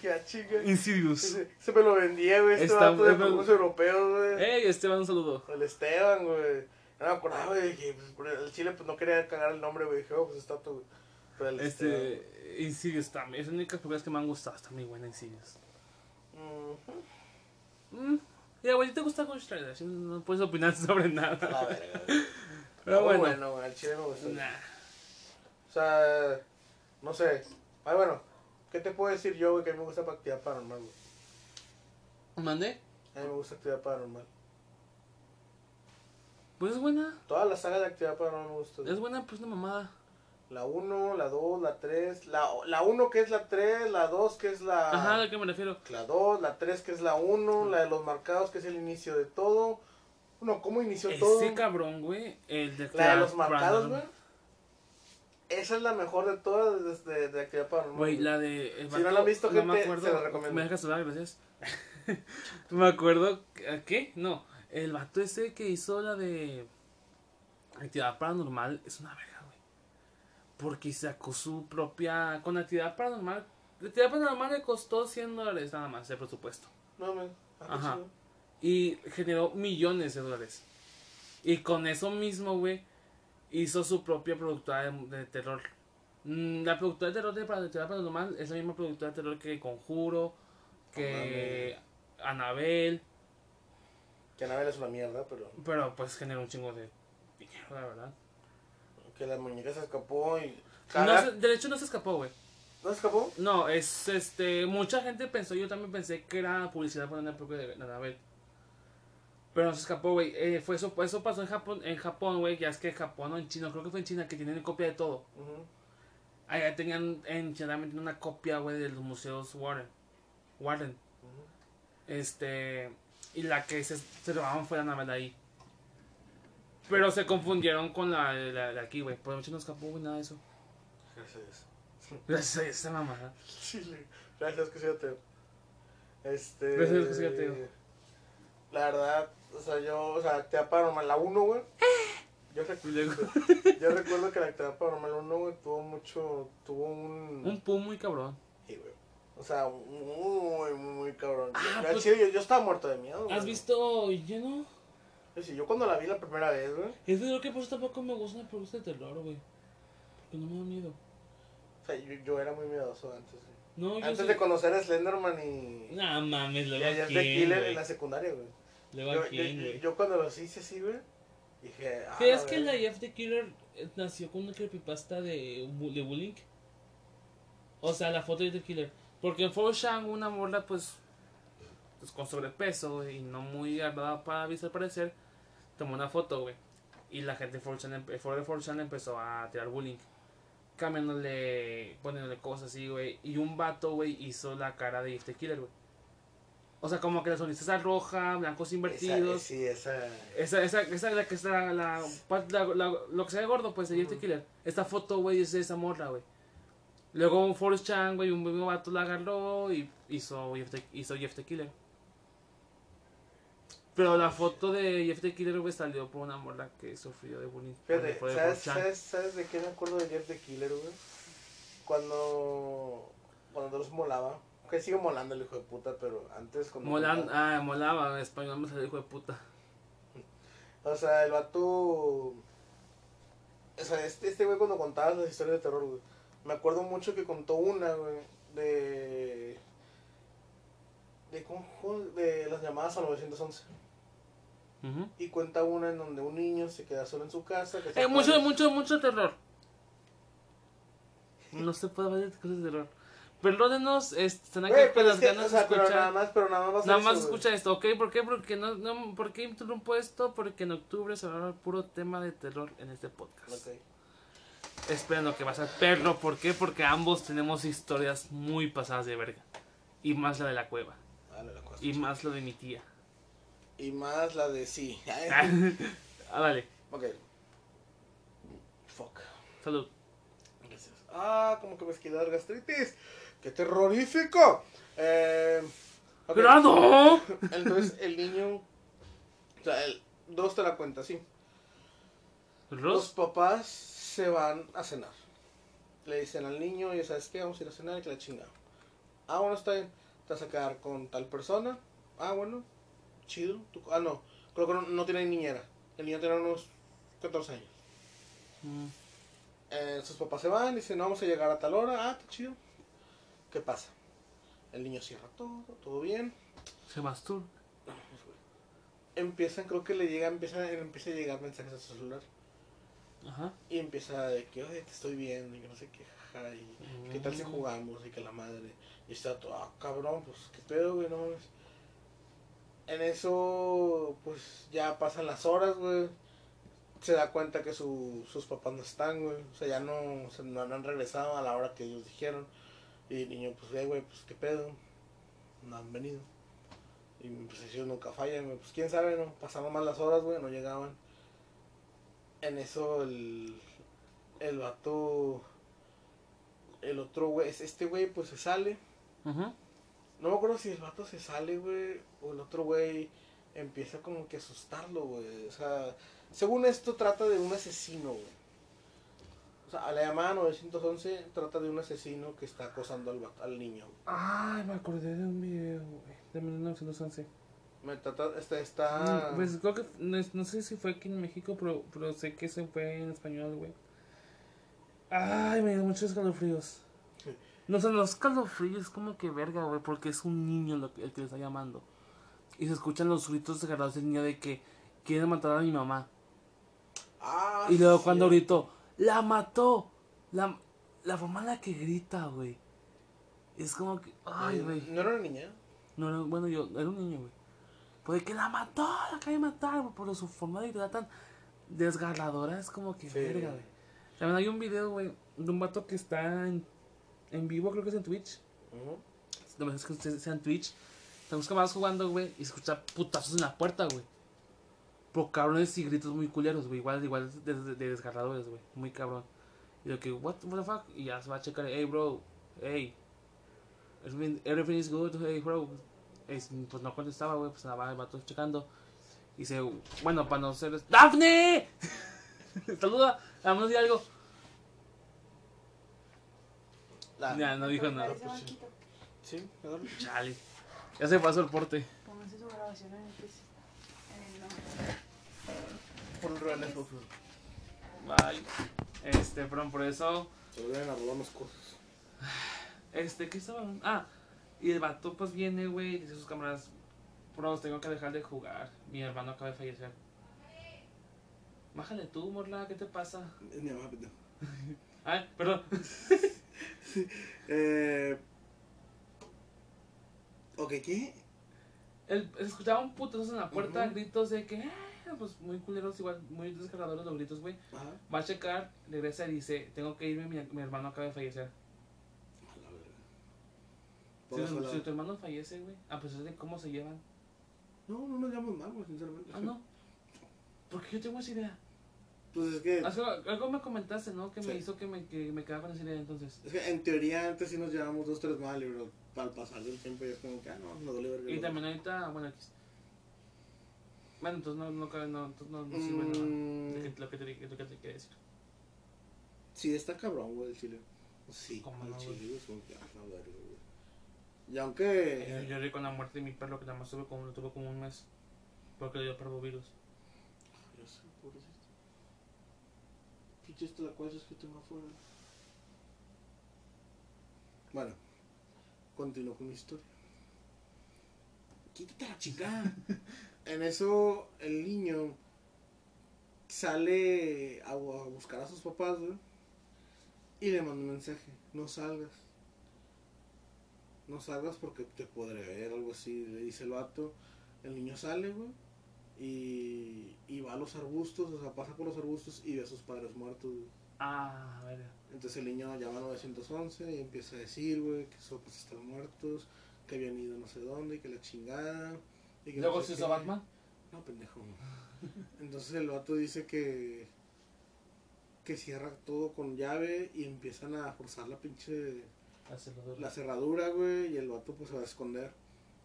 Qué ah, chica. Insidious. Ese, ese me lo vendía, güey, este Está- vato de perfumes europeos, güey. Hey, Esteban, un saludo. El Esteban, güey. No me acordaba, güey, que pues, el chile pues no quería cagar el nombre, güey. Dije, oh, pues está güey. Pero el Esteban. Este, Insidious también. Es la única película que me han gustado. Está muy buena Insidious. Ujú. Mm. Ya, güey, ¿te gusta Ghost Rider? No puedes opinar sobre la nada. verga. Pero bueno. bueno, el chile me gustó. Nah. O sea, no sé. Ay, bueno, ¿qué te puedo decir yo, güey, que a mí me gusta actividad paranormal, güey? ¿Mandé? A mí me gusta actividad paranormal. Pues es buena. Toda la saga de actividad paranormal me gusta. Es buena, pues una mamada. La 1, la 2, la 3. La, la 1 que es la 3, la 2 que es la... Ajá, ¿a qué me refiero? La 2, la 3 que es la 1, la de los marcados que es el inicio de todo. Bueno, ¿cómo inició todo? Ese cabrón, güey. El de La de los marcados, güey. Esa es la mejor de todas de, de, de actividad paranormal. Güey, la de. El Si no la han visto, no me gente, acuerdo. se la recomiendo. Me dejas hablar, gracias. me acuerdo. ¿a ¿Qué? No. El vato ese que hizo la de. Actividad paranormal es una verga, güey. Porque sacó su propia. Con actividad paranormal. Actividad paranormal le costó 100 dólares nada más de presupuesto. No, qué Ajá. chido. Y generó millones de dólares. Y con eso mismo, güey, hizo su propia productora de, de terror. Mm, La productora de terror de Para- Actividad Paranormal es la misma productora de terror que Conjuro, que Anabel, Que Anabel es una mierda, pero pero pues genera un chingo de dinero, la verdad. que la muñeca se escapó y... No de hecho no se escapó, güey. ¿No se escapó? No, es este. Mucha gente pensó, yo también pensé que era publicidad para una propia de Anabel. Pero no se escapó, güey. Eh, fue eso, eso pasó en Japón, en Japón, güey. Ya es que en Japón o en China, creo que fue en China, que tienen copia de todo. Ujú. Allá tenían en China también una copia, güey, de los museos Warren. Warren. Este. Y la que se, se robaban fue la Anabel ahí. Pero se confundieron con la de la, de aquí, güey. Por mucho no escapó, güey, nada de eso. Gracias. Gracias a esa mamada. Chile. Gracias, que sí, ateo. Este. Gracias, que sí, ateo. La verdad, o sea, yo, o sea, actividad paranormal, la 1, güey. Yo, Y recu- luego, yo recuerdo que la actividad paranormal 1, güey, tuvo mucho. Tuvo un. un pum muy cabrón. Sí, güey. O sea, muy, muy, muy cabrón. Ah, Yo- pues- yo, yo estaba muerto de miedo. ¿Has güey. visto lleno? Sí, yo cuando la vi la primera vez, güey. Es de lo que por eso tampoco me gusta una película de terror, güey. Porque no me da miedo. O sea, yo, yo era muy miedoso antes. güey. No, yo Antes sé- de conocer a Slenderman y. No mames, y luego a a Jeff the quién, Killer güey. en la secundaria, güey. Yo, cuando los hice así, güey, dije. ah, ¿Crees que la. Jeff the Killer eh, nació con una creepypasta de, de bullying? O sea, la foto de The Killer. Porque en 4chan una morra, pues, pues con sobrepeso y no muy agradable para vista al parecer, tomó una foto, güey. Y la gente de 4chan, empe- foro de 4chan empezó a tirar bullying. Cambiándole, poniéndole cosas así, güey. Y un vato, güey, hizo la cara de Jeff the Killer, güey. O sea, como que la sonrisa roja, blancos Esa, invertidos. sí, esa. Esa, esa, esa es la que está, la, la, la- lo que se ve gordo, pues, de Jeff the Ujú. Killer. Esta foto, güey, es de esa morra, güey. Luego un Forrest Chan, güey, un mismo vato la agarró y hizo Jeff the, hizo Jeff the Killer. Pero la foto de Jeff the Killer, güey, salió por una morra que sufrió de bullying. Fíjate, el ¿sabes, 4chan. ¿sabes, ¿sabes de qué me acuerdo de Jeff the Killer, güey? Cuando. Cuando los molaba. Que sigue molando el hijo de puta, pero antes cuando. Molan, molaba- ah, molaba, en español me salió hijo de puta. O sea, el vato. O sea, este, este güey cuando contaba las historias de terror, güey. Me acuerdo mucho que contó una, güey. De. De, de las llamadas al 911. Ujú. Y cuenta una en donde un niño se queda solo en su casa. Que Eh, mucho, mucho, mucho terror. No se puede de cosas de terror. Perdónenos, este, están aquí con las ganas pero nada más, pero nada más. Nada más escucha esto, ¿ok? ¿Por qué? Porque no, no, ¿por qué interrumpo esto? Porque en octubre se va a hablar puro tema de terror en este podcast. Ok. Esperen lo que va a ser perro. ¿Por qué? Porque ambos tenemos historias muy pasadas de verga. Y más la de la cueva. La cosa. Y más lo de mi tía. Y más la de sí. ah, dale. ok. Fuck. Salud. Gracias. Ah, como que me dar gastritis. ¡Qué terrorífico! Eh. ¡Grado! Entonces el niño. O sea, el, dos te la cuenta, sí. Los papás se van a cenar. Le dicen al niño, ya sabes qué, vamos a ir a cenar y que la chingada. Ah, bueno, está bien. Te vas a quedar con tal persona. Ah, bueno, chido. Tú- ah, no, creo que no, no tiene niñera. El niño tiene unos 14 años. Mm. Eh, sus papás se van, dicen, no, vamos a llegar a tal hora. Ah, qué chido. ¿Qué pasa? El niño cierra todo, todo bien. Se masturba. Empiezan, creo que le llega, empieza, empieza a llegar mensajes a su celular. Ajá. Y empieza de que, oye, te estoy viendo y que no sé qué, jaja, y qué tal si Mm. jugamos y que la madre. Y está todo, ah, cabrón, pues qué pedo, güey, no mames. En eso, pues ya pasan las horas, güey. Se da cuenta que su, sus papás no están, güey. O sea, ya no, o sea, no han regresado a la hora que ellos dijeron. Y el niño, pues, eh, güey, pues qué pedo. No han venido. Y pues ellos nunca fallan. Pues quién sabe, ¿no? Pasaron más las horas, güey, no llegaban. En eso el, el vato, el otro güey, es- este güey pues se sale. Ajá. No me acuerdo si el vato se sale, güey, o el otro güey empieza como que a asustarlo, güey. O sea, según esto trata de un asesino, güey. O sea, a la llamada 911 trata de un asesino que está acosando al, al niño. Ay, me acordé de un video, güey. De 1911. Me trata, está, está... Mm, Pues creo que no, no sé si fue aquí en México, pero, pero sé que se fue en español, güey. Ay, me dio muchos escalofríos. No sé, los escalofríos es como que verga, güey, porque es un niño lo el que le está llamando. Y se escuchan los gritos desgarrados del niño de que quiere matar a mi mamá. Ah, Y luego sí. cuando gritó, ¡la mató! La, la forma en la que grita, güey. Es como que, ay, güey. ¿No era una niña? No, no, bueno, yo era un niño, güey. Pues de que la mató, la acaba de matar, güey, pero su forma de gritar tan desgarradora es como que Sí. verga, güey. También hay un video, güey, de un vato que está en, en vivo, creo que es en Twitch. Ujú. No me es que sea en Twitch. Estamos camaradas jugando, güey, y escucha putazos en la puerta, güey. Pero cabrones y gritos muy culeros, güey. Igual, igual de, de- de desgarradores, güey. Muy cabrón. Y lo que, what, what the fuck? Y ya se va a checar, hey, bro, hey. Everything, is good, hey, bro. Pues no contestaba, güey, pues nada, va el vato checando. Y dice, bueno, para no ser... ¡Dafne! Saluda, vamos a decir algo. La- Ya, no dijo nada. Sí. Chale. Ya se pasó el porte. Pónganse su grabación en el piso. En el nombre. Por el real. Bye. Este, perdón, por eso. Se vuelven a robar más cosas. Este, ¿qué estaba hablando? Ah, y el vato pues viene, güey, y dice a sus camaradas, bros, tengo que dejar de jugar. Mi hermano acaba de fallecer. Bájale tú, morla, ¿qué te pasa? Es mi mamá, pendejo. Ay, perdón. Eh. Ok, ¿qué? Él escuchaba un putazo en la puerta, gritos de que, "Ah", pues muy culeros, igual, muy desgarradores los gritos, güey. Va a checar, regresa y dice, tengo que irme, mi, mi hermano acaba de fallecer. A la. Si, tu- la- si tu hermano fallece, güey, a pesar de cómo se llevan. No, no nos llamamos mal, güey, sinceramente. Ah, no. Porque yo tengo esa idea. Pues es que, Algo, algo me comentaste, ¿no? Que me Sí. hizo que me, que me quedara con esa idea entonces. es que en teoría antes sí nos llevamos dos, tres mal, pero al pasar del tiempo ya es como que, ah, no, nos duele verga. Y también ahorita, bueno, X. Bueno, entonces no, no, cabe- no, entonces no, no sirve nada. Mm, Lo que, lo que te, lo que te quería decir. Sí, está cabrón, güey, el chile. Sí, ¿Cómo el no, chile, güey? güey, es como que, ah, la verga, güey. Y aunque. Yo lloré con la muerte de mi perro, que nada más tuve como, lo tuve como un mes. Porque le dio parvovirus. Yo sé, pobrecito. Pinches tlacuaches que tengo afuera. Bueno, continúo con mi historia. Quítate la chica. en eso, el niño sale a, a buscar a sus papás, güey. Y le manda un mensaje: No salgas. No salgas porque te podré ver, algo así. Le dice el vato. El niño sale, güey. Y, y va a los arbustos, o sea, pasa por los arbustos y ve a sus padres muertos. güey. Ah, a ver. Entonces el niño llama a 911 y empieza a decir, güey, que sus papás están muertos, que habían ido no sé dónde, y que la chingada. Y Luego se qué. Batman. No, pendejo. Entonces el vato dice que que cierra todo con llave y empiezan a forzar la pinche la cerradura, güey, y el vato pues se va a esconder.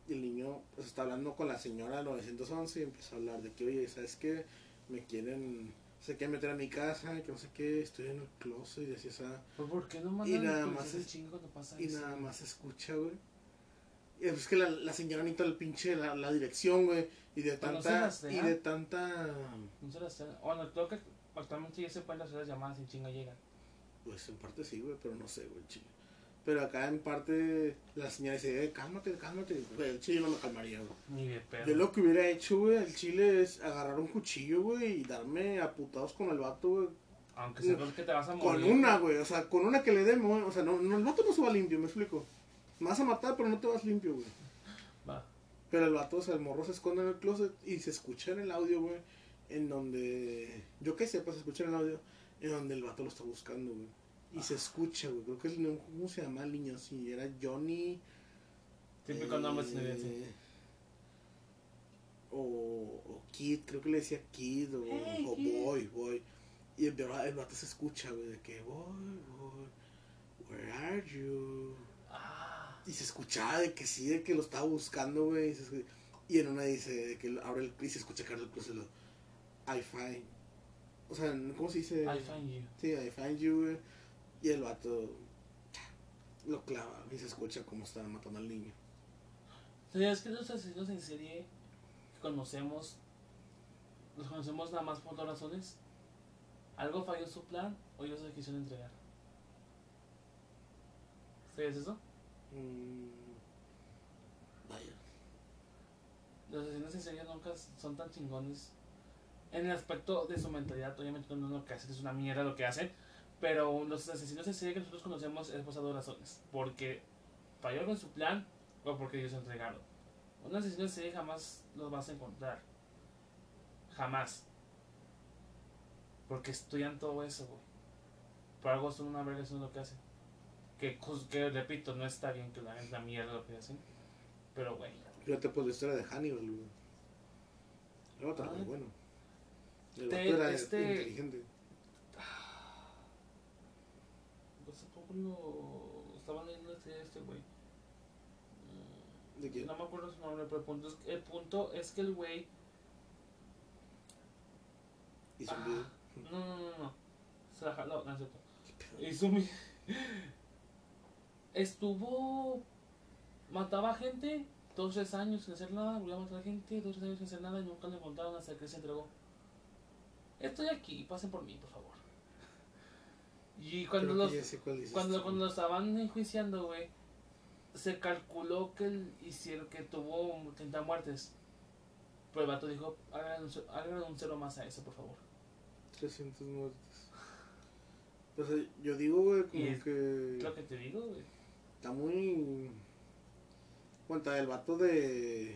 Y el niño pues está hablando con la señora del 911 y empieza a hablar de que, oye, ¿sabes qué? Me quieren, se quieren meter a mi casa y que no sé qué, estoy en el closet y así, o sea, ¿Por qué no Y mandan nada pues, más es- chingo cuando pasa y eso? nada más escucha, güey. Y es que la, la señora necesita el pinche, la, la dirección, güey, y de no se tanta, las y de tanta, No se las Bueno, creo que actualmente ya se pueden hacer las llamadas y chinga llega. pues en parte sí, güey, pero no sé, güey, chile. Pero acá en parte la señora dice, eh, cálmate, cálmate, güey, el chile no me calmaría, güey. Ni de pedo. Yo lo que hubiera hecho, güey, el chile es agarrar un cuchillo, güey, y darme a putados con el vato, güey. Aunque sepas que te vas a morir. Con una, güey, o sea, con una que le demos, o sea, no, no, el vato no se va limpio, me explico. Me vas a matar, pero no te vas limpio, güey. Va. Pero el vato, o sea, el morro se esconde en el closet y se escucha en el audio, güey, en donde, yo qué sé, pues se escucha en el audio, en donde el vato lo está buscando, güey. Y se escucha, güey, creo que es, el- ¿cómo se llama el niño? Sí, era Johnny. Típico eh, nombre estadounidense. O, o Kid, creo que le decía Kid o, Hey, o Kid. Boy, Boy. Y el, vato- el vato se escucha, güey, de que, Boy, Boy, where are you? Y se escuchaba de que sí, de que lo estaba buscando, güey. Y, en una dice de que abre el y se escucha Carlos Cruz lo I find. O sea, ¿cómo se dice? I find you. Sí, I find you, güey. Y el vato lo clava y se escucha como están matando al niño. ¿Sabías que los asesinos en serie que conocemos, los conocemos nada más por dos razones? Algo falló en su plan o ellos se quisieron entregar. ¿Sabías eso? Mm, vaya. Los asesinos en serie nunca son tan chingones en el aspecto de su mentalidad. Obviamente no es lo que hacen, es una mierda lo que hacen. Pero los asesinos en serie que nosotros conocemos es por dos razones. Porque falló con su plan o porque ellos se entregaron. Un asesino en serie jamás los vas a encontrar. Jamás. Porque estudian todo eso, güey. Por algo son una verga, eso es lo que hacen. Que, que repito, no está bien que la la mierda lo que hacen. Pero, güey. Fíjate, pues la historia de Hannibal, güey. Era otro Ah. muy bueno. El Te- era este- inteligente. Pues tampoco lo. Estaban leyendo este, este güey. ¿De quién? No me acuerdo su nombre, pero el punto es, el punto es que el güey. Hizo un Ah, video. No, no, no, no. Se la jaló, no es cierto. Hizo un vi- Estuvo. Mataba gente dos tres años sin hacer nada. Volvió a matar gente dos tres años sin hacer nada y nunca lo encontraron hasta que se entregó. Estoy aquí, pasen por mí, por favor. Y cuando Creo los. Cuando, cuando lo estaban enjuiciando, güey, se calculó que el hicieron, que tuvo 30 muertes. Pero el vato dijo, hagan un, cero más a eso, por favor. 300 muertes. Pues eh, yo digo, güey, como Y que Lo que te digo, güey. Está muy. Cuenta el vato de.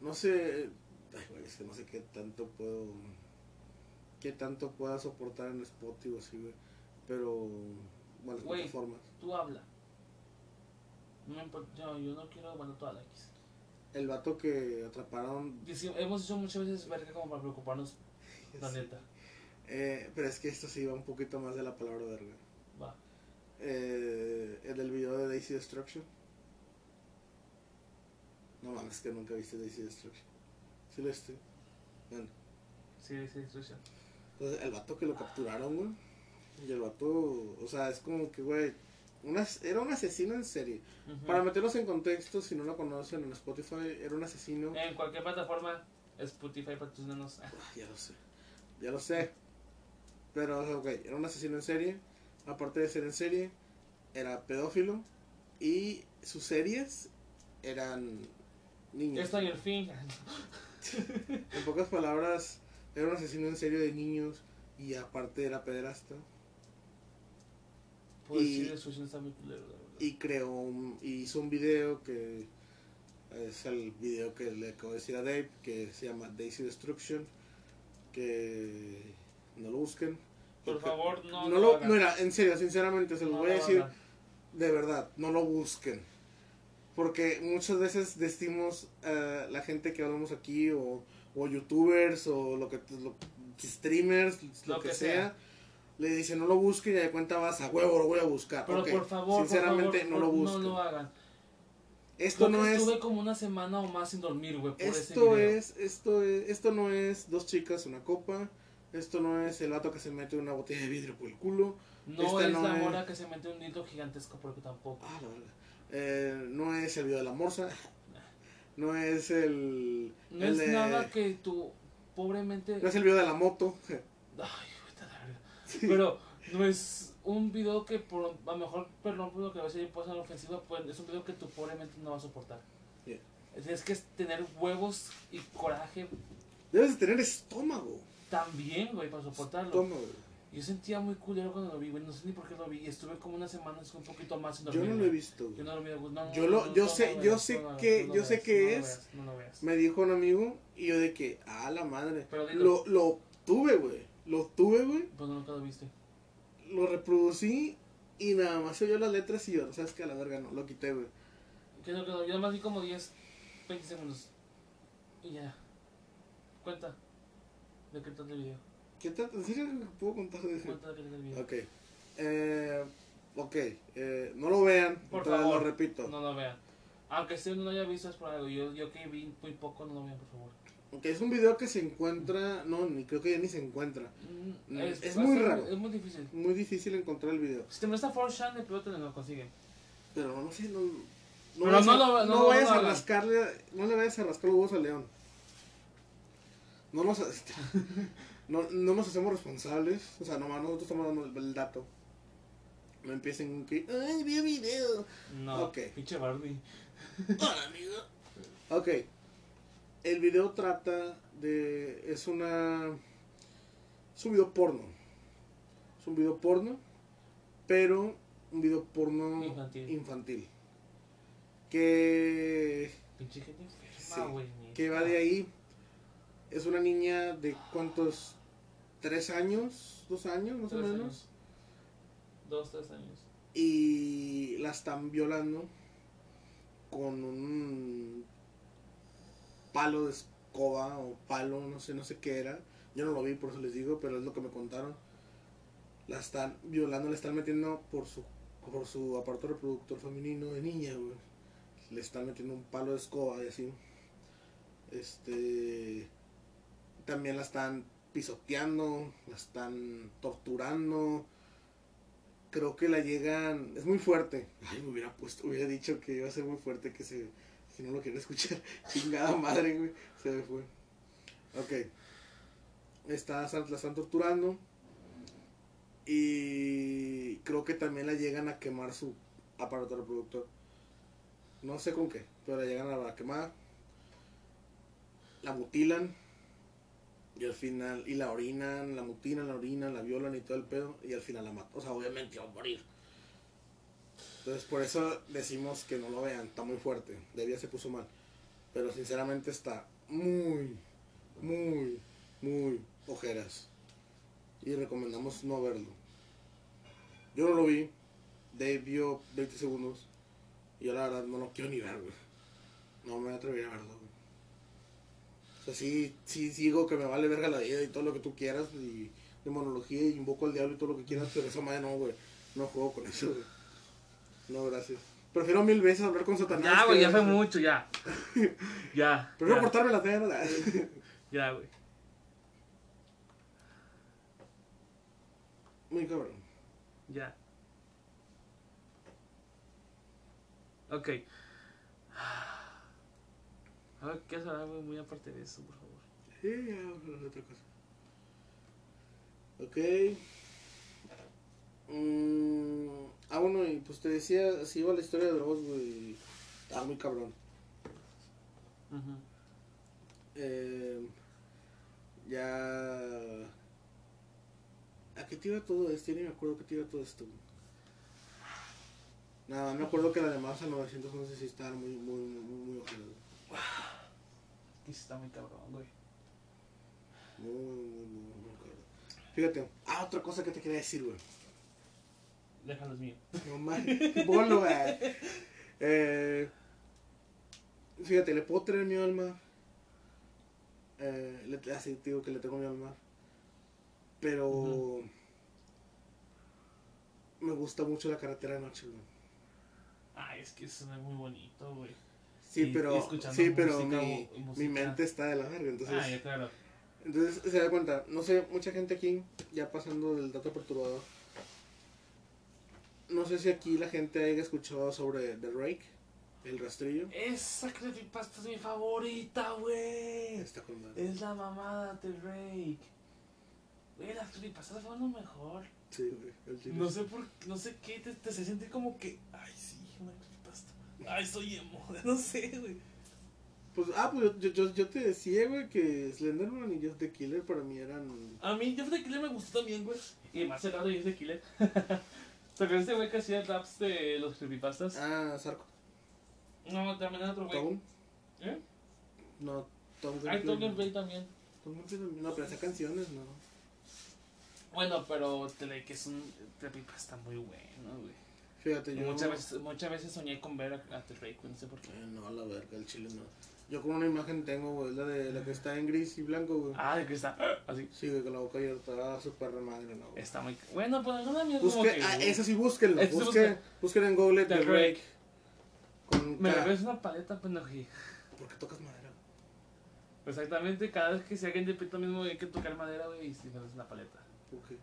No sé. Ay, güey, es que no sé qué tanto puedo. Qué tanto pueda soportar en Spotify o así, güey. Pero. Bueno, las Güey. plataformas. Tú habla. No importa, yo, yo no quiero bueno toda la X. El vato que atraparon. Sí, hemos hecho muchas veces verga como para preocuparnos, la neta. Eh, pero es que esto sí va un poquito más de la palabra verga. Va. Eh, el del video de Daisy Destruction. No mames, que nunca viste Daisy Destruction. Sí lo viste. Bueno, Sí, sí, instrucción. entonces el vato que lo capturaron, güey. Y el vato, o sea, es como que, güey, una- era un asesino en serie. Para meterlos en contexto, si no lo conocen en Spotify, era un asesino. En cualquier plataforma, Spotify patrocínanos. Ah, ya lo sé. Ya lo sé. Pero, ok, era un asesino en serie. Aparte de ser en serie, era pedófilo. Y sus series eran niños. Esto y el fin. En pocas palabras, era un asesino en serie de niños. Y aparte era pederasta. Pues Y- destrucción está muy culero, la verdad. Y creó un, y hizo un video que es el video que le acabo de decir a Dave, que se llama Daisy Destruction. Que no lo busquen. Por favor, no, no lo lo, mira, en serio, sinceramente, se los No voy a decir hagan. de verdad, no lo busquen. Porque muchas veces decimos a la gente que hablamos aquí, o, o youtubers, o lo que lo- streamers, lo, que, que sea, sea. le dicen no lo busquen y de cuenta vas a huevo, lo voy a buscar. Pero por favor, sinceramente, por no lo busquen. No lo hagan. esto Creo no que es. Estuve como una semana o más sin dormir, güey, por ese Esto video. es, esto es, esto no es dos chicas, una copa. Esto no es el vato que se mete una botella de vidrio por el culo. No esta es no la es- mora que se mete un hilo gigantesco, porque tampoco. Ah, la verdad. Eh, no es el video de la morsa. No es el. No el es de- nada que tú, pobremente. No es el video de la moto. Ay, vete a la verga. Pero no es un video que, por, a lo mejor, perdón por lo que a veces puede ser ofensivo, pues es un video que tú pobremente no vas a soportar. Yeah. Tienes que tener huevos y coraje Debes de tener estómago. También, güey, para soportarlo. Estómago. Yo sentía muy culero cuando lo vi, güey. No sé ni por qué lo vi. Y estuve como una semana, un poquito más sin Yo dormir. no lo he güey. visto. güey. Yo no lo vi. No, no, Yo lo- no, yo sé- yo sé que- yo sé que es-. Me dijo un amigo y yo de que, ah, la madre. Pero. Lo, lo obtuve, güey. Lo obtuve, güey. Pues nunca lo viste. Lo reproducí y nada más se oyó las letras y yo, ¿sabes qué? A la verga no. Lo quité, güey. Que no, que no, yo nada más vi como 10, 20 segundos. Y ya. Cuenta. ¿De qué trata el video? ¿Qué tal? ¿En serio puedo contar de eso? Cuenta de qué trata el video. Ok. Eh, ok. Eh, no lo vean. Por favor. Lo repito. No lo vean. Aunque usted no lo haya visto es por algo. Yo, yo que vi muy poco, no lo vean, por favor. Ok, es un video que se encuentra. No, ni creo que ya ni se encuentra. Mm, Mm, Es, a muy raro. Es muy difícil. Muy difícil encontrar el video. Si te molesta 4chan, de pronto te lo consiguen. Pero no sé, no. No, Pero vayas, no a, lo- no no lo vayas a hagan. rascarle. No le vayas a rascar los huevos al león. No nos, no, no nos hacemos responsables. O sea, nomás nosotros estamos dando el, dato. No empiecen con que, ay, vi video. No, Ok. pinche Barney. Hola, amigo. Ok. El video trata de. Es una. Es un video porno. Es un video porno. Pero un video porno Infantil. infantil. Que. Pinche gente Sí. Que va de ahí. Es una niña de cuántos. ¿Tres años? ¿Dos años más o menos? años. Dos, tres años. y la están violando con un palo de escoba o palo, no sé, no sé qué era. Yo no lo vi, por eso les digo, pero es lo que me contaron. La están violando, le están metiendo por su por su aparato reproductor femenino de niña, güey. Le están metiendo un palo de escoba y así. Este también la están pisoteando, la están torturando creo que la llegan. Es muy fuerte. Ay, me hubiera puesto, hubiera dicho que iba a ser muy fuerte que se. Si no lo quiere escuchar. Chingada madre, güey. Se me fue. Ok. Está, la están torturando. Y creo que también la llegan a quemar su aparato reproductor. No sé con qué, pero la llegan a quemar. La mutilan. Y al final, y la orinan, la mutilan, la orinan, la violan y todo el pedo. Y al final la matan. O sea, obviamente va a morir. Entonces, por eso decimos que no lo vean. Está muy fuerte. De día se puso mal. Pero sinceramente está muy, muy, muy ojeras. Y recomendamos no verlo. Yo no lo vi. Dave vio 20 segundos. Y yo la verdad no lo quiero ni ver, güey. No me atrevería a verlo. O sea, sí, sí digo que me vale verga la vida y todo lo que tú quieras. Y demonología y invoco al diablo y todo lo que quieras. Pero esa madre no, güey. No juego con eso, güey. No, gracias. Prefiero mil veces hablar con Satanás. Ya, güey, ya fue mucho, ya. ya. Prefiero ya, cortarme la tela. Ya, güey. Muy cabrón. Ya. Ok. A ver, ¿qué hacer algo muy aparte de eso, por favor? Sí, ya, vamos a otra cosa. Ok. Mm, ah, bueno, y pues te decía, así iba la historia de Dross, güey. Estaba muy cabrón. Eh, ya. ¿A qué te iba todo esto? Ni me acuerdo qué te iba todo esto. Nada, me acuerdo que la de Masa 911 sí estaba muy, muy, muy, muy, muy. Que está muy cabrón, güey. Muy, muy, muy cabrón. Fíjate, ah, otra cosa que te quería decir, güey. Déjalos mío. No mames, bolo, güey. Eh, fíjate, le puedo tener miedo al mar. Eh, le, así digo que le tengo miedo al mar. Pero Ujú. me gusta mucho la carretera de noche, güey. Ay, es que es muy bonito, güey. Sí, Y- pero, escuchando sí, pero música mi, mi mente está de la verga. Entonces, ah, ya, claro. entonces se da cuenta. No sé, mucha gente aquí, ya pasando del dato perturbador. No sé si aquí la gente haya escuchado sobre The Rake, el rastrillo. Esa creepypasta es mi favorita, güey. Está con madre. Es la mamada de Drake. Güey, las creepypastas fueron lo mejor. Sí, güey. No sé por no sé qué, te, te se siente como que, ay, sí, una. Ay, soy emo, no sé, güey. Pues, ah, pues yo, yo, te decía, güey, que Slenderman y Just the Killer para mí eran. A mí Jeff the Killer me gustó también, güey. Y más el lado de Jeff the Killer. ¿Te acuerdas ese güey que hacía raps de los creepypastas? Ah, Sarko. No, también era otro güey. Tom. ¿Eh? No, Tom Ay, Gameplay Tom no. Gameplay también. Tom Gameplay también. No, pero hacía canciones, no. Bueno, pero te que es un creepypasta muy bueno, güey. Fíjate, yo. Muchas veces, muchas veces soñé con ver a, a The Drake, güey, no sé por qué. Eh, no, a la verga, el chile no. Yo con una imagen tengo, güey, la de la que está en gris y blanco, güey. Ah, de que está así. Sí, güey, con la boca abierta, ah, súper madre, no. güey. Está muy. Bueno, pues alguna mierda como Busque, que. ah, eso sí, búsquenlo. Busque, busquen en Google The The Rake. Con Me ves una paleta, pendejo. ¿Por qué tocas madera? Exactamente, cada vez que se alguien te pita mismo hay que tocar madera, güey, y si me ves una paleta. ¿Por qué?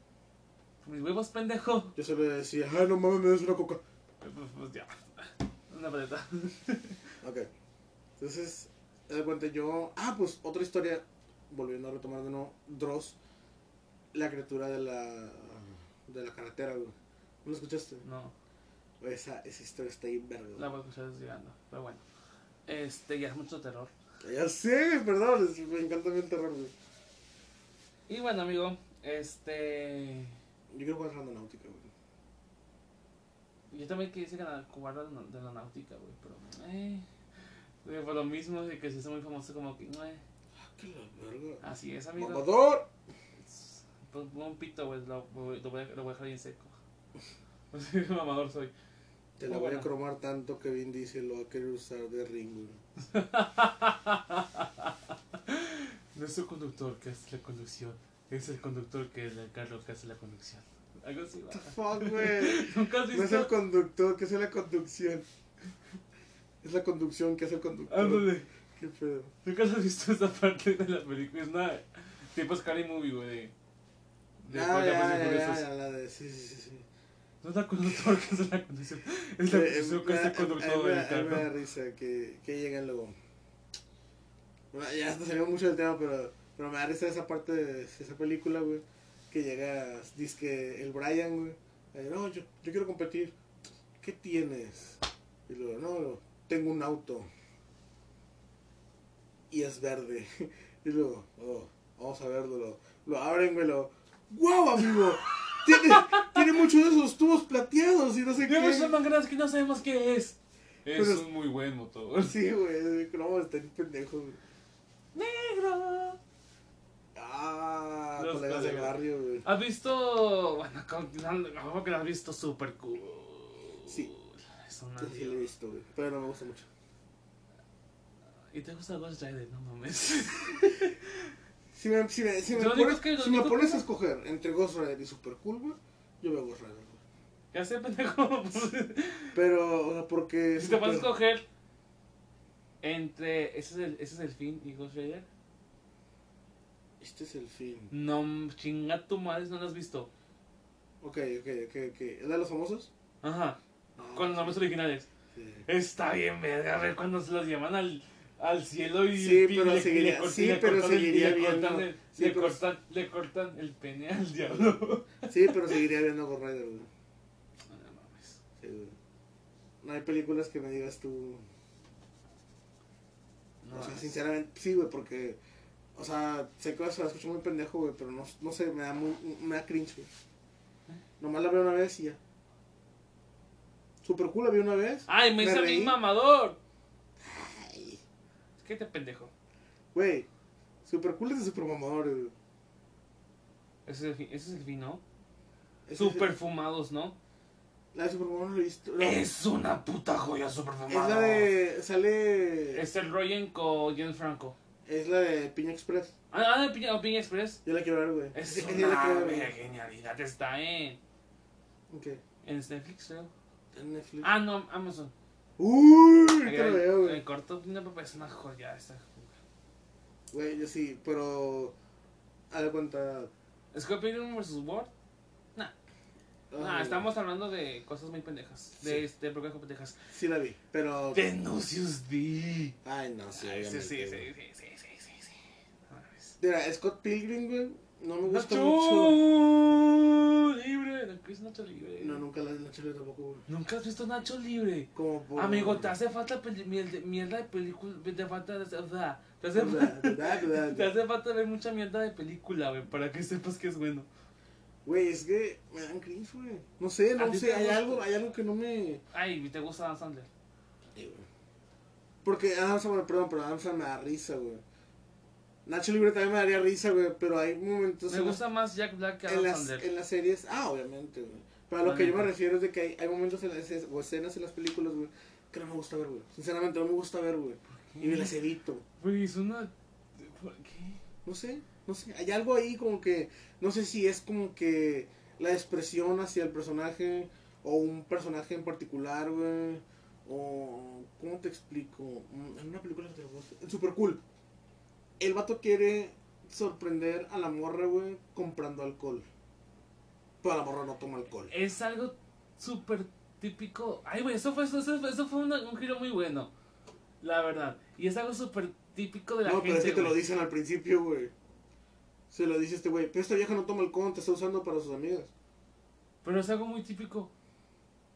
Mis huevos, pendejo. Yo solo decía, ah, no mames, me des una coca. Pues, pues ya. Una paleta. Ok. Entonces, das cuenta yo. Ah, pues otra historia. Volviendo a retomar de nuevo. Dross. La criatura de la. De la carretera, güey. ¿No lo escuchaste? No, esa, esa historia está ahí verga. la voy a escuchar llegando. Pero bueno. Este, ya es mucho terror. Ya sé, perdón, me encanta bien el terror, güey. Y bueno, amigo, este. Yo quiero jugar Randonáutica, güey. Yo también quise ganar jugar de la, de la náutica, güey, pero. Eh, güey, por lo mismo de que se hizo muy famoso, como que. eh, Ah, que la verga. así es, amigo. ¡Mamador! Pues, un pito, güey, lo, lo voy a lo voy a dejar bien seco. Pues, qué mamador soy. Te la Muy voy a cromar tanto que Vin Diesel lo va a querer usar de ring. Nuestro conductor que hace la conducción es el conductor que es el carro que hace la conducción. Algo así, What the va. fuck, güey? ¿Nunca has No es el visto? conductor, que es la conducción. Es la conducción que hace el conductor. Ándale. Qué pedo. ¿Nunca has visto esta parte de la película? Es una tipo Scary Movie, güey. De, de Ah, de ya, ya, ya, la de. Sí, sí, sí. sí. No es la conductor que hace la conducción. Es la Eh, conducción que hace el conductor a mí me del mí me da carro. risa que, que lleguen luego. Bueno, Ya hasta salió mucho del tema, pero, pero me da risa esa parte de esa película, güey. Que llega, dice que el Brian, güey. No, yo, yo quiero competir. ¿Qué tienes? Y luego, no, tengo un auto. Y es verde. Y luego, oh, vamos a verlo. Lo, lo abren, güey. Lo, ¡Guau, amigo! Tiene, tiene muchos de esos tubos plateados y no sé qué. ser más grandes que no sabemos qué es. Es Pero- un muy buen motor. Sí, güey, no, está bien pendejo, güey. Negro. Ah, Los colegas del colegas. barrio, güey. ¿Has visto? Bueno, como que lo has visto super cool. Sí. Es una Sí, lo he visto, güey. Pero no me gusta mucho. ¿Y te gusta Ghost Rider? No mames. Si me, si me, si me pones, que si me pones a escoger entre Ghost Rider y Super Cool, güey, yo veo Ghost Rider, güey. Ya sé, pendejo. Pero, o sea, porque... si te puedes Super- escoger entre ese es el, ese es el fin y Ghost Rider, Este es el fin. no chinga tu madre, no lo has visto. Ok, ok, ok, ok. ¿Es de los famosos? Ajá, Ah, con los nombres originales. sí. Está bien, verga, a ver cuando se los llevan al, al cielo y Sí, pero le, seguiría- le cortan- sí, le pero seguiría viendo- cortan el- sí, le pero- cortan- le cortan el pene al diablo. Sí, pero seguiría viendo Ghost Rider, güey. No mames. Sí, güey. No hay películas que me digas tú... No o sea, mames. sinceramente, sí, güey, porque... O sea, sé que se la escucho muy pendejo, güey, pero no, no sé, me da, muy, me da cringe, güey. Nomás la veo una vez y ya. Super cool la vi una vez. Ay, me Me hice mi mamador. ¿Qué te pendejo? Güey, super cool es de super mamadores, güey. Ese es el fin, ese es el fin ¿no? Ese Super el- fumados, ¿no? La de super mamadores lo he visto. no, Es una puta joya super es la de... Sale... Es el Royen con James Franco. Es la de Piña Express. Ah, ah, de Piña, Piña Express. Yo la quiero ver, güey. Es la una quiero ver, genialidad. Está en, Ok. en Netflix, creo. En Netflix. Ah, no, Amazon. Uy, te lo veo, En güey. corto, no, pero es una joya esta. Güey, yo sí, pero... A de cuenta... Scorpion vs. Ward. Nah, nah, ah, estamos hablando de cosas muy pendejas. De, Sí. este, de pendejas. Sí la vi, pero... De Nocius D. Ay, no, sí, Ay, sí, sí. Mira, Scott Pilgrim, güey, no me gusta Nacho mucho. libre. No, ¿qué es Nacho libre? No, nunca la la chile tampoco, güey. Nunca has visto Nacho libre. Como por... Amigo, te hace falta mierda de película. Te falta. Te hace, te hace falta ver mucha mierda de película, güey, para que sepas que es bueno. Güey, es que me dan cringe, güey. No sé, ¿A no sé, hay algo, hay algo que no me... Ay, ¿te gusta Dan Sandler? Porque Adam Sandler, perdón, pero Adam Sandler me da risa, güey. Nacho Libre también me daría risa, güey, pero hay momentos Me gusta más Jack Black que Adam en, las, Sandler. en las series... Ah, obviamente, güey. Pero a lo que yo me refiero es de que hay, hay momentos en las, o escenas en las películas, güey, que no me gusta ver, güey. Sinceramente, no me gusta ver, güey. Y me las evito. Güey, es una. ¿Por qué? No sé, no sé. Hay algo ahí como que... No sé si es como que la expresión hacia el personaje o un personaje en particular, güey. O... ¿Cómo te explico? Mm, En una película gusta. Super cool. El vato quiere sorprender a la morra, güey, comprando alcohol. Pero la morra no toma alcohol. Es algo súper típico. Ay, güey, eso fue, eso, eso- eso fue una- un giro muy bueno. La verdad. Y es algo súper típico de la No, gente. pero es que te lo dicen al principio, güey. Se lo dice este güey. Pero esta vieja no toma alcohol, te está usando para sus amigas. Pero es algo muy típico.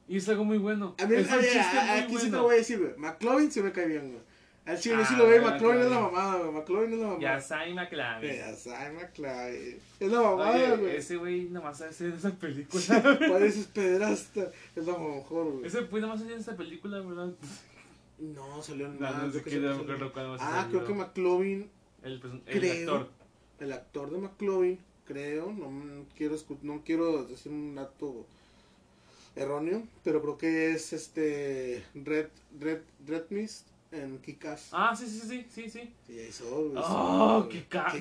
Y es algo muy bueno. A mí, es un a- a- chiste a- muy aquí sí te lo voy a decir, güey. McLovin sí me cae bien, güey. Al chile Ah, sí lo ve, McLovin es la mamada, güey. McLovin es la mamada. Ya Sai McLaren. Ya sabes, McLovin. Es la mamada, güey. ese güey nomás hace esa película. Pareces pederasta. Es la mejor, güey. ese güey nomás hace esa película, ¿verdad? No, salió en No, más. no sé qué, no me acuerdo Ah, creo que McLovin, El, el creo. actor. el actor de McLovin, creo, no, no quiero no quiero decir un dato erróneo, pero creo que es este Red Red Red Mist en Kikas. Ah, sí, sí, sí, sí, sí. Sí, eso, Oh, Kikas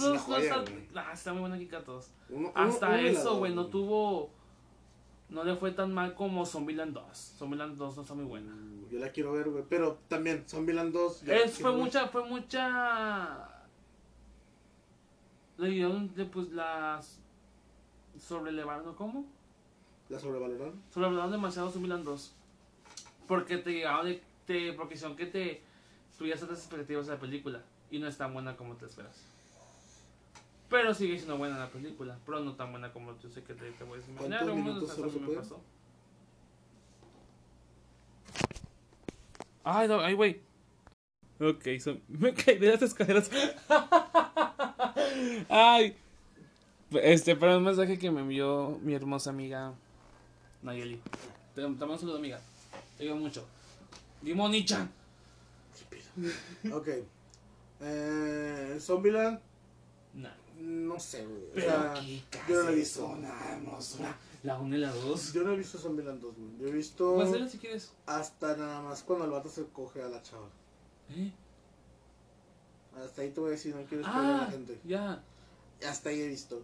una 2 no joya, está. Ah, está muy buena Kika 2. Uno- uno- Hasta eso, güey, no tuvo. No le fue tan mal como Zombieland 2. Zombieland 2 no está muy buena. Yo la quiero ver, güey, pero también Zombieland 2. yo la Es, fue mucha, fue mucha. Le dieron, pues, las. Sobrelevaron, ¿cómo? La sobrevaloraron. Sobrevaloraron demasiado Zombieland 2. Porque te llegaron de. Te, porque son que te. Tuvieras otras expectativas de la película. Y no es tan buena como te esperas. Pero sigue siendo buena la película. Pero no tan buena como yo sé que te, te voy a decir. ¿Cuántos minutos solo se puede? pasó. Ay, no, ay, güey. Ok, son- me caí de las escaleras. ay. Este, pero un mensaje que me envió mi hermosa amiga Nayeli. Te, te mando un saludo, amiga. Te digo mucho. Dimoni-chan. Ok. Eh, Zombieland, Nah. no sé, güey. O Pero sea, yo no he visto. es una hermosura. La 1 y la 2. Yo no he visto Zombieland 2, güey. Yo he visto Pues dale si quieres. hasta nada más cuando el vato se coge a la chava. ¿Eh? Hasta ahí te voy a decir, no quiero spoiler a Ah, la gente. ya. Hasta ahí he visto.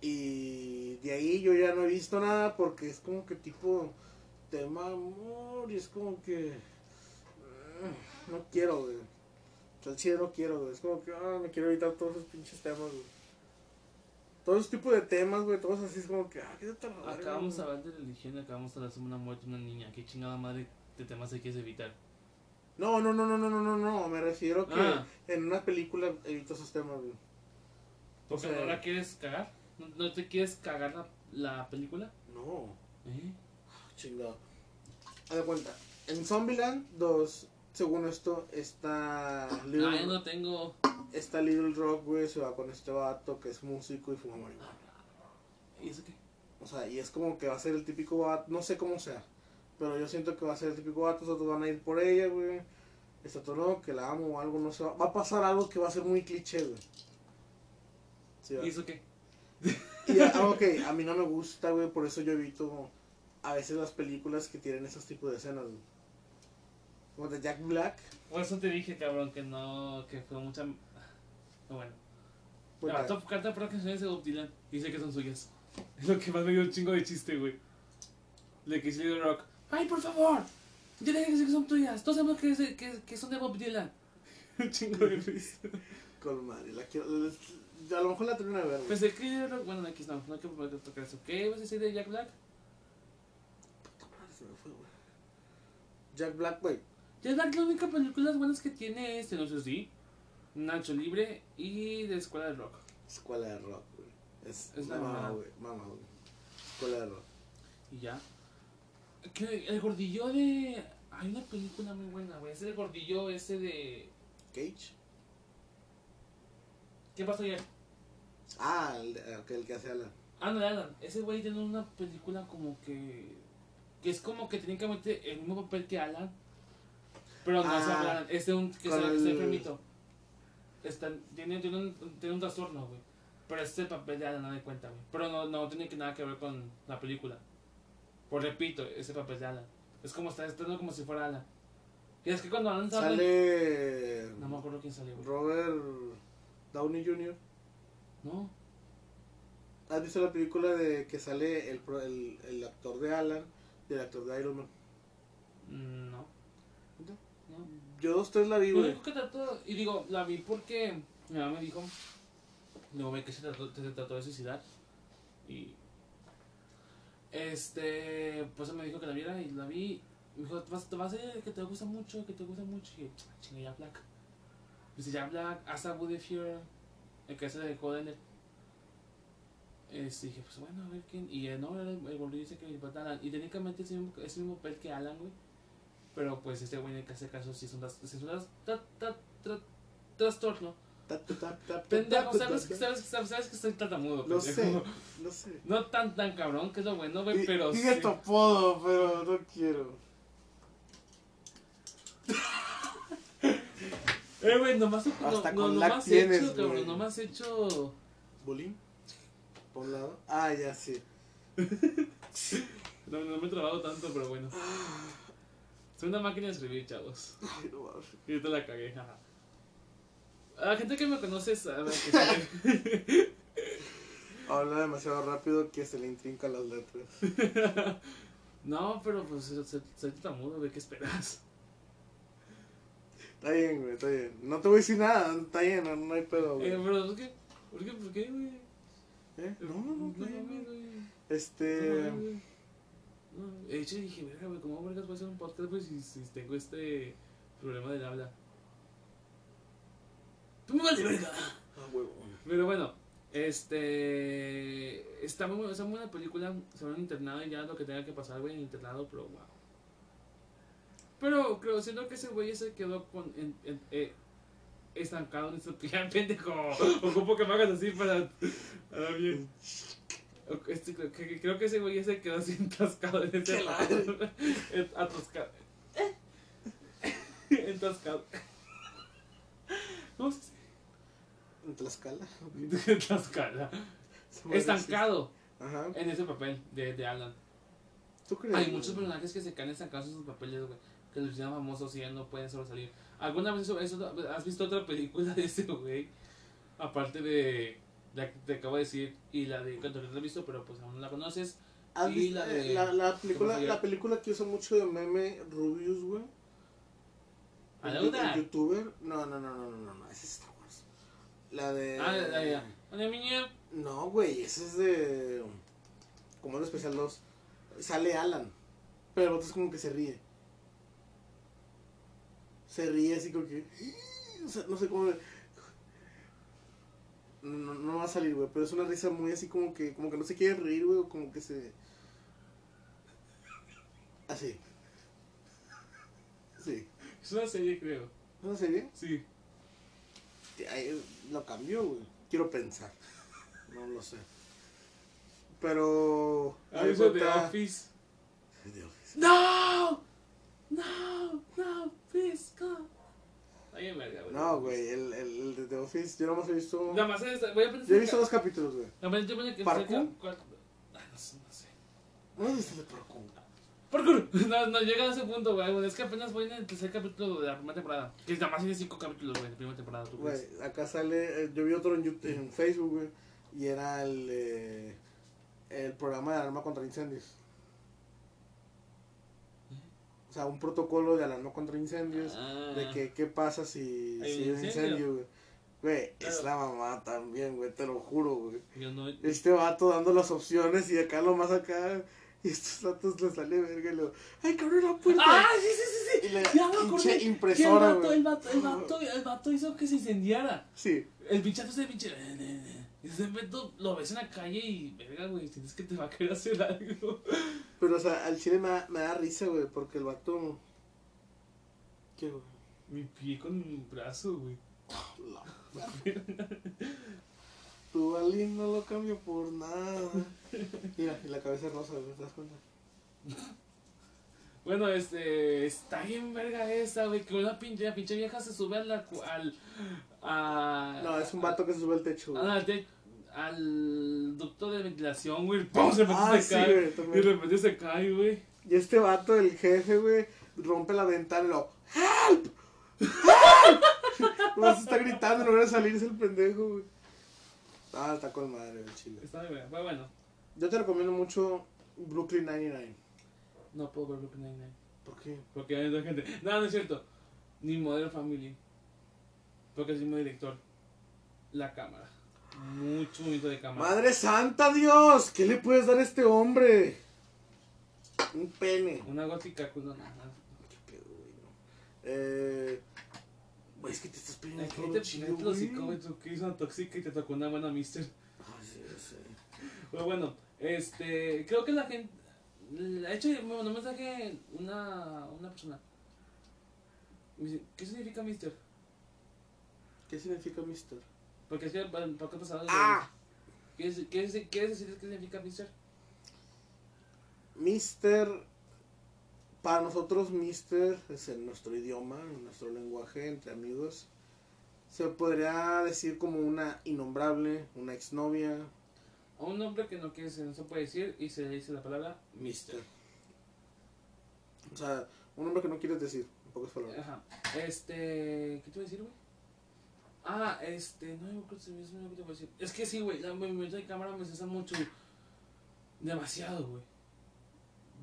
Y de ahí yo ya no he visto nada porque es como que tipo tema amor y es como que mm, no quiero, güey. O sea, sí, no quiero, güey. Es como que ah, me quiero evitar todos esos pinches temas, güey. Todos esos tipos de temas, güey, todos así es como que ah, qué te Acabamos de hablar de religión y acabamos de hablar sobre una muerte de una niña. ¿Qué chingada madre de temas se quieres evitar? No, no, no, no, no, no, no, no, me refiero que Ah. en una película evito esos temas, güey. ¿Porque O sea- no la quieres cagar? ¿No, no te quieres cagar la, la película? No. ¿Eh? Chingado. Haz de cuenta. En Zombieland 2, según esto, está Little, Ah, yo no tengo. está Little Rock, güey. Se va con este vato que es músico y fuma marihuana. ¿Y eso qué? O sea, y es como que va a ser el típico vato. No sé cómo sea. Pero yo siento que va a ser el típico vato. Otros van a ir por ella, güey. Este otro no, que la amo o algo. No sé. Va va a pasar algo que va a ser muy cliché, güey. Sí. ¿Y eso qué? Y, ah, ok, a mí no me gusta, güey, por eso yo evito a veces las películas que tienen esos tipos de escenas, güey. Como de Jack Black. Por eso te dije, cabrón, que no. que fue mucha. No, bueno. puta, Ah, top canta por canciones de Bob Dylan. Y sé que son suyas. Es lo que más me dio un chingo de chiste, güey. Le hice Little Rock. ¡Ay, por favor! Ya dije que son tuyas. Todos sabemos que, es de- que, que son de Bob Dylan. Un chingo de risa. Con madre, la quiero, a lo mejor la de ver, güey. Pensé que. Bueno, X no, no hay que tocar eso. ¿Qué vas a decir de Jack Black? Puta madre, se me fue, güey. Jack Black, güey. Jack Black, la única películas buenas que tiene es No sé si. Nacho Libre y de Escuela de Rock. Escuela de rock, güey. Es, Es la mamá, güey. Mamá, güey. Escuela de rock. Y ya. Que el gordillo de. Hay una película muy buena, güey. Es el gordillo ese de. Cage. ¿Qué pasó ayer? Ah, el, el que hace Alan. Alan, Alan. Ese güey tiene una película como que. Que es como que que meter el mismo papel que Alan. Pero no es Ah, Alan. Es de un. Que está, el- está enfermito. Está, tiene, tiene, un, tiene un trastorno, güey. Pero este es el papel de Alan, no de cuenta, güey. Pero no, no tiene que nada que ver con la película. Pues repito, ese papel de Alan. Es como está estando como si fuera Alan. Y es que cuando Alan sale. Sale. No me acuerdo quién salió, güey. Robert Downey Jr. No. ¿Has visto la película de que sale el, pro- el, el actor de Alan y el actor de Iron Man? No. ¿No? No. Yo dos, tres la vi, güey. único que trató, y digo, la vi porque mi mamá me dijo, luego ve que se trató, se trató de suicidar. Y este, pues me dijo que la viera y la vi. Me dijo, te vas, te vas a ir, que te gusta mucho, que te gusta mucho. Y yo, chinga, ya Black. Dice, ya Black, hasta Woody Fury, el que se dejó de. Este, dije, pues bueno, a ver quién. Y eh, no, era el, el gordillo dice que le falta Alan. Y técnicamente es el mismo, es el mismo papel que Alan, güey. Pero pues este güey en el que hace caso sí es un, tras- sí es un tras- tra- tra- tra- trastorno. Ta, ta, ta, ta, Pendejo, sabes que, sabes, que- sabes, sabes que estoy tartamudo, Lo sé, lo sé. No tan tan cabrón, que es lo bueno, güey, pero Diga sí. tu apodo, pero no quiero. Eh, güey, nomás, no, Hasta no, con lag nomás tienes, hecho, cabrón, nomás hecho... ¿Bolín? ¿Por un lado? Ah, ya sí. No, no me he trabado tanto, pero bueno. Soy una máquina de escribir, chavos. Ay, no mames. Yo te la cagué, jaja. A la gente que me conoce sabe que Habla demasiado rápido que se le intrincan las letras. No, pero pues soy, tartamudo, güey, ¿qué esperas? Está bien, güey, está bien. No te voy a decir nada, está bien, no, no hay pedo, güey. Eh, pero es que... ¿Por qué? ¿Por qué, güey? ¿Eh? No, no, no. Este. De hecho dije, verga, güey, ¿cómo vergas voy a hacer un podcast, güey, si, si tengo este problema del habla? ¡Tú me vale verga! Ah, huevo. Pero bueno, este. Está muy, está muy buena película sobre un internado y ya lo que tenga que pasar, güey, en internado, pero wow. Pero creo, siento que ese güey se quedó con. En, en- eh, estancado en este ya pendejo. Ocupo que me hagas así para. para bien. Este, creo, que, creo que ese güey ya se quedó así entascado en este lado. En- Atascado. Entascado. ¿Cómo se dice? ¿En Tlaxcala? Entascado. Estancado Ajá. en ese papel de, de Alan. ¿Tú crees? Hay muchos personajes que se quedan estancados en sus papeles, güey. Que los famosos y ya no pueden sobresalir. ¿Alguna vez eso- eso- has visto otra película de ese güey? Aparte de la que te acabo de decir y la de cuando la he visto, pero pues aún no la conoces. ¿Has y visto la de- la, la película, la película que usa mucho de meme Rubius, güey? ¿A El, la el youtuber. No, no, no, no, no, no, no, esa es Star Wars. La de. Ah. Hola, niña. No, güey, ese es de. Como un especial 2. Sale Alan. Pero el es como que se ríe. Se ríe así como que. O sea, no sé cómo. No, no va a salir, güey, pero es una risa muy así como que, como que no se quiere reír, güey, o como que se... Así. Sí. Es una serie, creo. ¿Es una serie? Sí. Ay, Lo cambió, güey. Quiero pensar. No lo sé. Pero... Ah, eso de Office. ¡No! ¡No! ¡No! ¡Please, verga, güey. No, güey, el, el, el de The Office, yo nomás he visto... Nada más es- voy a pensar. Yo he visto dos capítulos, güey. Nada más yo voy a que ¿Parkour? ¿Cuál? Ah, no sé, no sé. No he visto de Parkour. ¡Parkour! No, no llega a ese punto, güey. Es que apenas voy en el tercer capítulo de la primera temporada. Que nada más tiene cinco capítulos, güey, de primera temporada. ¿tú crees? Güey, acá sale, eh, yo vi otro en, YouTube, en Facebook, güey, y era el, eh, el programa de alarma contra incendios. Sea, un protocolo de alarma contra incendios, Ah. de que qué pasa si, Hay si un incendio. incendio, güey. Güey, es Claro. la mamá también, güey, te lo juro, güey. Yo no. Este vato dando las opciones y acá lo más acá, y estos vatos le sale verga y lo, ¡ay, cabrón la puerta! ¡Ah, sí, sí, sí! sí. Y le Ya pinche Que impresora, el vato, el vato, el vato, el vato hizo que se incendiara. Sí, El bichazo se pinche. Y ese momento lo ves en la calle y, verga, güey, sientes que te va a querer hacer algo. pero o sea, al chile me da, me da risa, güey, porque el vato... ¿Qué, güey? Mi pie con mi brazo, güey. La Tu balín no lo cambio por nada. Mira, y la cabeza rosa, güey, ¿te das cuenta? Bueno, este. Está bien, verga esa, güey. Que una pinche, pinche vieja se sube a la, al. A, No, es un vato que se sube al techo, güey. al, te- al ducto de ventilación, güey. Ah, se sí, cae. güey, y de repente se cae, güey. Y este vato, el jefe, güey, rompe la ventana y lo... ¡Help! ¡Help! Nomás está gritando, no a salirse el pendejo, güey. Ah, está con madre, el chile. Está bien. Pero bueno, Yo te recomiendo mucho Brooklyn 99. no puedo ver Brooklyn Nine-Nine. ¿Por qué? Porque hay otra gente. No, no es cierto. Ni Modern Family. Porque es el mismo director. La cámara. Mucho bonito de cámara. ¡Madre santa, Dios! ¿Qué le puedes dar a este hombre? Un pene. Una gótica con una. ¿Qué pedo, güey? no? Eh... Güey, es que te estás pidiendo Ay, todo que te chido, güey. Tú que hizo una tóxica y te tocó una buena mister. Ay, sí, sí. Pero bueno, este, creo que la gente, ha hecho, me mandó un mensaje una, una persona. Me dice, ¿Qué significa mister? ¿Qué significa mister? Porque es que para podcast pasado... Ah. ¿Quieres, quieres, ¿Quieres decir qué significa mister? Mister, para nosotros Mister es en nuestro idioma, en nuestro lenguaje, entre amigos. Se podría decir como una innombrable, una exnovia, A un nombre que no, quiere, no se puede decir y se le dice la palabra Mister. O sea, un nombre que no quieres decir, en pocas palabras. Ajá. Este. ¿Qué te voy a decir, güey? Ah, este. No, yo creo que se me hizo lo que te voy a decir. Es que sí, güey. La movimiento de cámara me cesa mucho. Demasiado, güey.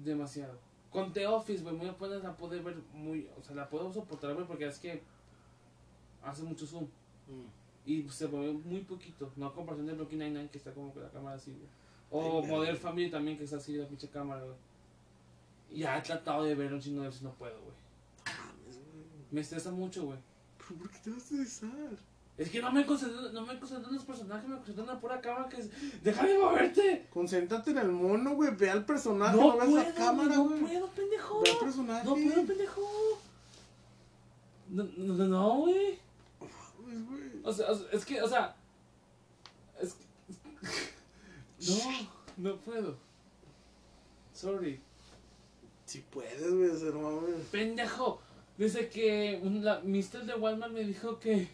Demasiado. Con The Office, güey, muy apenas la puedo ver muy. O sea, la puedo soportar, güey, porque es que. Hace mucho zoom. Mm. Y se mueve muy poquito. No a comparación de Brooklyn Nine-Nine, que está como con la cámara así, güey. O Ay, güey. Family también, que está así la pinche cámara, güey. Ya he tratado de ver un chino de y no puedo, güey. Mames, güey. Me estresa mucho, güey. ¿Pero por qué te vas a estresar? Es que no me concentro, no me concentro en los personajes, me concentro en la pura cámara que es. ¡Deja de moverte! Concéntrate en el mono, güey. Ve al personaje, No no, la cámara, no güey. puedo, pendejo. Ve al personaje. No puedo, pendejo. No, no, no, no, güey. O sea, es que, o sea. Es que. No, no puedo. Sorry. Si puedes, güey, o sea, no mames. Pendejo. Dice que un, la, Mr. de Walmart me dijo que.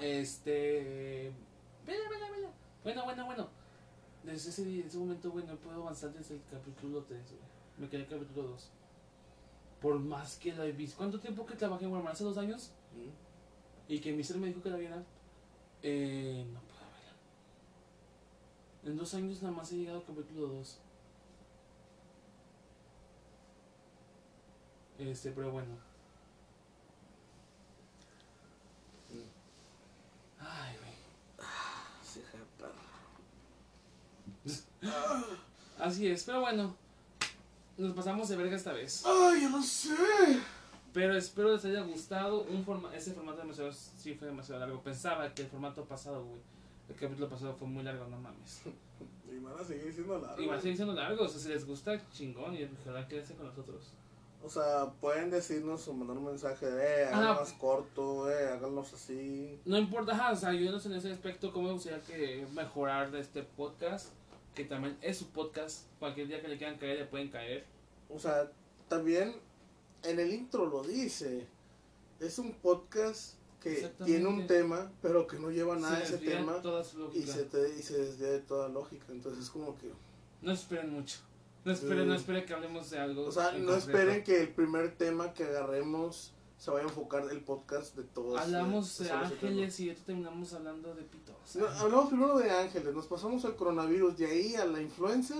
Este. Vela, vela, vela. Bueno, bueno, bueno. Desde ese, día- ese momento, güey, no puedo avanzar desde el capítulo 3, güey. Me quedé en el capítulo 2. Por más que la he visto. ¿Cuánto tiempo que trabajé en Walmart? ¿Hace dos años? Mm. Y que Mr. me dijo que la viera. Eh, no puedo verla. En dos años nada más he llegado al capítulo 2. Este, pero bueno. Ay, güey. Sí. Así es, pero bueno. Nos pasamos de verga esta vez. Ay, yo no sé. Pero espero les haya gustado. Un forma ese formato demasiado, sí fue demasiado largo. Pensaba que el formato pasado, güey. El capítulo pasado fue muy largo, no mames. Y van a seguir siendo largos. Y va a seguir siendo largo. O sea, si les gusta, chingón. Y ojalá quédense con nosotros. O sea, pueden decirnos o mandar un mensaje de, eh, Ajá. más corto, eh, háganlos así. No importa, ajá, o sea, ayúdenos en ese aspecto. ¿Cómo me gustaría que mejorar de este podcast? Que también es su podcast. Cualquier día que le quieran caer, le pueden caer. O sea, también en el intro lo dice. Es un podcast que tiene un tema, pero que no lleva nada Se ese tema y se, te, y se desvía de toda lógica. Entonces, es como que. No esperen mucho. No esperen, Mm. no esperen que hablemos de algo. O sea, no esperen que el primer tema que agarremos se vaya a enfocar el podcast de todos. Hablamos de ángeles y ahorita terminamos hablando de pitos. No, hablamos primero de ángeles, nos pasamos al coronavirus, de ahí a la influenza,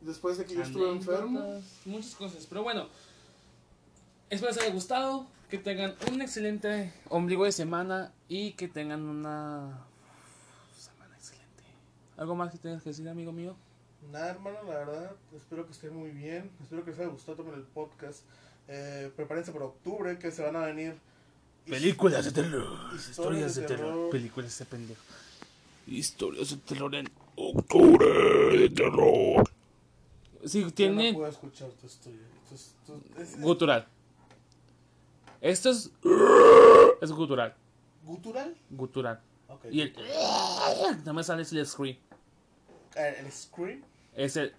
después de que yo estuve enfermo. Muchas cosas. Pero bueno, espero les haya gustado. Que tengan un excelente ombligo de semana y que tengan una semana excelente. ¿Algo más que tengas que decir, amigo mío? Nada, hermano, la verdad, espero que estén muy bien, espero que les haya gustado también el podcast. Eh, prepárense para octubre, que se van a venir Películas de terror. Historias de terror. Películas de pendejo. Historias de terror en octubre de terror. Sí, tiene no puedo escuchar tu historia. Es, gutural. Esto es. Es gutural. gutural. Gutural. Y el. No me sale el scream. Eh, el scream. Es el.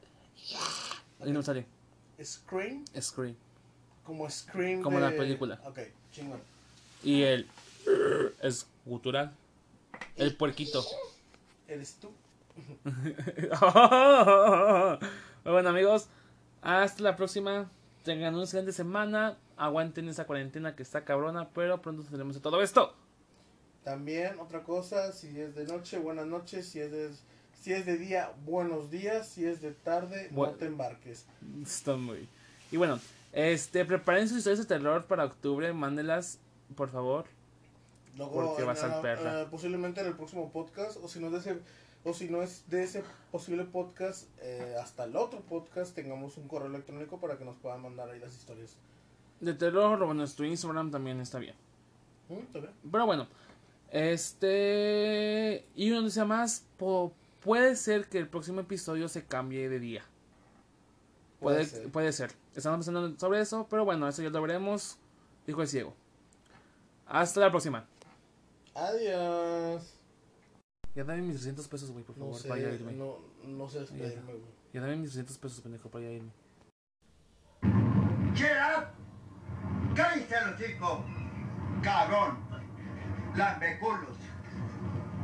Y no sale. Scream. Scream. Como scream. Como de... la película. Ok, chingón. Y el. Es gutural. El puerquito. ¿Eres tú? bueno, amigos. Hasta la próxima. Tengan una excelente semana. Aguanten esa cuarentena que está cabrona. Pero pronto tendremos de todo esto. También, otra cosa, si es de noche, buenas noches. Si es de, si es de día, buenos días. Si es de tarde, Bueno. no te embarques. Está muy. Y bueno, este, preparen sus historias de terror para octubre. Mándelas, por favor. Luego, Porque vas al la- perra. eh, posiblemente en el próximo podcast, o si no, de ese, o si no es de ese posible podcast, eh, hasta el otro podcast, tengamos un correo electrónico para que nos puedan mandar ahí las historias. De terror o en nuestro Instagram también está bien. ¿Mm? ¿Está bien? Pero bueno, este. Y una noticia más: po- puede ser que el próximo episodio se cambie de día. Puede, Puede puede ser. Estamos pensando sobre eso, pero bueno, eso ya lo veremos. Dijo el ciego. Hasta la próxima. Adiós. Ya dame mis 300 pesos, güey, por No favor, sé, para ya irme. no, no sé despedirme, güey. Ya dame mis 300 pesos, pendejo, para ya irme. Get up. Cállate chicos. Cabrón. Lambeculos.